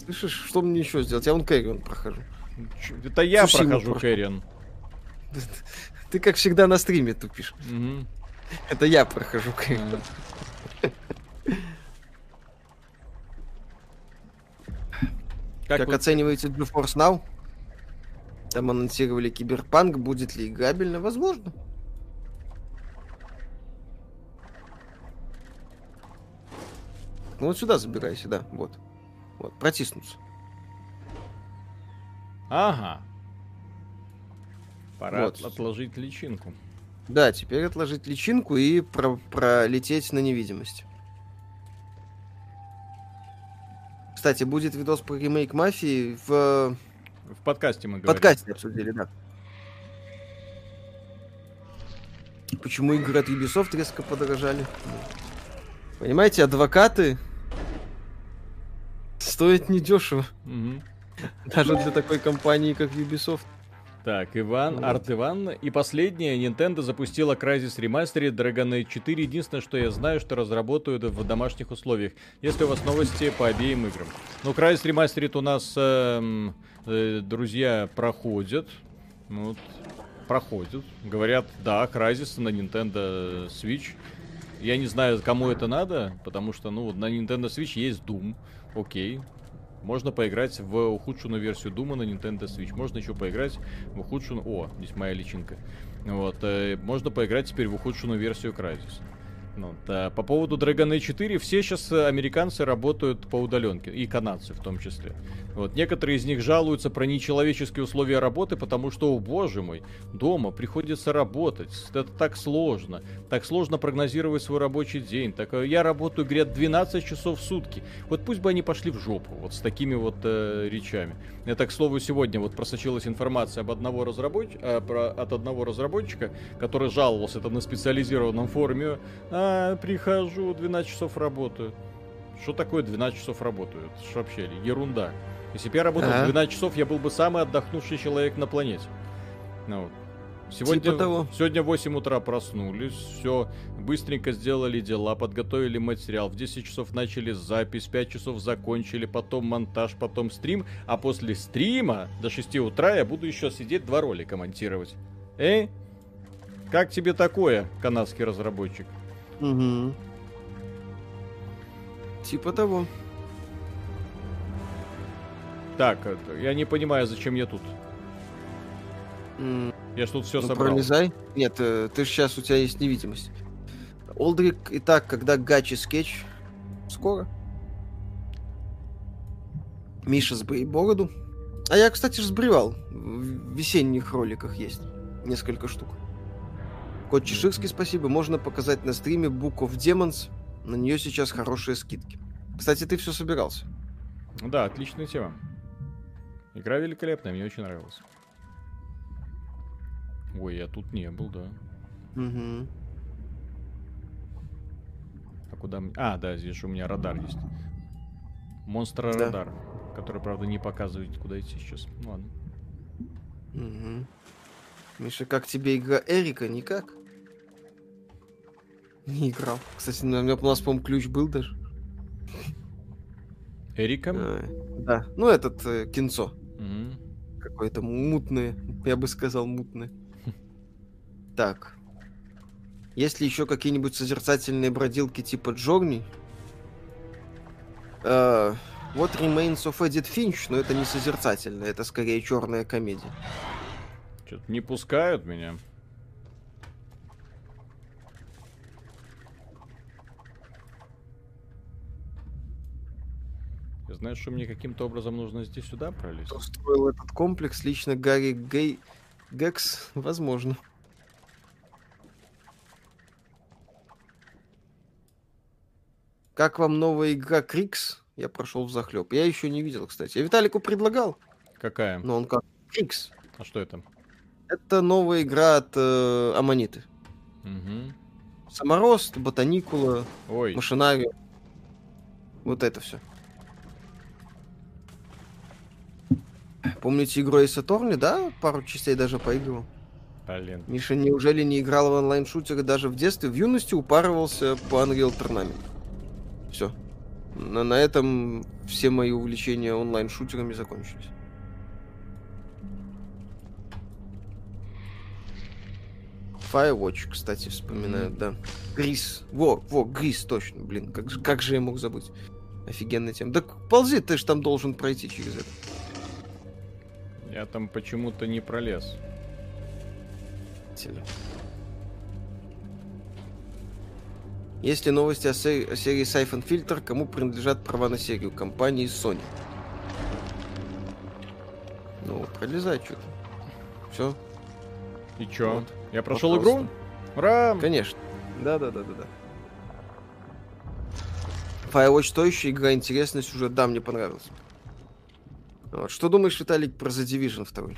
Слышишь, что мне еще сделать? Я вон Кэрион прохожу. Ч- Это я Сусиму прохожу, прошел. Кэриан. Ты, как всегда, на стриме тупишь. Мгм. Это я прохожу Кэрион. Как, Как, вы- оцениваете GeForce Now? Там анонсировали Киберпанк. Будет ли играбельно? Возможно. Ну вот сюда забирайся, да. Вот. Вот, протиснуться. Ага. Пора Вот. отложить личинку. Да, теперь отложить личинку и про- пролететь на невидимость. Кстати, будет видос про ремейк Мафии в В подкасте мы говорим. подкасте обсудили, да. Почему игры от Ubisoft резко подорожали? Понимаете, адвокаты стоят недешево. Мгм. Даже для такой компании, как Ubisoft. Так, Иван. Арт Иван. И последнее, Nintendo запустила Crysis Remastered Dragon Age 4. Единственное, что я знаю, что разработают в домашних условиях. Если у вас новости по обеим играм. Ну, Crysis Remastered у нас, эм, э, друзья, проходят. Ну, Вот, проходят. Говорят, да, Crysis на Nintendo Switch. Я не знаю, кому это надо, потому что, ну, на Nintendo Switch есть Doom. Окей. Можно поиграть в ухудшенную версию Дума на Nintendo Switch. Можно еще поиграть в ухудшенную... О, здесь моя личинка. Вот. э, можно поиграть теперь в ухудшенную версию Crysis. Ну, вот, а по поводу Dragon Age 4, все сейчас американцы работают по удаленке, и канадцы в том числе. Вот, некоторые из них жалуются про нечеловеческие условия работы, потому что, о боже мой, дома приходится работать, это так сложно, так сложно прогнозировать свой рабочий день, так э, я работаю, говорят, 12 часов в сутки. Вот пусть бы они пошли в жопу, вот с такими вот э, речами. Это, к слову, сегодня вот просочилась информация об одного разработч... э, про... от одного разработчика, который жаловался это на специализированном форуме. А, прихожу, 12 часов работаю. Что такое 12 часов работаю? Это ж вообще ерунда. Если бы я работал Ага. 12 часов, я был бы самый отдохнувший человек на планете. Ну, вот. Сегодня, Типа того. сегодня в 8 утра проснулись, все, быстренько сделали дела, подготовили материал, в 10 часов начали запись, 5 часов закончили, потом монтаж, потом стрим, а после стрима до 6 утра я буду еще сидеть два ролика монтировать. Э? Как тебе такое, канадский разработчик? Угу. Типа того. Так, это, я не понимаю, зачем я тут. М, Я ж тут все ну, собрал. пролезай. Нет, э, ты же сейчас у тебя есть невидимость. Олдрик, итак, когда гачи скетч? Скоро. Миша, сбрей бороду. А я, кстати, же сбривал. В весенних роликах есть несколько штук. Кот Чеширский, спасибо. Можно показать на стриме Book of Demons. На нее сейчас хорошие скидки. Кстати, ты все собирался. Да, отличная тема. Игра великолепная, мне очень нравилась. Ой, я тут не был, да. Угу. А куда мне... А, да, здесь же у меня радар есть. Монстр Да. радар. Который, правда, не показывает, куда идти сейчас. Ну ладно. Угу. Миша, как тебе игра Эрика? Никак? Не играл. Кстати, у меня у нас, по-моему, ключ был даже. Эрика? Э, Да. Ну, этот э, кинцо. Мгм. Какое-то мутное. Я бы сказал, мутное. Так. Есть ли еще какие-нибудь созерцательные бродилки типа Джорни? Э, Вот Remains of Edith Finch, но это не созерцательно, это скорее черная комедия. Что-то не пускают меня. Знаешь, что мне каким-то образом нужно здесь сюда пролезть? Кто строил этот комплекс? Лично Гарри Гей... Гекс? Возможно. Как вам новая игра Крикс? Я прошел в захлеб. Я еще не видел, кстати. Я Виталику предлагал, Какая? но он как Крикс. А что это? Это новая игра от э, Аманиты. Мгм. Саморост, Ботаникула, Ой, Машинарию. Вот это все. Помните игру Ace Attorney, да? Пару частей даже поигрывал. Блин. Миша, неужели не играл в онлайн-шутеры даже в детстве? В юности упарывался по Unreal Tournament. Все. На, на этом все мои увлечения онлайн-шутерами закончились. Firewatch, кстати, вспоминают, mm-hmm. да. Грис. Во, во, Грис, точно, блин. Как, же- как же я мог забыть? Офигенная тема. Да ползи, ты же там должен пройти через это. Я там почему-то не пролез. Есть ли новости о, се- о серии Siphon Filter? Кому принадлежат права на серию? Компании Sony. Ну, пролезай что-то. Все, И чё? Вот. Я прошел игру? Ура! конечно. Да-да-да-да-да. Firewatch стоящая игра, интересный сюжет. Да, мне понравился. Вот. Что думаешь, Виталик, про The Division 2?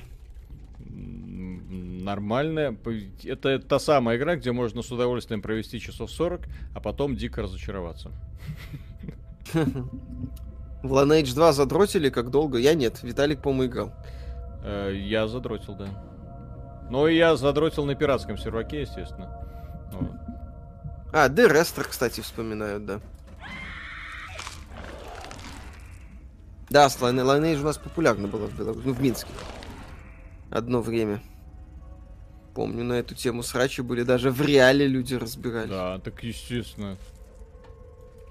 М, Нормальная. Это та самая игра, где можно с удовольствием провести часов 40, а потом дико разочароваться. В Lineage 2 задротили, как долго? Я нет. Виталик, по-моему, играл. Э, Я задротил, да. Но и я задротил на пиратском серваке, естественно. Вот. А, The Rester, кстати, вспоминают, да. Да, с Lineage у нас популярно было в Беларуси, ну, в Минске. Одно время. Помню, на эту тему срачи были, даже в реале люди разбирались. Да, так естественно.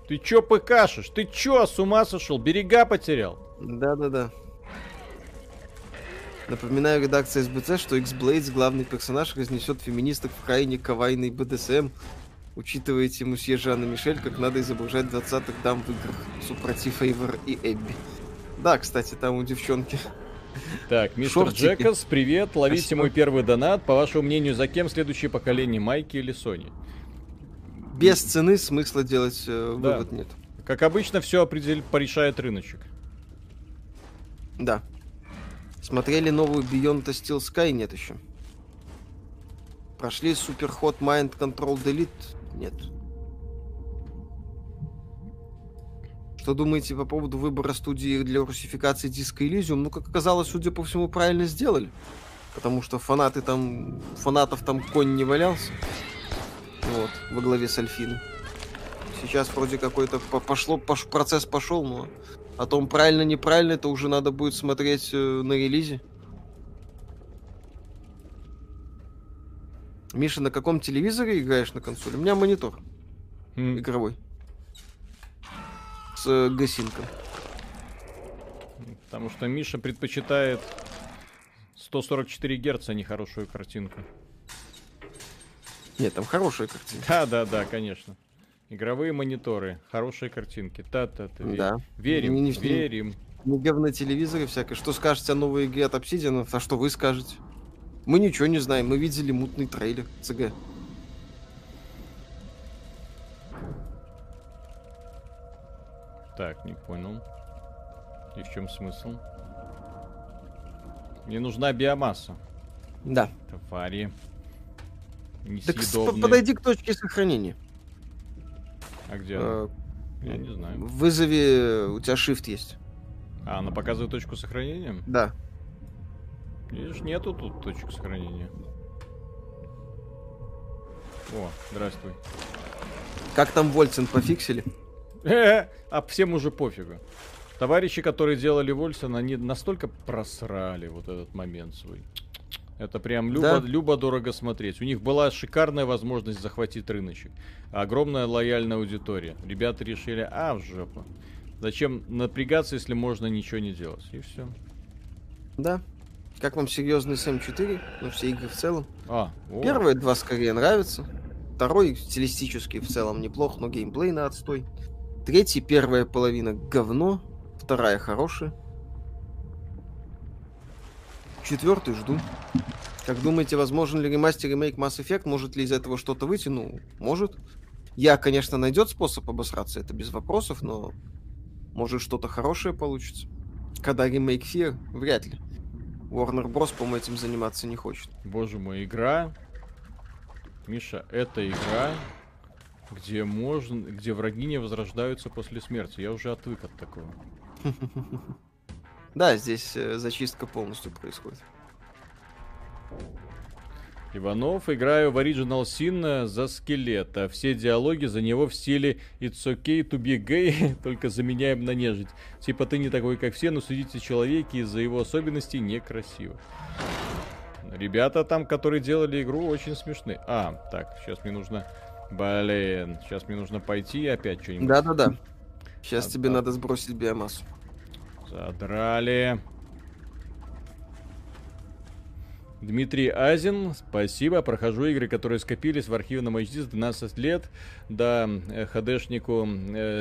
Ты чё пыкашешь? Ты чё, с ума сошел? Берега потерял? Да-да-да. Напоминаю редакции СБЦ, что X-Blades, главный персонаж, разнесет феминисток в крайне кавайный БДСМ. Учитываете мусье Жанна Мишель, как надо изображать 20-х дам в играх супротив Эйвор и Эбби. Да, кстати, там у девчонки. Так, мистер Шортики. Джекас, привет. Ловите Спасибо. мой первый донат. По вашему мнению, за кем следующее поколение, Майки или Сони? Без цены смысла делать э, Да. вывод нет. Как обычно, все определит, порешает рыночек. Да. Смотрели новую Beyond the Steel Sky? Нет еще. Прошли Super Hot Mind Control Delete? Нет. Что думаете по поводу выбора студии для русификации диска Elysium? Ну, как оказалось, судя по всему, правильно сделали. Потому что фанаты там... Фанатов там конь не валялся. Вот, во главе с Альфиной. Сейчас вроде какой-то по- пошло, пош- процесс пошел, но о том, правильно, неправильно, это уже надо будет смотреть э, на релизе. Миша, на каком телевизоре играешь на консоли? У меня монитор игровой. С э, гасинком. Потому что Миша предпочитает 144 Герца, а не хорошую картинку. Нет, там хорошая картина. Да, да, да, конечно. Игровые мониторы, хорошие картинки. Та-та-та. Да. Верим, Не- не- верим. Не на телевизоре всякое. Что скажете о новой игре от Obsidian? А что вы скажете? Мы ничего не знаем. Мы видели мутный трейлер ЦГ. Так, не понял. И в чем смысл? Мне нужна биомасса. Да. Твари. Так подойди к точке сохранения. А где Э, она? Я не знаю. В вызове у тебя shift есть. А, она показывает точку сохранения? Да. Видишь, нету тут точек сохранения. О, здравствуй. Как там Вольцин пофиксили? А всем уже пофигу. Товарищи, которые делали Вольсон, они настолько просрали вот этот момент свой. Это прям любо, Да. любо дорого смотреть. У них была шикарная возможность захватить рыночек. Огромная лояльная аудитория. Ребята решили, а, в жопу. Зачем напрягаться, если можно ничего не делать? И все. Да. Как вам серьезный Сэм 4? Ну, все игры в целом. А, о, Первые два скорее нравятся. Второй стилистически в целом неплох, но геймплей на отстой. Третий, первая половина говно. Вторая хорошая. Четвертый жду. Как думаете, возможен ли ремастер ремейк Mass Effect? Может ли из этого что-то выйти? Ну, может. Я, конечно, найдет способ обосраться, это без вопросов, но может что-то хорошее получится. Когда ремейк Fear, вряд ли. Warner Bros, по-моему, этим заниматься не хочет. Боже мой, игра. Миша, это игра, где можно, где враги не возрождаются после смерти. Я уже отвык от такого. Да, здесь э, зачистка полностью происходит. Иванов, играю в Original Sin за скелета. Все диалоги за него в стиле It's okay to be gay, только заменяем на нежить. Типа ты не такой, как все, но судите человеке из-за его особенностей некрасиво. Ребята там, которые делали игру, очень смешны. А, так, сейчас мне нужно... Блин, сейчас мне нужно пойти и опять что-нибудь. Да-да-да. Сейчас а, тебе надо сбросить биомассу. Задрали. Дмитрий Азин, спасибо. Прохожу игры, которые скопились в архивном HD с 12 лет до э, ХДшнику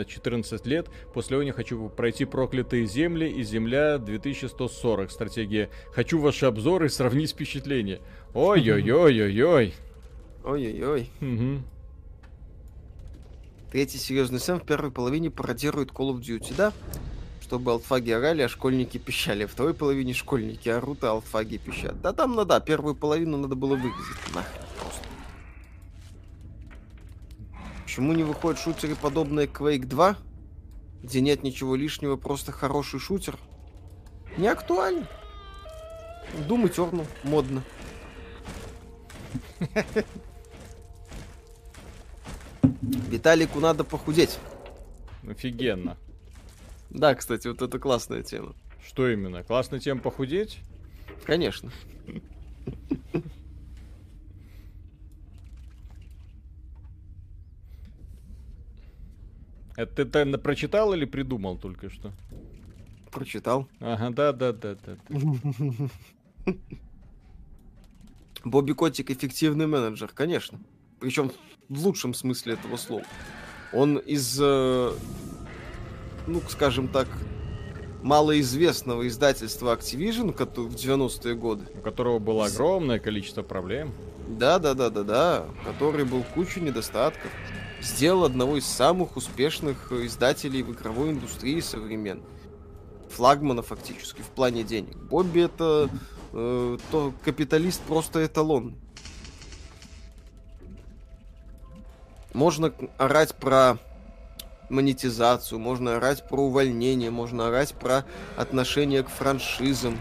14 э, лет. После него хочу пройти проклятые земли и земля 2140. Стратегия. Хочу ваши обзоры и сравнить впечатления. Ой-ой-ой-ой-ой. Ой-ой-ой. Третий серьезный сэм в первой половине пародирует Call of Duty, да? чтобы алтфаги орали, а школьники пищали. В второй половине школьники орут, а алтфаги пищат. Да там, ну да, первую половину надо было выгрузить. Нахрен просто. Почему не выходят шутеры, подобные Quake 2? Где нет ничего лишнего, просто хороший шутер? Не актуально. Doom Eternal, модно. Виталику надо похудеть. Офигенно. Да, кстати, вот это классная тема. Что именно? Классная тема похудеть? Конечно. Это ты тайно прочитал или придумал только что? Прочитал. Ага, да, да, да, да. Бобби Котик эффективный менеджер, конечно. Причем в лучшем смысле этого слова. Он из э, ну, скажем так, малоизвестного издательства Activision в 90-е годы. У которого было огромное количество проблем. Да, да, да, да, да. Который был кучу недостатков. Сделал одного из самых успешных издателей в игровой индустрии современ. Флагмана фактически в плане денег. Бобби это э, то капиталист просто эталон. Можно орать про монетизацию, можно орать про увольнение, можно орать про отношение к франшизам.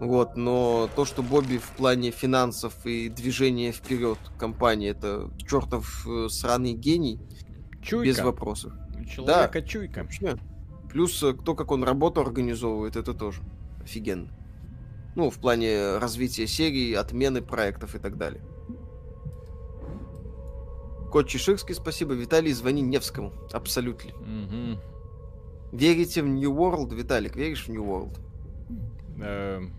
Вот, но то, что Бобби в плане финансов и движения вперед компании, это чертов э, сраный гений. Чуйка. Без вопросов. Человека да, чуйка. Вообще. Плюс э, то, как он работу организовывает, это тоже офигенно. Ну, в плане развития серии, отмены проектов и так далее. Кот Чеширский, спасибо. Виталий, звони Невскому. Абсолютно. Угу. Верите в New World, Виталик? Веришь в New World? Эм,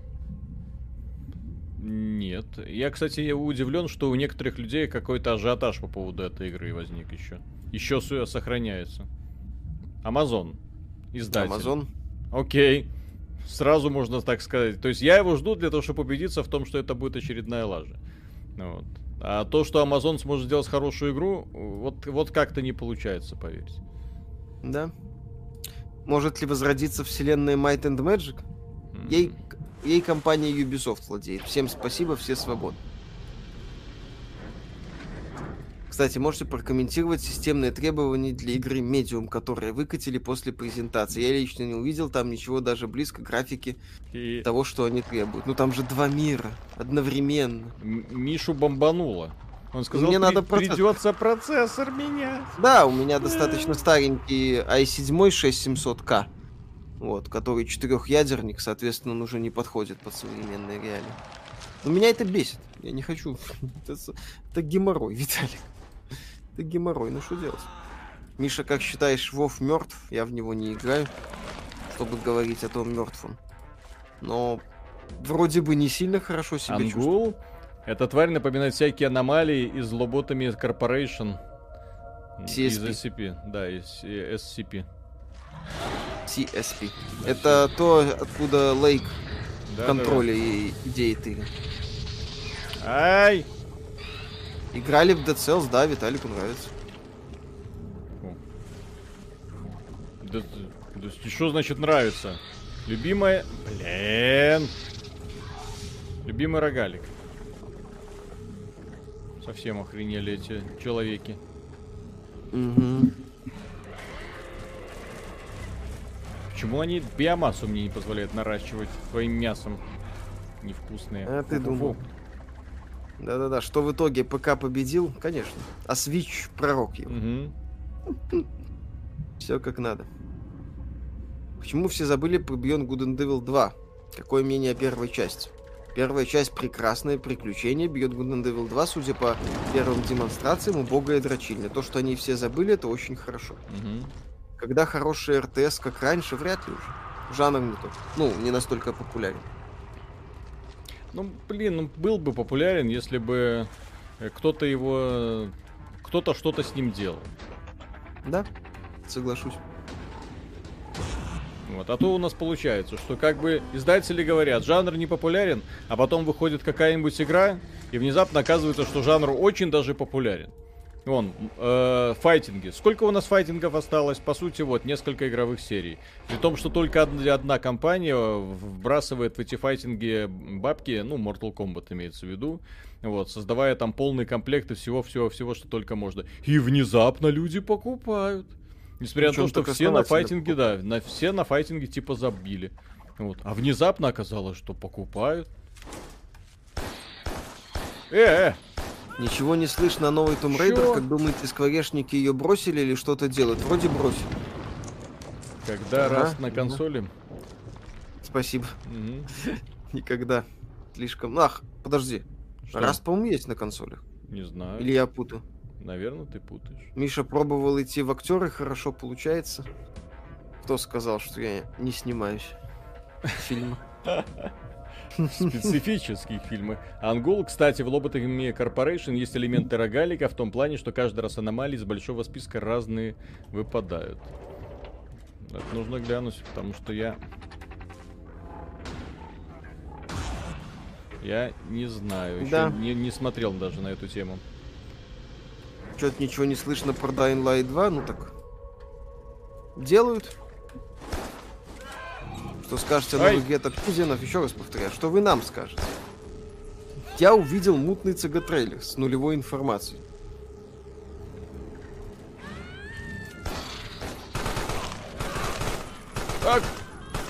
нет. Я, кстати, удивлен, что у некоторых людей какой-то ажиотаж по поводу этой игры возник еще. Еще сохраняется. Amazon. Издатель. Amazon. Окей. Сразу можно так сказать. То есть я его жду для того, чтобы убедиться в том, что это будет очередная лажа. Вот. А то, что Amazon сможет сделать хорошую игру, вот, вот как-то не получается, поверьте. Да. Может ли возродиться вселенная Might and Magic? Mm-hmm. Ей, ей компания Ubisoft владеет. Всем спасибо, все свободны. Кстати, можете прокомментировать системные требования для игры Medium, которые выкатили после презентации. Я лично не увидел там ничего даже близко графики И... того, что они требуют. Ну там же два мира одновременно. М- Мишу бомбануло. Он сказал, мне надо процесс... придется процессор менять. Да, у меня достаточно старенький i7 6700K. Вот, который четырехъядерник, соответственно, он уже не подходит под современные реалии. Но меня это бесит. Я не хочу. это, это геморрой, Виталик. Это геморрой, ну что делать? Миша, как считаешь, Вов мертв? Я в него не играю, чтобы говорить о том мертвом. Но вроде бы не сильно хорошо себя Ангул? чувствует. Эта тварь напоминает всякие аномалии из Лоботами Corporation. CSP. Из SCP. Да, из SCP. CSP. Да, Это все. то, откуда Лейк да, контроля да, да. и идеи ты. Ай! Играли в Dead Cells, да, Виталику нравится. Да, да, что значит нравится? Любимая... Блин. Любимый рогалик. Совсем охренели эти человеки. Угу. Почему они биомассу мне не позволяют наращивать своим мясом? Невкусные. А ты думал? Да-да-да, что в итоге ПК победил? Конечно. А Switch пророк его. Угу. Все как надо. Почему все забыли про Beyond Good and Evil 2? Какое мнение о первой части? Первая часть прекрасное приключение. Beyond Good and Evil 2, судя по первым демонстрациям, убогая дрочильня. То, что они все забыли, это очень хорошо. Угу. Когда хороший РТС, как раньше, вряд ли уже. Жанр не тот. Ну, не настолько популярен. Ну, блин, ну, был бы популярен, если бы э, кто-то его... Кто-то что-то с ним делал. Да, соглашусь. Вот. А то у нас получается, что как бы издатели говорят, жанр не популярен, а потом выходит какая-нибудь игра, и внезапно оказывается, что жанр очень даже популярен. Вон, э, файтинги. Сколько у нас файтингов осталось? По сути, вот, несколько игровых серий. При том, что только одна, одна компания вбрасывает в эти файтинги бабки, ну, Mortal Kombat имеется в виду, вот, создавая там полный комплект и всего-всего-всего, что только можно. И внезапно люди покупают. Несмотря Причем на то, что все на файтинге, да, на, все на файтинге типа забили. Вот. А внезапно оказалось, что покупают. Э, -э! Ничего не слышно о новой Tomb Raider, как думаете, скворечники ее бросили или что-то делают? Вроде бросили. Когда ага, раз на консоли? Спасибо. Угу. Никогда. Слишком. Ах, подожди. Что? Раз, по-моему, есть на консолях. Не знаю. Или я путаю. Наверное, ты путаешь. Миша пробовал идти в актеры, хорошо получается. Кто сказал, что я не снимаюсь фильма? Специфические фильмы. Ангул, кстати, в Lobotomy Corporation есть элементы рогалика в том плане, что каждый раз аномалии из большого списка разные выпадают. Это нужно глянуть, потому что я... Я не знаю, еще да. не, не смотрел даже на эту тему. Что-то ничего не слышно про Dying Light 2, ну так... Делают. Что скажете о новых гетто Кузенов? Еще раз повторяю, что вы нам скажете? Я увидел мутный ЦГ-трейлер с нулевой информацией. Так.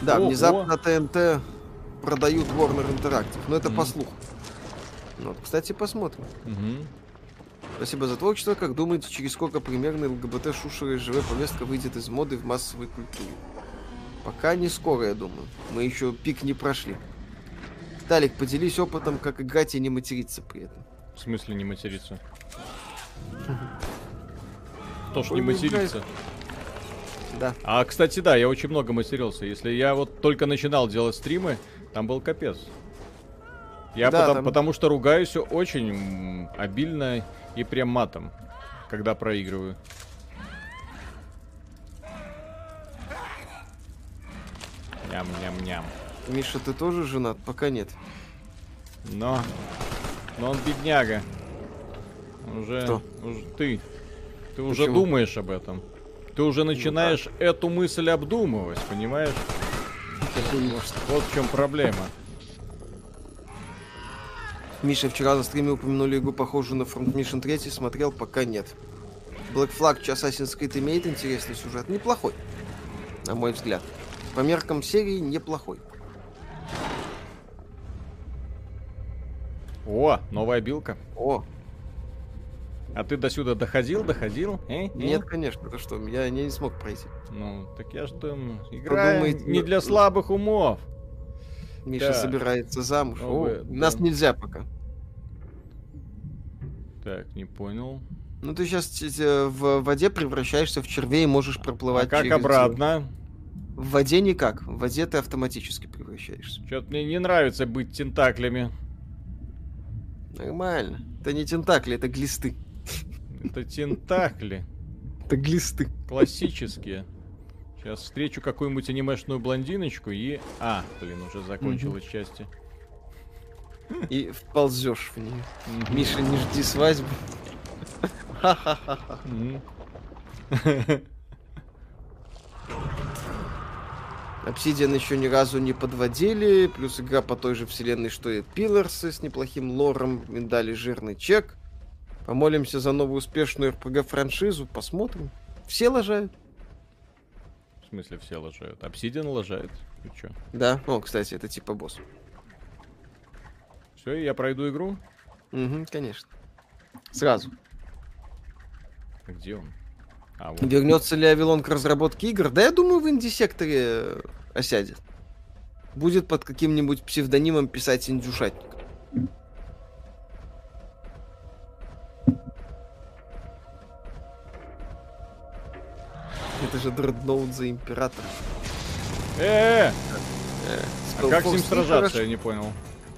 Да, о, внезапно о. ТНТ продают Warner Interactive. Но это mm. по слуху. Ну, кстати, посмотрим. Угу. Спасибо за творчество. Как думаете, через сколько примерно ЛГБТ шушера и ЖВ повестка выйдет из моды в массовой культуре? Пока не скоро, я думаю. Мы еще пик не прошли. Талик, поделись опытом, как играть и не материться при этом. В смысле не материться? То ж не материться. Да. А, кстати, да, я очень много матерился. Если я вот только начинал делать стримы, там был капец. Я да, потому, там... потому что ругаюсь очень обильно и прям матом, когда проигрываю. Ням-ням-ням. Миша, ты тоже женат? Пока нет. Но... Но он бедняга. Уже... Кто? Уже ты. Ты Почему? уже думаешь об этом. Ты уже начинаешь ну, эту мысль обдумывать, понимаешь? Вот в чем проблема. Миша вчера на стриме упомянули игру, похожую на Front Mission 3, смотрел, пока нет. Black Flag Assassin's Creed имеет интересный сюжет, неплохой, на мой взгляд. По меркам серии неплохой. О, новая билка. О. А ты до сюда доходил, доходил? Э? Э? Нет, конечно, ты что, я не смог пройти. Ну, так я что, игра не для слабых умов. Миша да. собирается замуж. О, О, да. Нас нельзя пока. Так, не понял. Ну ты сейчас э, в воде превращаешься в червей и можешь проплывать. А как через... обратно? В воде никак. В воде ты автоматически превращаешься. Что-то мне не нравится быть тентаклями. Нормально. Это не тентакли, это глисты. Это тентакли. Это глисты. Классические. Сейчас встречу какую-нибудь анимешную блондиночку и... А, блин, уже закончилась mm части. И вползешь в нее. Миша, не жди свадьбы. Ха-ха-ха. Obsidian еще ни разу не подводили, плюс игра по той же вселенной, что и Pillars с неплохим лором, им дали жирный чек. Помолимся за новую успешную RPG-франшизу, посмотрим. Все лажают. В смысле, все лажают. Обсидиан лажает. Ты чё? Да, о, кстати, это типа босс. Все, я пройду игру? Угу, конечно. Сразу. Где он? А, вот. Вернется ли Авилон к разработке игр? Да я думаю, в инди-секторе э, осядет. Будет под каким-нибудь псевдонимом писать индюшатник. Это же дредноут за императора. Э, Э, а как с ним сражаться, я не понял.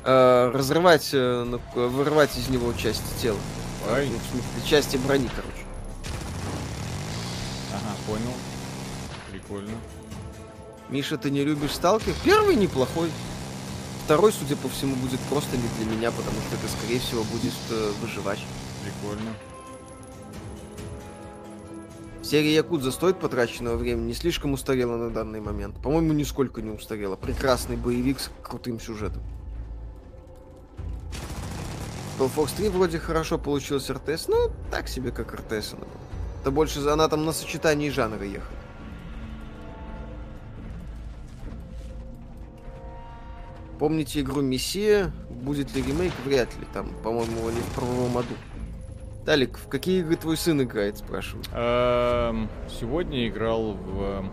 Э, разрывать, э, вырывать из него части тела. Смысле, части брони, короче. Понял. Прикольно. Миша, ты не любишь сталкер? Первый неплохой. Второй, судя по всему, будет просто не для меня, потому что это, скорее всего, будет э, выживач. Прикольно. Серия Якудза стоит потраченного времени, не слишком устарела на данный момент. По-моему, нисколько не устарела. Прекрасный боевик с крутым сюжетом. Spellforce 3 вроде хорошо получился РТС, но так себе, как РТС она была. Это больше за- она там на сочетании жанра ехала. Помните игру Мессия? Будет ли ремейк? Вряд ли. Там, по-моему, они в правовом аду. Талик, в какие игры твой сын играет, спрашиваю? Эм, Сегодня играл в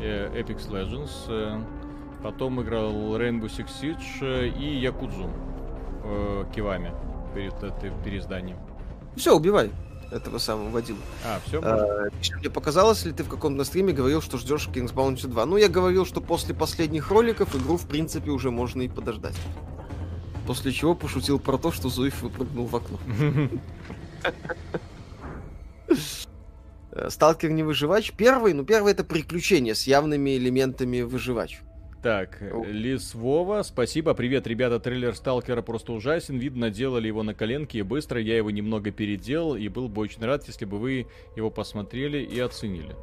э, Apex Legends, э, потом играл Rainbow Six Siege э, и Якудзу Кивами перед этой переизданием. Все, убивай этого самого водила. А, все? А, мне показалось ли ты в каком-то стриме говорил, что ждешь King's Bounty 2? Ну, я говорил, что после последних роликов игру, в принципе, уже можно и подождать. После чего пошутил про то, что Зуев выпрыгнул в окно. Э, Сталкер не выживач. Первый, ну, первый это приключение с явными элементами выживач. Так, О. Лис Вова, спасибо. Привет, ребята. Трейлер Сталкера просто ужасен. Видно, делали его на коленке и быстро. Я его немного переделал и был бы очень рад, если бы вы его посмотрели и оценили.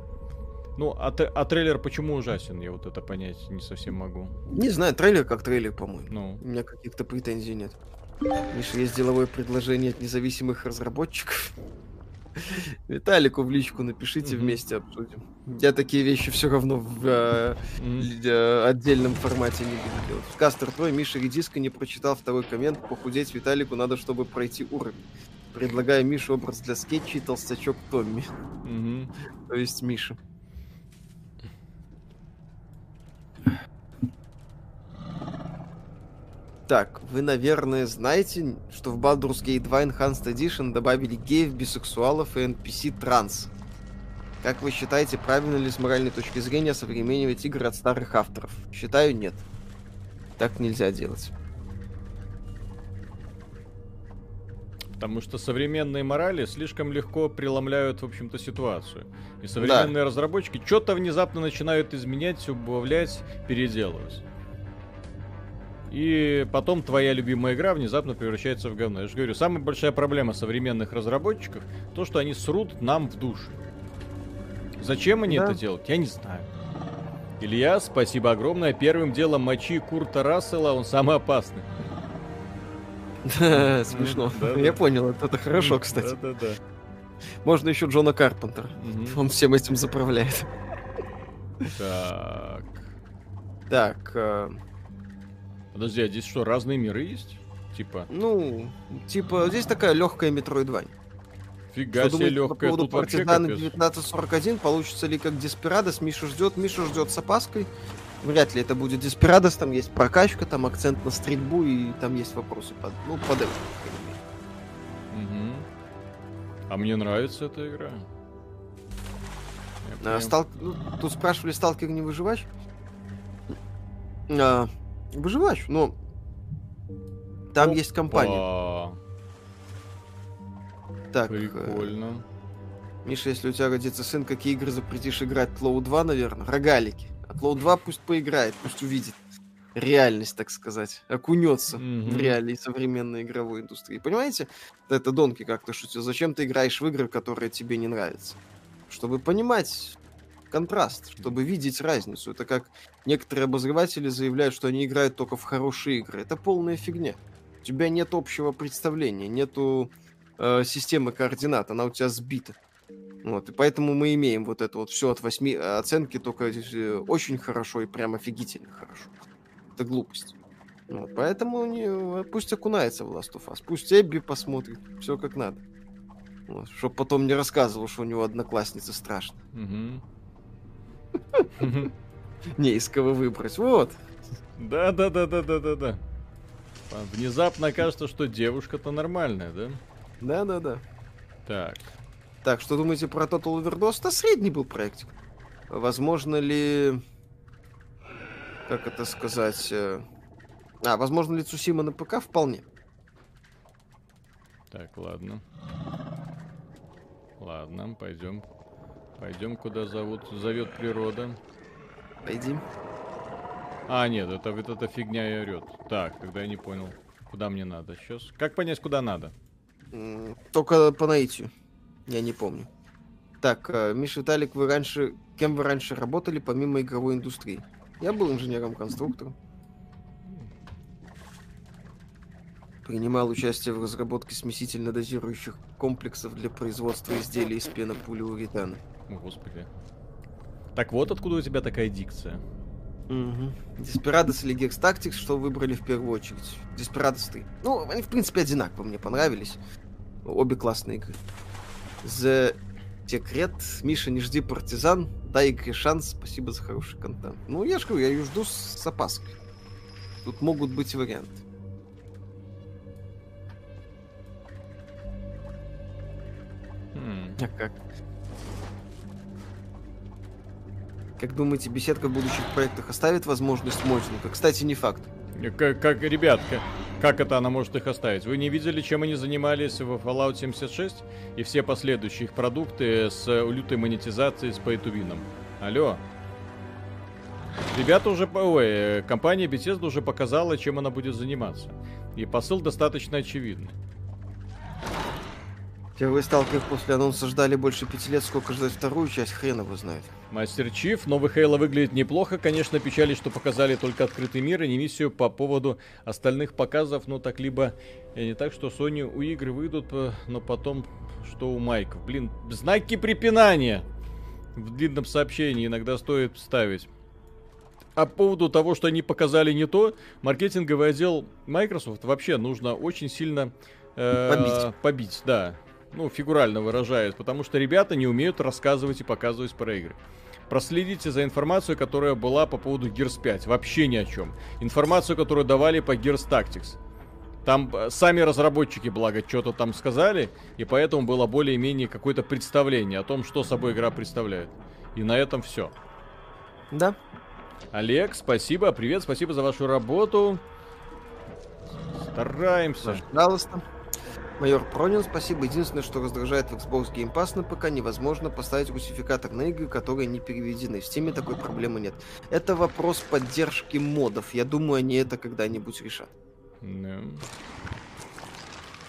Ну, а, а трейлер почему ужасен? Я вот это понять не совсем могу. Не знаю, трейлер как трейлер, по-моему. Ну, У меня каких-то претензий нет. Миша, есть деловое предложение от независимых разработчиков. Виталику в личку напишите, вместе обсудим. Я такие вещи все равно в э, э, отдельном формате не буду делать. Кастер твой, Миша Редиска не прочитал второй коммент. Похудеть Виталику надо, чтобы пройти уровень. Предлагаю Мише образ для скетчей толстячок Томми. мгм. То есть Миша. Так, вы, наверное, знаете, что в Baldur's Gate 2 Enhanced Edition добавили геев, бисексуалов и NPC транс. Как вы считаете, правильно ли с моральной точки зрения современнивать игры от старых авторов? Считаю, нет. Так нельзя делать. Потому что современные морали слишком легко преломляют, в общем-то, ситуацию. И современные разработчики что-то внезапно начинают изменять, убавлять, переделывать. И потом твоя любимая игра внезапно превращается в говно. Я же говорю, самая большая проблема современных разработчиков то, что они срут нам в душу. Зачем они Да. это делают? Я не знаю. Илья, спасибо огромное. Первым делом мочи Курта Рассела, он самый опасный. Смешно. Я понял, это это хорошо, кстати. Да-да-да. Можно еще Джона Карпентера. Он всем этим заправляет. Так. Так, э, Подожди, а здесь что, разные миры есть? Типа, ну, типа, здесь такая легкая метроидвань. фига Что себе по легкая. поводу Тут партизана капец. 1941? Получится ли как Деспирадос? Миша ждет, Миша ждет с опаской. Вряд ли это будет Деспирадос, там есть прокачка, там акцент на стрельбу, и там есть вопросы под, ну, под это. по. Мгм. А мне нравится эта игра. А, стал- ну, тут спрашивали, сталкер не выживач? А, выживач, но там есть компания. Опа, Так, э, Прикольно. Миша, если у тебя родится сын, какие игры запретишь играть? Лоу 2, наверное. Рогалики. От Лоу 2 пусть поиграет, пусть увидит реальность, так сказать. Окунется Мгм. в реалии современной игровой индустрии. Понимаете? Это Донки как-то шутил. Зачем ты играешь в игры, которые тебе не нравятся? Чтобы понимать контраст, чтобы видеть разницу. Это как некоторые обозреватели заявляют, что они играют только в хорошие игры. Это полная фигня. У тебя нет общего представления, нету э, системы координат, она у тебя сбита. Вот, и поэтому мы имеем вот это вот все от 8 оценки, только э, очень хорошо и прям офигительно хорошо. Это глупость. Вот, поэтому не, пусть окунается в Last of Us, пусть Эбби посмотрит, все как надо. Вот, чтоб потом не рассказывал, что у него одноклассница страшно. Не из кого выбрать. Вот. Да, да, да, да, да, да, да. Внезапно кажется, что девушка-то нормальная, да? Да, да, да. Так. Так, что думаете про Total Overdose? Это средний был проектик. Возможно ли... Как это сказать? Э, а, возможно ли Цусима на ПК? Вполне. Так, ладно. Ладно, пойдем. Пойдем, куда зовут, зовет природа. Пойди. А, нет, это вот эта фигня и орет. Так, тогда я не понял, куда мне надо сейчас. Как понять, куда надо? Только по наитию. Я не помню. Так, э, Миша Виталик, вы раньше... Кем вы раньше работали, помимо игровой индустрии? Я был инженером-конструктором. Принимал участие в разработке смесительно-дозирующих комплексов для производства изделий из пенополиуретана. О, господи. Так вот откуда у тебя такая дикция. Угу. Desperados или Gex Tactics, что выбрали в первую очередь? Desperados 3. Ну, они, в принципе, одинаково мне понравились. Обе классные игры. The Secret. Миша, не жди партизан. Дай игре шанс. Спасибо за хороший контент. Ну, я же говорю, я ее жду с опаской. Тут могут быть варианты. А как? Как думаете, беседка в будущих проектах оставит возможность моддинга? Кстати, не факт. Как, как ребятка, как это она может их оставить? Вы не видели, чем они занимались в Fallout 76 и все последующие их продукты с лютой монетизацией с win? Алло. Ребята уже, ой, компания Bethesda уже показала, чем она будет заниматься. И посыл достаточно очевидный. Первый сталкер после анонса ждали больше пяти лет, сколько ждать вторую часть, хрен его знает. Мастер Чиф, новый Хейла выглядит неплохо, конечно, печали, что показали только открытый мир и не миссию по поводу остальных показов, но так либо э, не так, что Sony у игры выйдут, э, но потом что у Майков. Блин, знаки препинания в длинном сообщении иногда стоит ставить. А по поводу того, что они показали не то, маркетинговый отдел Microsoft вообще нужно очень сильно э, побить. побить, да ну, фигурально выражаясь, потому что ребята не умеют рассказывать и показывать про игры. Проследите за информацией, которая была по поводу Gears 5. Вообще ни о чем. Информацию, которую давали по Gears Tactics. Там э, сами разработчики, благо, что-то там сказали, и поэтому было более-менее какое-то представление о том, что собой игра представляет. И на этом все. Да. Олег, спасибо, привет, спасибо за вашу работу. Стараемся. Пожалуйста. Майор Пронин, спасибо. Единственное, что раздражает в Xbox Game Pass на ПК, невозможно поставить русификатор на игры, которые не переведены. В Steam такой проблемы нет. Это вопрос поддержки модов. Я думаю, они это когда-нибудь решат. No.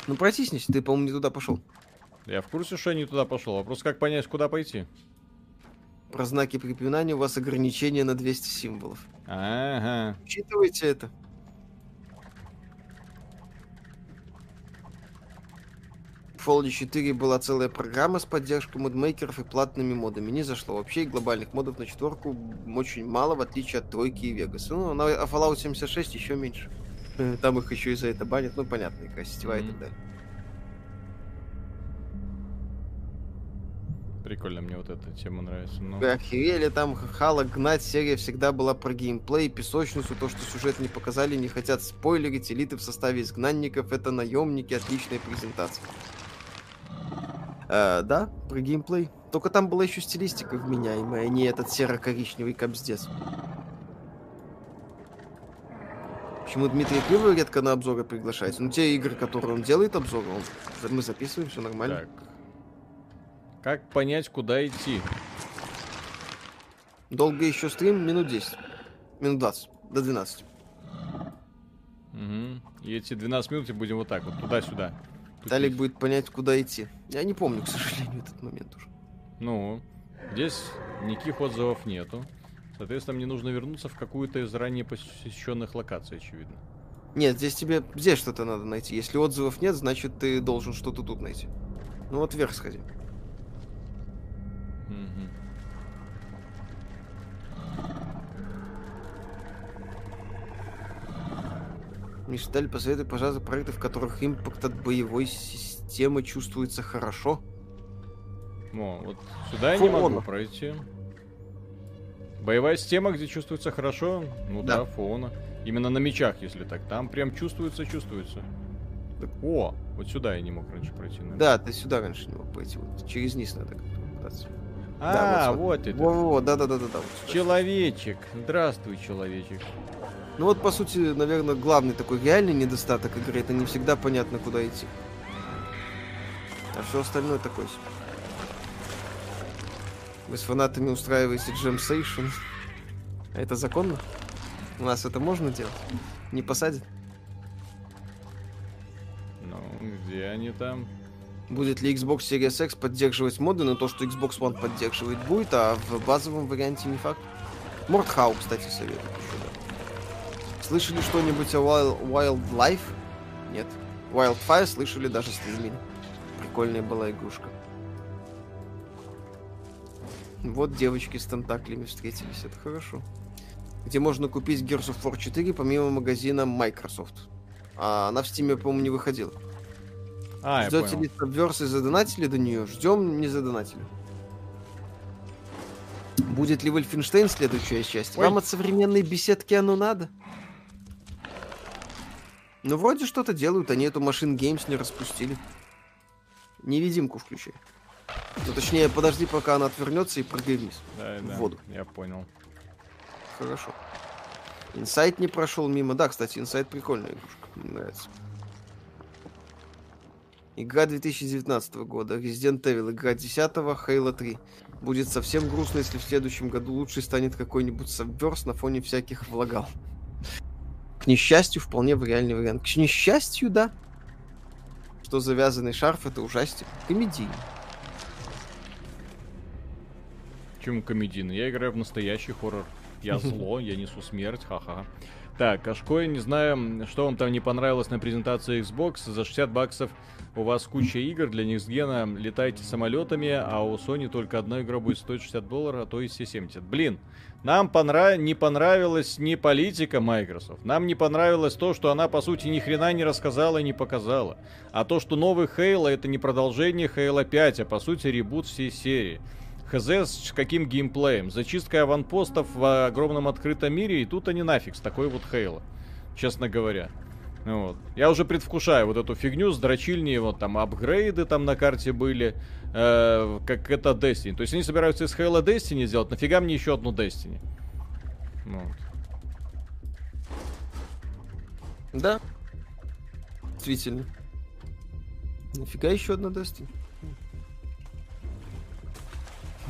Ну, протиснись, ты, по-моему, не туда пошел. Я в курсе, что я не туда пошел. Вопрос, как понять, куда пойти? Про знаки препинания у вас ограничение на 200 символов. Ага. Учитывайте это. Fallout 4 была целая программа с поддержкой модмейкеров и платными модами. Не зашло вообще, и глобальных модов на четверку очень мало, в отличие от тройки и Вегаса. Ну, на Fallout 76 еще меньше. Там их еще и за это банят. Ну, понятно, игра сетевая mm-hmm. и так далее. Прикольно, мне вот эта тема нравится. Но... Охерели, там Хала гнать, серия всегда была про геймплей, песочницу, то, что сюжет не показали, не хотят спойлерить, элиты в составе изгнанников, это наемники, отличная презентация. Э, да, про геймплей. Только там была еще стилистика вменяемая, а не этот серо-коричневый капздец. Почему Дмитрий Кривый редко на обзоры приглашается? Ну, те игры, которые он делает обзоры, он... мы записываем, все нормально. Так. Как понять, куда идти? Долго еще стрим? Минут 10. Минут 20. До 12. Угу. И эти 12 минут и будем вот так вот, туда-сюда. Талик будет понять, куда идти. Я не помню, к сожалению, этот момент уже. Ну, здесь никаких отзывов нету. Соответственно, мне нужно вернуться в какую-то из ранее посещенных локаций, очевидно. Нет, здесь тебе здесь что-то надо найти. Если отзывов нет, значит ты должен что-то тут найти. Ну вот вверх сходи. Мгм. Мишталь, посоветуй, пожалуйста, проекты, в которых импакт от боевой системы чувствуется хорошо. О, вот сюда я не могу пройти. Боевая система, где чувствуется хорошо, ну да, Да. фона. Именно на мечах, если так. Там прям чувствуется, чувствуется. О, вот сюда я не мог раньше пройти. наверное. Да, ты сюда раньше не мог пойти. Вот через низ надо как-то пытаться. А, да, вот, это. Во-во-во, да-да-да-да-да. вот сюда. Человечек. Здравствуй, человечек. Ну вот, по сути, наверное, главный такой реальный недостаток игры, это не всегда понятно, куда идти. А все остальное такое себе. Вы с фанатами устраиваете джем сейшн. А это законно? У нас это можно делать? Не посадят? Ну, где они там? Будет ли Xbox Series X поддерживать моды, но то, что Xbox One поддерживает, будет, а в базовом варианте не факт. Мортхау, кстати, советую. Слышали что-нибудь о Wild, Wildlife? Нет. Wildfire слышали, даже стримили. Прикольная была игрушка. Вот девочки с тентаклями встретились, это хорошо. Где можно купить Gears of War 4 помимо магазина Microsoft. А она в Steam, по-моему, не выходила. А, Ждете ли Subverse и задонатили до нее? Ждем, не задонатили. Будет ли Wolfenstein следующая часть? Ой. Вам от современной беседки оно надо? Ну, вроде что-то делают, они эту машин Games не распустили. Невидимку включай. Ну, точнее, подожди, пока она отвернется и прыгай вниз. Да, в да, воду. Я понял. Хорошо. Инсайт не прошел мимо. Да, кстати, Инсайт прикольная игрушка. Мне нравится. Игра 2019 года. Resident Evil. Игра 10 Halo 3. Будет совсем грустно, если в следующем году лучше станет какой-нибудь Subverse на фоне всяких влагал. К несчастью, вполне в реальный вариант. К несчастью, да. Что завязанный шарф это ужастик. Комедийный. Почему комедийный? Я играю в настоящий хоррор. Я зло, я несу смерть, ха-ха. Так, Кашко, я не знаю, что вам там не понравилось на презентации Xbox. За 60 баксов у вас куча игр для Никсгена. Летайте самолетами, а у Sony только одна игра будет стоить 60 долларов, а то и все 70. Блин, нам понра... не понравилась не политика Microsoft. Нам не понравилось то, что она, по сути, ни хрена не рассказала и не показала. А то, что новый Halo это не продолжение Halo 5, а по сути ребут всей серии. Хз с каким геймплеем. Зачистка аванпостов в огромном открытом мире, и тут они нафиг с такой вот Хейла. Честно говоря. Ну Вот. Я уже предвкушаю вот эту фигню с дрочильней, вот там апгрейды там на карте были, э, как это Destiny. То есть они собираются из Halo Destiny сделать, нафига мне еще одну Destiny? Ну Вот. Да. Действительно. Нафига еще одна Destiny?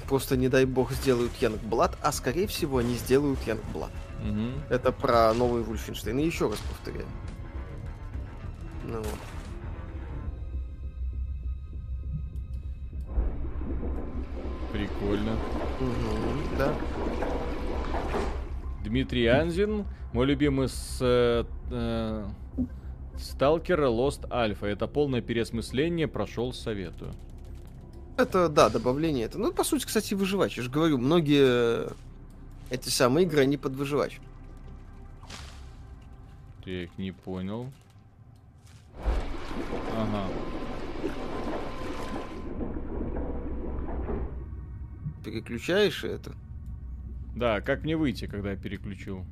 Просто, не дай бог, сделают Янгблад, а скорее всего они сделают Янгблад. Мгм. Это про новый Вульфенштейн. И еще раз повторяю. Ну вот. Прикольно. Мгм, да. Дмитрий Анзин, мой любимый с э, э, Сталкер Lost Alpha. Это полное переосмысление, прошел, советую. Это, да, добавление. Это, ну, по сути, кстати, выживач. Я же говорю, многие эти самые игры, они под выживач. Так, не понял. Ага. Переключаешь это. Да, как мне выйти, когда я переключу?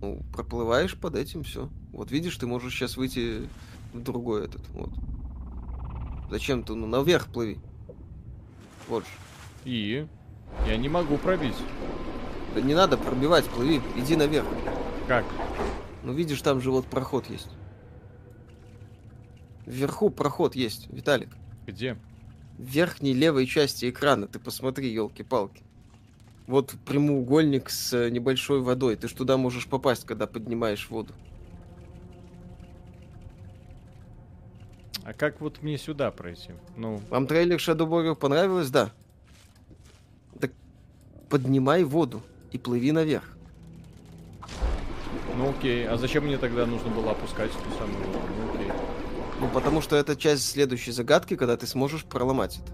Ну, проплываешь под этим, все. Вот видишь, ты можешь сейчас выйти в другой этот. Вот. Зачем ты? Ну, наверх плыви. Вот же. И? Я не могу пробить. Да не надо пробивать, плыви, иди наверх. Как? Ну, видишь, там же вот проход есть. Вверху проход есть, Виталик. Где? В верхней левой части экрана, ты посмотри, елки-палки. Вот прямоугольник с э, небольшой водой. Ты ж туда можешь попасть, когда поднимаешь воду. А как вот мне сюда пройти? Ну, Вам трейлер Shadow Warrior понравилось? Да. Так поднимай воду и плыви наверх. ну окей. А зачем мне тогда нужно было опускать эту самую воду? Ну, потому что это часть следующей загадки, когда ты сможешь проломать это.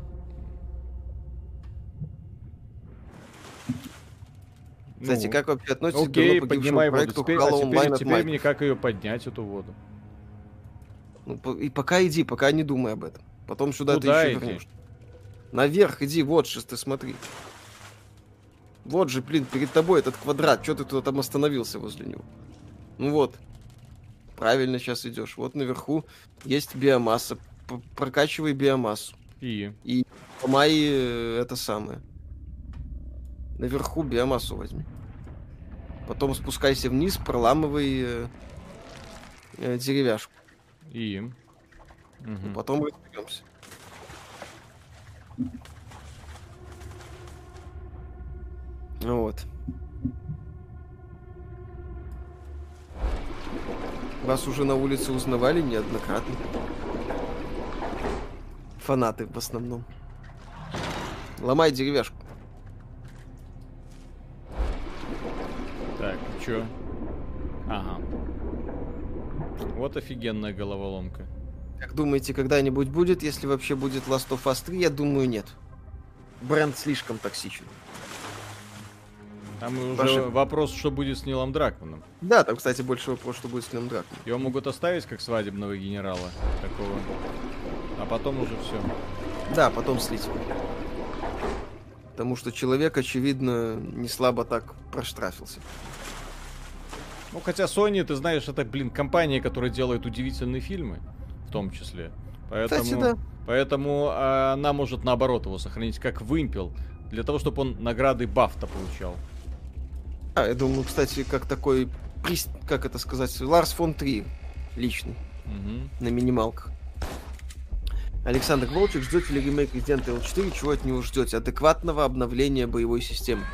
Ну, Кстати, как вообще относитесь окей, к поднимай воду. проекту теперь, Halo а теперь, теперь мне как ее поднять, эту воду? Ну, по- и пока иди, пока не думай об этом. Потом сюда Куда ты еще иди? вернешь. Наверх иди, вот сейчас ты смотри. Вот же, блин, перед тобой этот квадрат. Что ты туда там остановился возле него? Ну вот, Правильно сейчас идешь. Вот наверху есть биомасса. П- Прокачивай биомассу. И? Ломай э, это самое. Наверху биомассу возьми. Потом спускайся вниз, проламывай э, э, деревяшку. И? Мгм. Потом разберемся. Вот. Вас уже на улице узнавали неоднократно. Фанаты в основном. Ломай деревяшку. Так, чё? Ага. Вот офигенная головоломка. Как думаете, когда-нибудь будет, если вообще будет Last of Us 3? Я думаю, нет. Бренд слишком токсичен. Там уже Ваши- вопрос, что будет с Нилом Дракманом. Да, там, кстати, больше вопрос, что будет с ним драк. Его могут оставить как свадебного генерала такого. А потом уже все. Да, потом слить. Потому что человек, очевидно, не слабо так проштрафился. Ну, хотя Sony, ты знаешь, это, блин, компания, которая делает удивительные фильмы, в том числе. Поэтому, Кстати, да. поэтому а, она может наоборот его сохранить как вымпел, для того, чтобы он награды Бафта получал. А, я думаю, кстати, как такой, как это сказать, Ларс фон Три личный, Мгм. на минималках. Александр Волчек, ждете ли ремейк Resident Evil 4? Чего от него ждете? Адекватного обновления боевой системы.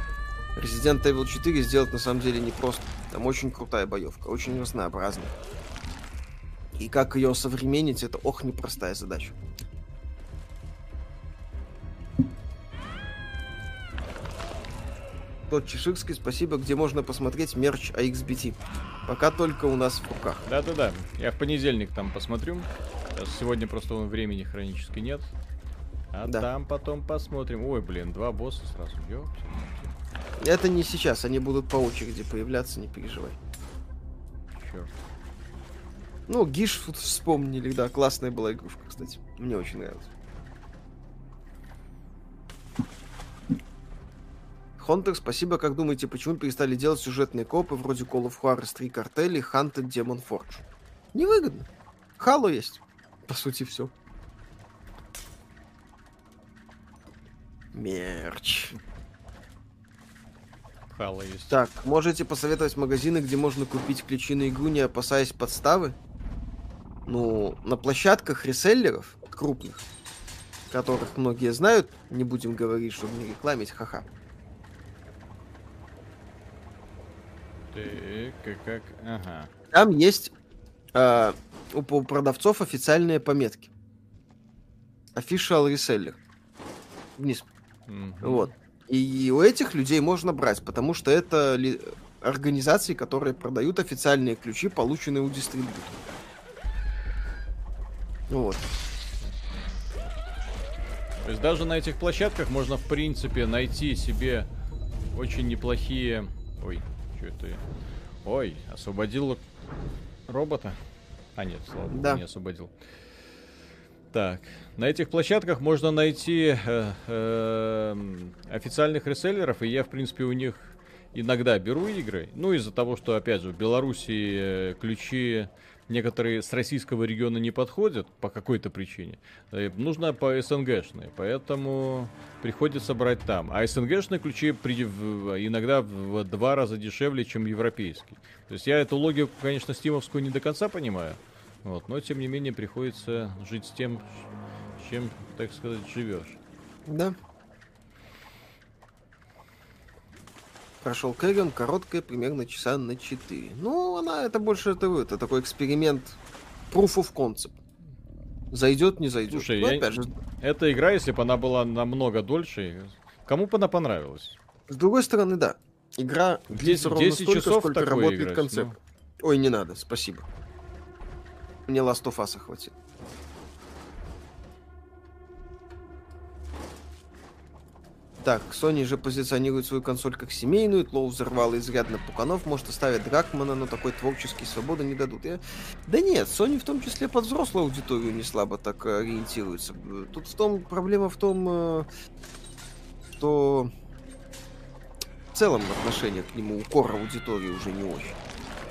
Resident Evil 4 сделать на самом деле непросто. Там очень крутая боевка, очень разнообразная. И как ее современнить, это ох, непростая задача. Тот Чеширский, спасибо, где можно посмотреть мерч AXBT. Пока только у нас в руках. Да-да-да, я в понедельник там посмотрю. Сейчас сегодня просто времени хронически нет. А Да. там потом посмотрим. Ой, блин, два босса сразу. Ёпте. Это не сейчас, они будут по очереди появляться, не переживай. Чёрт. Ну, Гиш тут вспомнили, да, классная была игрушка, кстати. Мне очень нравилась. Хонтер, спасибо. Как думаете, почему перестали делать сюжетные копы вроде Call of Juarez 3 картели Hunted Demon Forge? Невыгодно. Хало есть. По сути, все. Мерч. Хала есть. Так, можете посоветовать магазины, где можно купить ключи на игру, не опасаясь подставы? Ну, на площадках реселлеров крупных, которых многие знают, не будем говорить, чтобы не рекламить, ха-ха. Так, как, как, ага. Там есть а, у продавцов официальные пометки. Official reseller. Вниз. Мгм. Вот. И у этих людей можно брать, потому что это ли- организации, которые продают официальные ключи, полученные у дистрибьютора. Вот. То есть даже на этих площадках можно, в принципе, найти себе очень неплохие... Ой, что это? я? Ой, освободил робота? А нет, слава богу, Да. не освободил. Так, на этих площадках можно найти э, эм, официальных реселлеров, и я, в принципе, у них иногда беру игры. Ну, из-за того, что, опять же, в Беларуси э, ключи некоторые с российского региона не подходят по какой-то причине. Э, Нужно по СНГшные, поэтому приходится брать там. А СНГшные ключи при- иногда в два раза дешевле, чем европейские. То есть я эту логику, конечно, стимовскую не до конца понимаю. Вот, но тем не менее приходится жить с тем, чем, так сказать, живешь. Да. Прошел Кэган, короткая, примерно часа на 4. Ну, она, это больше это, это такой эксперимент proof of concept. Зайдет, не зайдет. Слушай, Ну, я- же, Эта игра, если бы она была намного дольше, кому бы она понравилась? с другой стороны, да. Игра длится 10, ровно 10 столько, часов сколько работает играть, концепт. ну. Ой, не надо, спасибо. Мне Last of Us хватит. Так, Sony же позиционирует свою консоль как семейную, Тлоу взорвал изрядно пуканов, может оставить Дракмана, но такой творческий свободы не дадут. Я... Да нет, Sony в том числе под взрослую аудиторию не слабо так ориентируется. Тут в том, проблема в том, э, что в целом отношение к нему у кор аудитории уже не очень.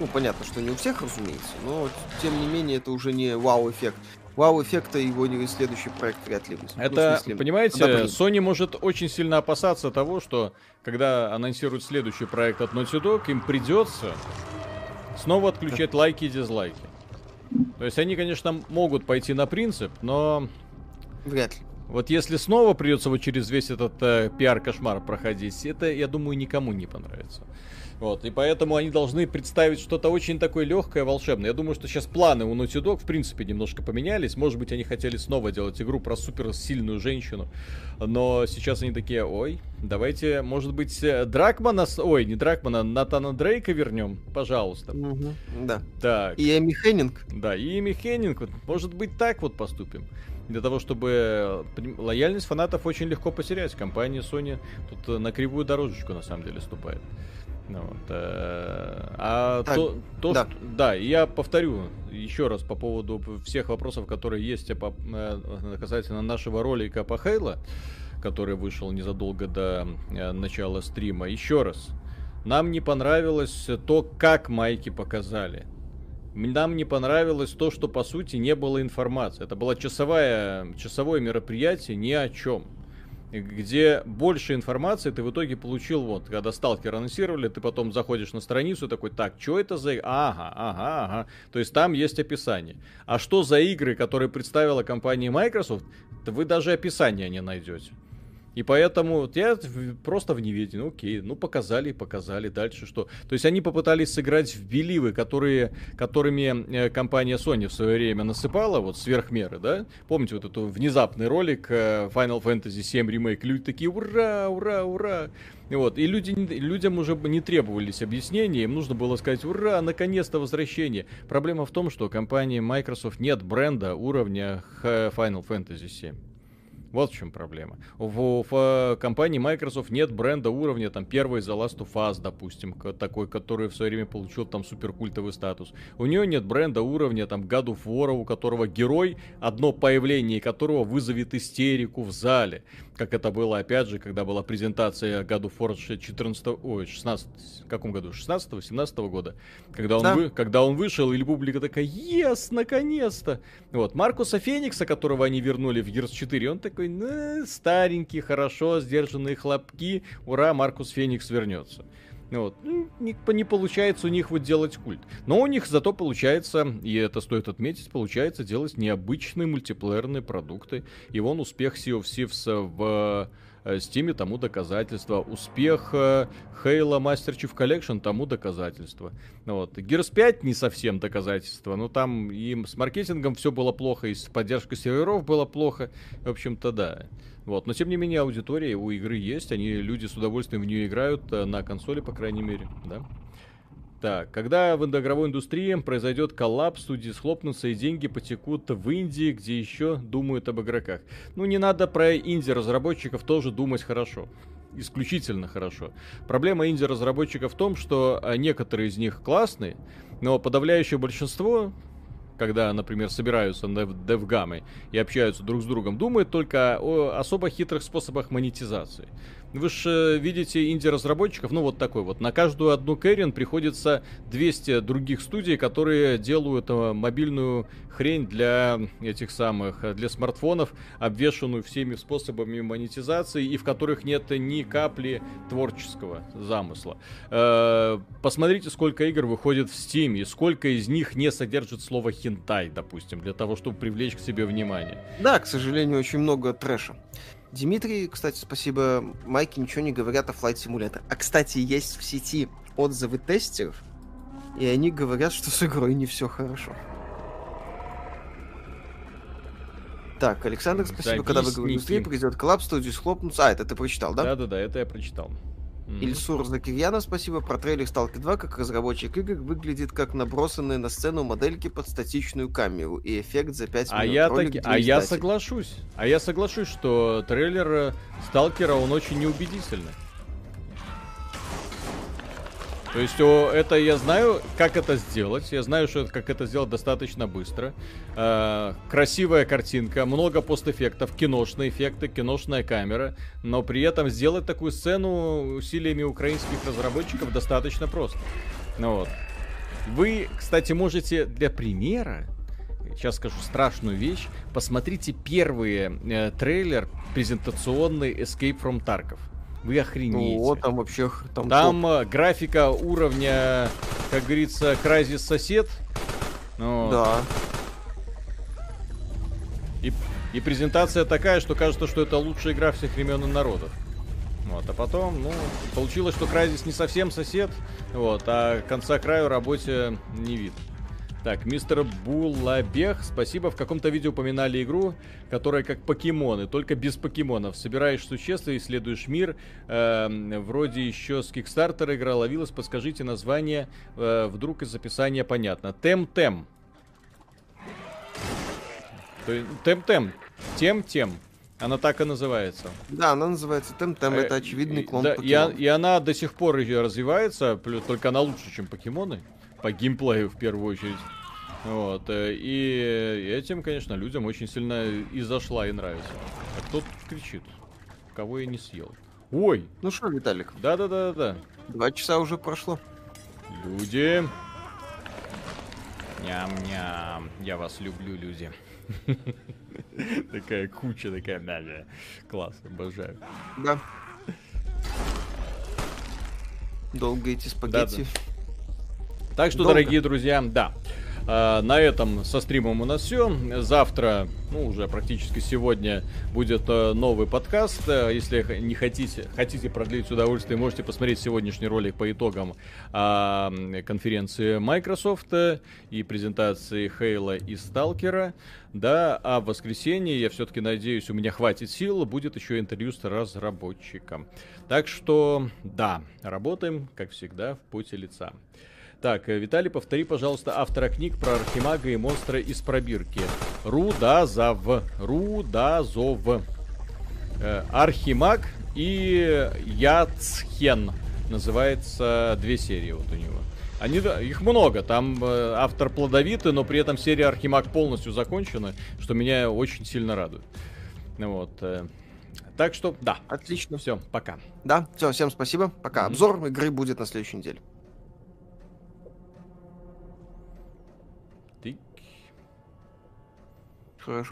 Ну, понятно, что не у всех, разумеется, но тем не менее это уже не вау-эффект вау-эффекта его не следующий проект вряд ли. Это, ну, понимаете, одобрение. Sony может очень сильно опасаться того, что когда анонсируют следующий проект от Naughty Dog, им придется снова отключать лайки и дизлайки. То есть они, конечно, могут пойти на принцип, но... Вряд ли. Вот если снова придется вот через весь этот э, пиар-кошмар проходить, это, я думаю, никому не понравится. Вот, и поэтому они должны представить что-то очень такое легкое, волшебное. Я думаю, что сейчас планы у Naughty Dog, в принципе, немножко поменялись. Может быть, они хотели снова делать игру про суперсильную женщину. Но сейчас они такие, ой, давайте, может быть, Дракмана, ой, не Дракмана, Натана Дрейка вернем, пожалуйста. Угу, да. Так. И Эми Хеннинг. Да, и Эми Хеннинг. Вот, может быть, так вот поступим для того, чтобы лояльность фанатов очень легко потерять. Компания Sony тут на кривую дорожечку на самом деле ступает. Ну, вот, э, а так, то, то да. Что, да, я повторю еще раз по поводу всех вопросов, которые есть по, э, касательно нашего ролика по Хейла, который вышел незадолго до э, начала стрима. Еще раз, нам не понравилось то, как майки показали. Нам не понравилось то, что по сути не было информации. Это было часовое, часовое мероприятие ни о чем где больше информации ты в итоге получил, вот, когда сталкер анонсировали, ты потом заходишь на страницу такой, так, что это за... Ага, ага, ага. То есть там есть описание. А что за игры, которые представила компания Microsoft, вы даже описания не найдете. И поэтому я просто в неведении. Ну, окей, ну показали, показали. Дальше что? То есть они попытались сыграть в беливы, которые, которыми э, компания Sony в свое время насыпала, вот сверх меры, да? Помните вот этот внезапный ролик э, Final Fantasy VII Remake? Люди такие, ура, ура, ура! Вот, и люди, людям уже не требовались объяснения, им нужно было сказать, ура, наконец-то возвращение. Проблема в том, что у компании Microsoft нет бренда уровня Final Fantasy VII. Вот в чем проблема. В, в э, компании Microsoft нет бренда уровня, там, первый The Last of Us, допустим, такой, который в свое время получил там суперкультовый статус. У нее нет бренда уровня, там, God of War, у которого герой, одно появление которого вызовет истерику в зале. Как это было, опять же, когда была презентация God of War 14, ой, 16, в каком году? 16-17 года. Когда он, да. вы, когда он вышел, и публика такая, ес, наконец-то! Вот, Маркуса Феникса, которого они вернули в Gears 4, он такой, ну, старенький, хорошо, сдержанные хлопки, ура, Маркус Феникс вернется. Вот. Ну, не, не получается у них вот делать культ. Но у них зато получается, и это стоит отметить, получается делать необычные мультиплеерные продукты. И вон успех Sea of Thieves в Steam тому доказательство. Успех э, Halo Master Chief Collection тому доказательство. Вот. Gears 5 не совсем доказательство, но там и с маркетингом все было плохо, и с поддержкой серверов было плохо. В общем-то, да. Вот. Но тем не менее аудитория у игры есть, они люди с удовольствием в нее играют э, на консоли, по крайней мере, да. Так, когда в игровой индустрии произойдет коллапс, студии схлопнутся и деньги потекут в Индии, где еще думают об игроках. Ну, не надо про инди-разработчиков тоже думать хорошо. Исключительно хорошо. Проблема инди-разработчиков в том, что э, некоторые из них классные, но подавляющее большинство когда, например, собираются на девгамы и общаются друг с другом, думают только о особо хитрых способах монетизации. Вы же видите инди-разработчиков, ну вот такой вот. На каждую одну Кэрин приходится 200 других студий, которые делают э, мобильную хрень для этих самых, э, для смартфонов, обвешенную всеми способами монетизации, и в которых нет ни капли творческого замысла. Э, посмотрите, сколько игр выходит в Steam, и сколько из них не содержит слово хентай, допустим, для того, чтобы привлечь к себе внимание. Да, к сожалению, очень много трэша. Дмитрий, кстати, спасибо, Майки ничего не говорят о Flight Simulator. А, кстати, есть в сети отзывы тестеров, и они говорят, что с игрой не все хорошо. Так, Александр, спасибо. Когда вы говорите, индустрии придет коллапс, студии схлопнутся. А, это ты прочитал, да? Да-да-да, это я прочитал. Mm-hmm. Ильсур Закирьянов, спасибо. Про трейлер Stalker 2 как разработчик игр выглядит как набросанные на сцену модельки под статичную камеру и эффект за 5 а минут. Я таки, а я соглашусь. А я соглашусь, что трейлер э, Сталкера, он очень неубедительный. То есть о, это я знаю, как это сделать. Я знаю, что как это сделать достаточно быстро. Э, красивая картинка, много постэффектов, киношные эффекты, киношная камера. Но при этом сделать такую сцену усилиями украинских разработчиков достаточно просто. Ну вот. Вы, кстати, можете для примера сейчас скажу страшную вещь. Посмотрите первый э, трейлер презентационный Escape from Tarkov. Вы охренеете. О, там вообще... Там, там топ. Э, графика уровня, как говорится, Crysis сосед. Ну, да. И, и презентация такая, что кажется, что это лучшая игра всех времен и народов. Вот, а потом, ну, получилось, что Crysis не совсем сосед, вот, а конца краю работе не видно. Так, мистер Булабех, спасибо. В каком-то видео упоминали игру, которая как покемоны, только без покемонов. Собираешь существа, исследуешь мир. Э, вроде еще с Kickstarter игра ловилась. Подскажите название, э, вдруг из описания понятно. Тем-тем. Тем-тем. Тем-тем. Она так и называется. Да, она называется Тем-Тем, э, это очевидный клон да, и, и она до сих пор ее развивается, только она лучше, чем покемоны по геймплею в первую очередь. Вот. Э, и этим, конечно, людям очень сильно и зашла, и нравится. А кто кричит? Кого я не съел? Ой! Ну что, Виталик? Да-да-да-да. Два часа уже прошло. Люди. Ням-ням. Я вас люблю, люди. Такая куча, такая, да, да. Класс, обожаю. Да. Долго эти спагетти. Так что, Долго. дорогие друзья, да. А, на этом со стримом у нас все. Завтра, ну уже практически сегодня, будет э, новый подкаст. Э, если не хотите, хотите продлить удовольствие, можете посмотреть сегодняшний ролик по итогам а, конференции Microsoft и презентации Хейла и Сталкера. Да, а в воскресенье, я все-таки надеюсь, у меня хватит сил, будет еще интервью с разработчиком. Так что, да, работаем, как всегда, в поте лица. Так, э, Виталий, повтори, пожалуйста, автора книг про Архимага и монстра из пробирки. Рудазов. Рудазов. Э, Архимаг и Яцхен. Называется две серии вот у него. Они, их много, там э, автор плодовитый, но при этом серия Архимаг полностью закончена, что меня очень сильно радует. Вот. Э, так что, да. Отлично. Все, пока. Да, все, всем спасибо. Пока. Mm-hmm. Обзор игры будет на следующей неделе. Тык. Хорошо.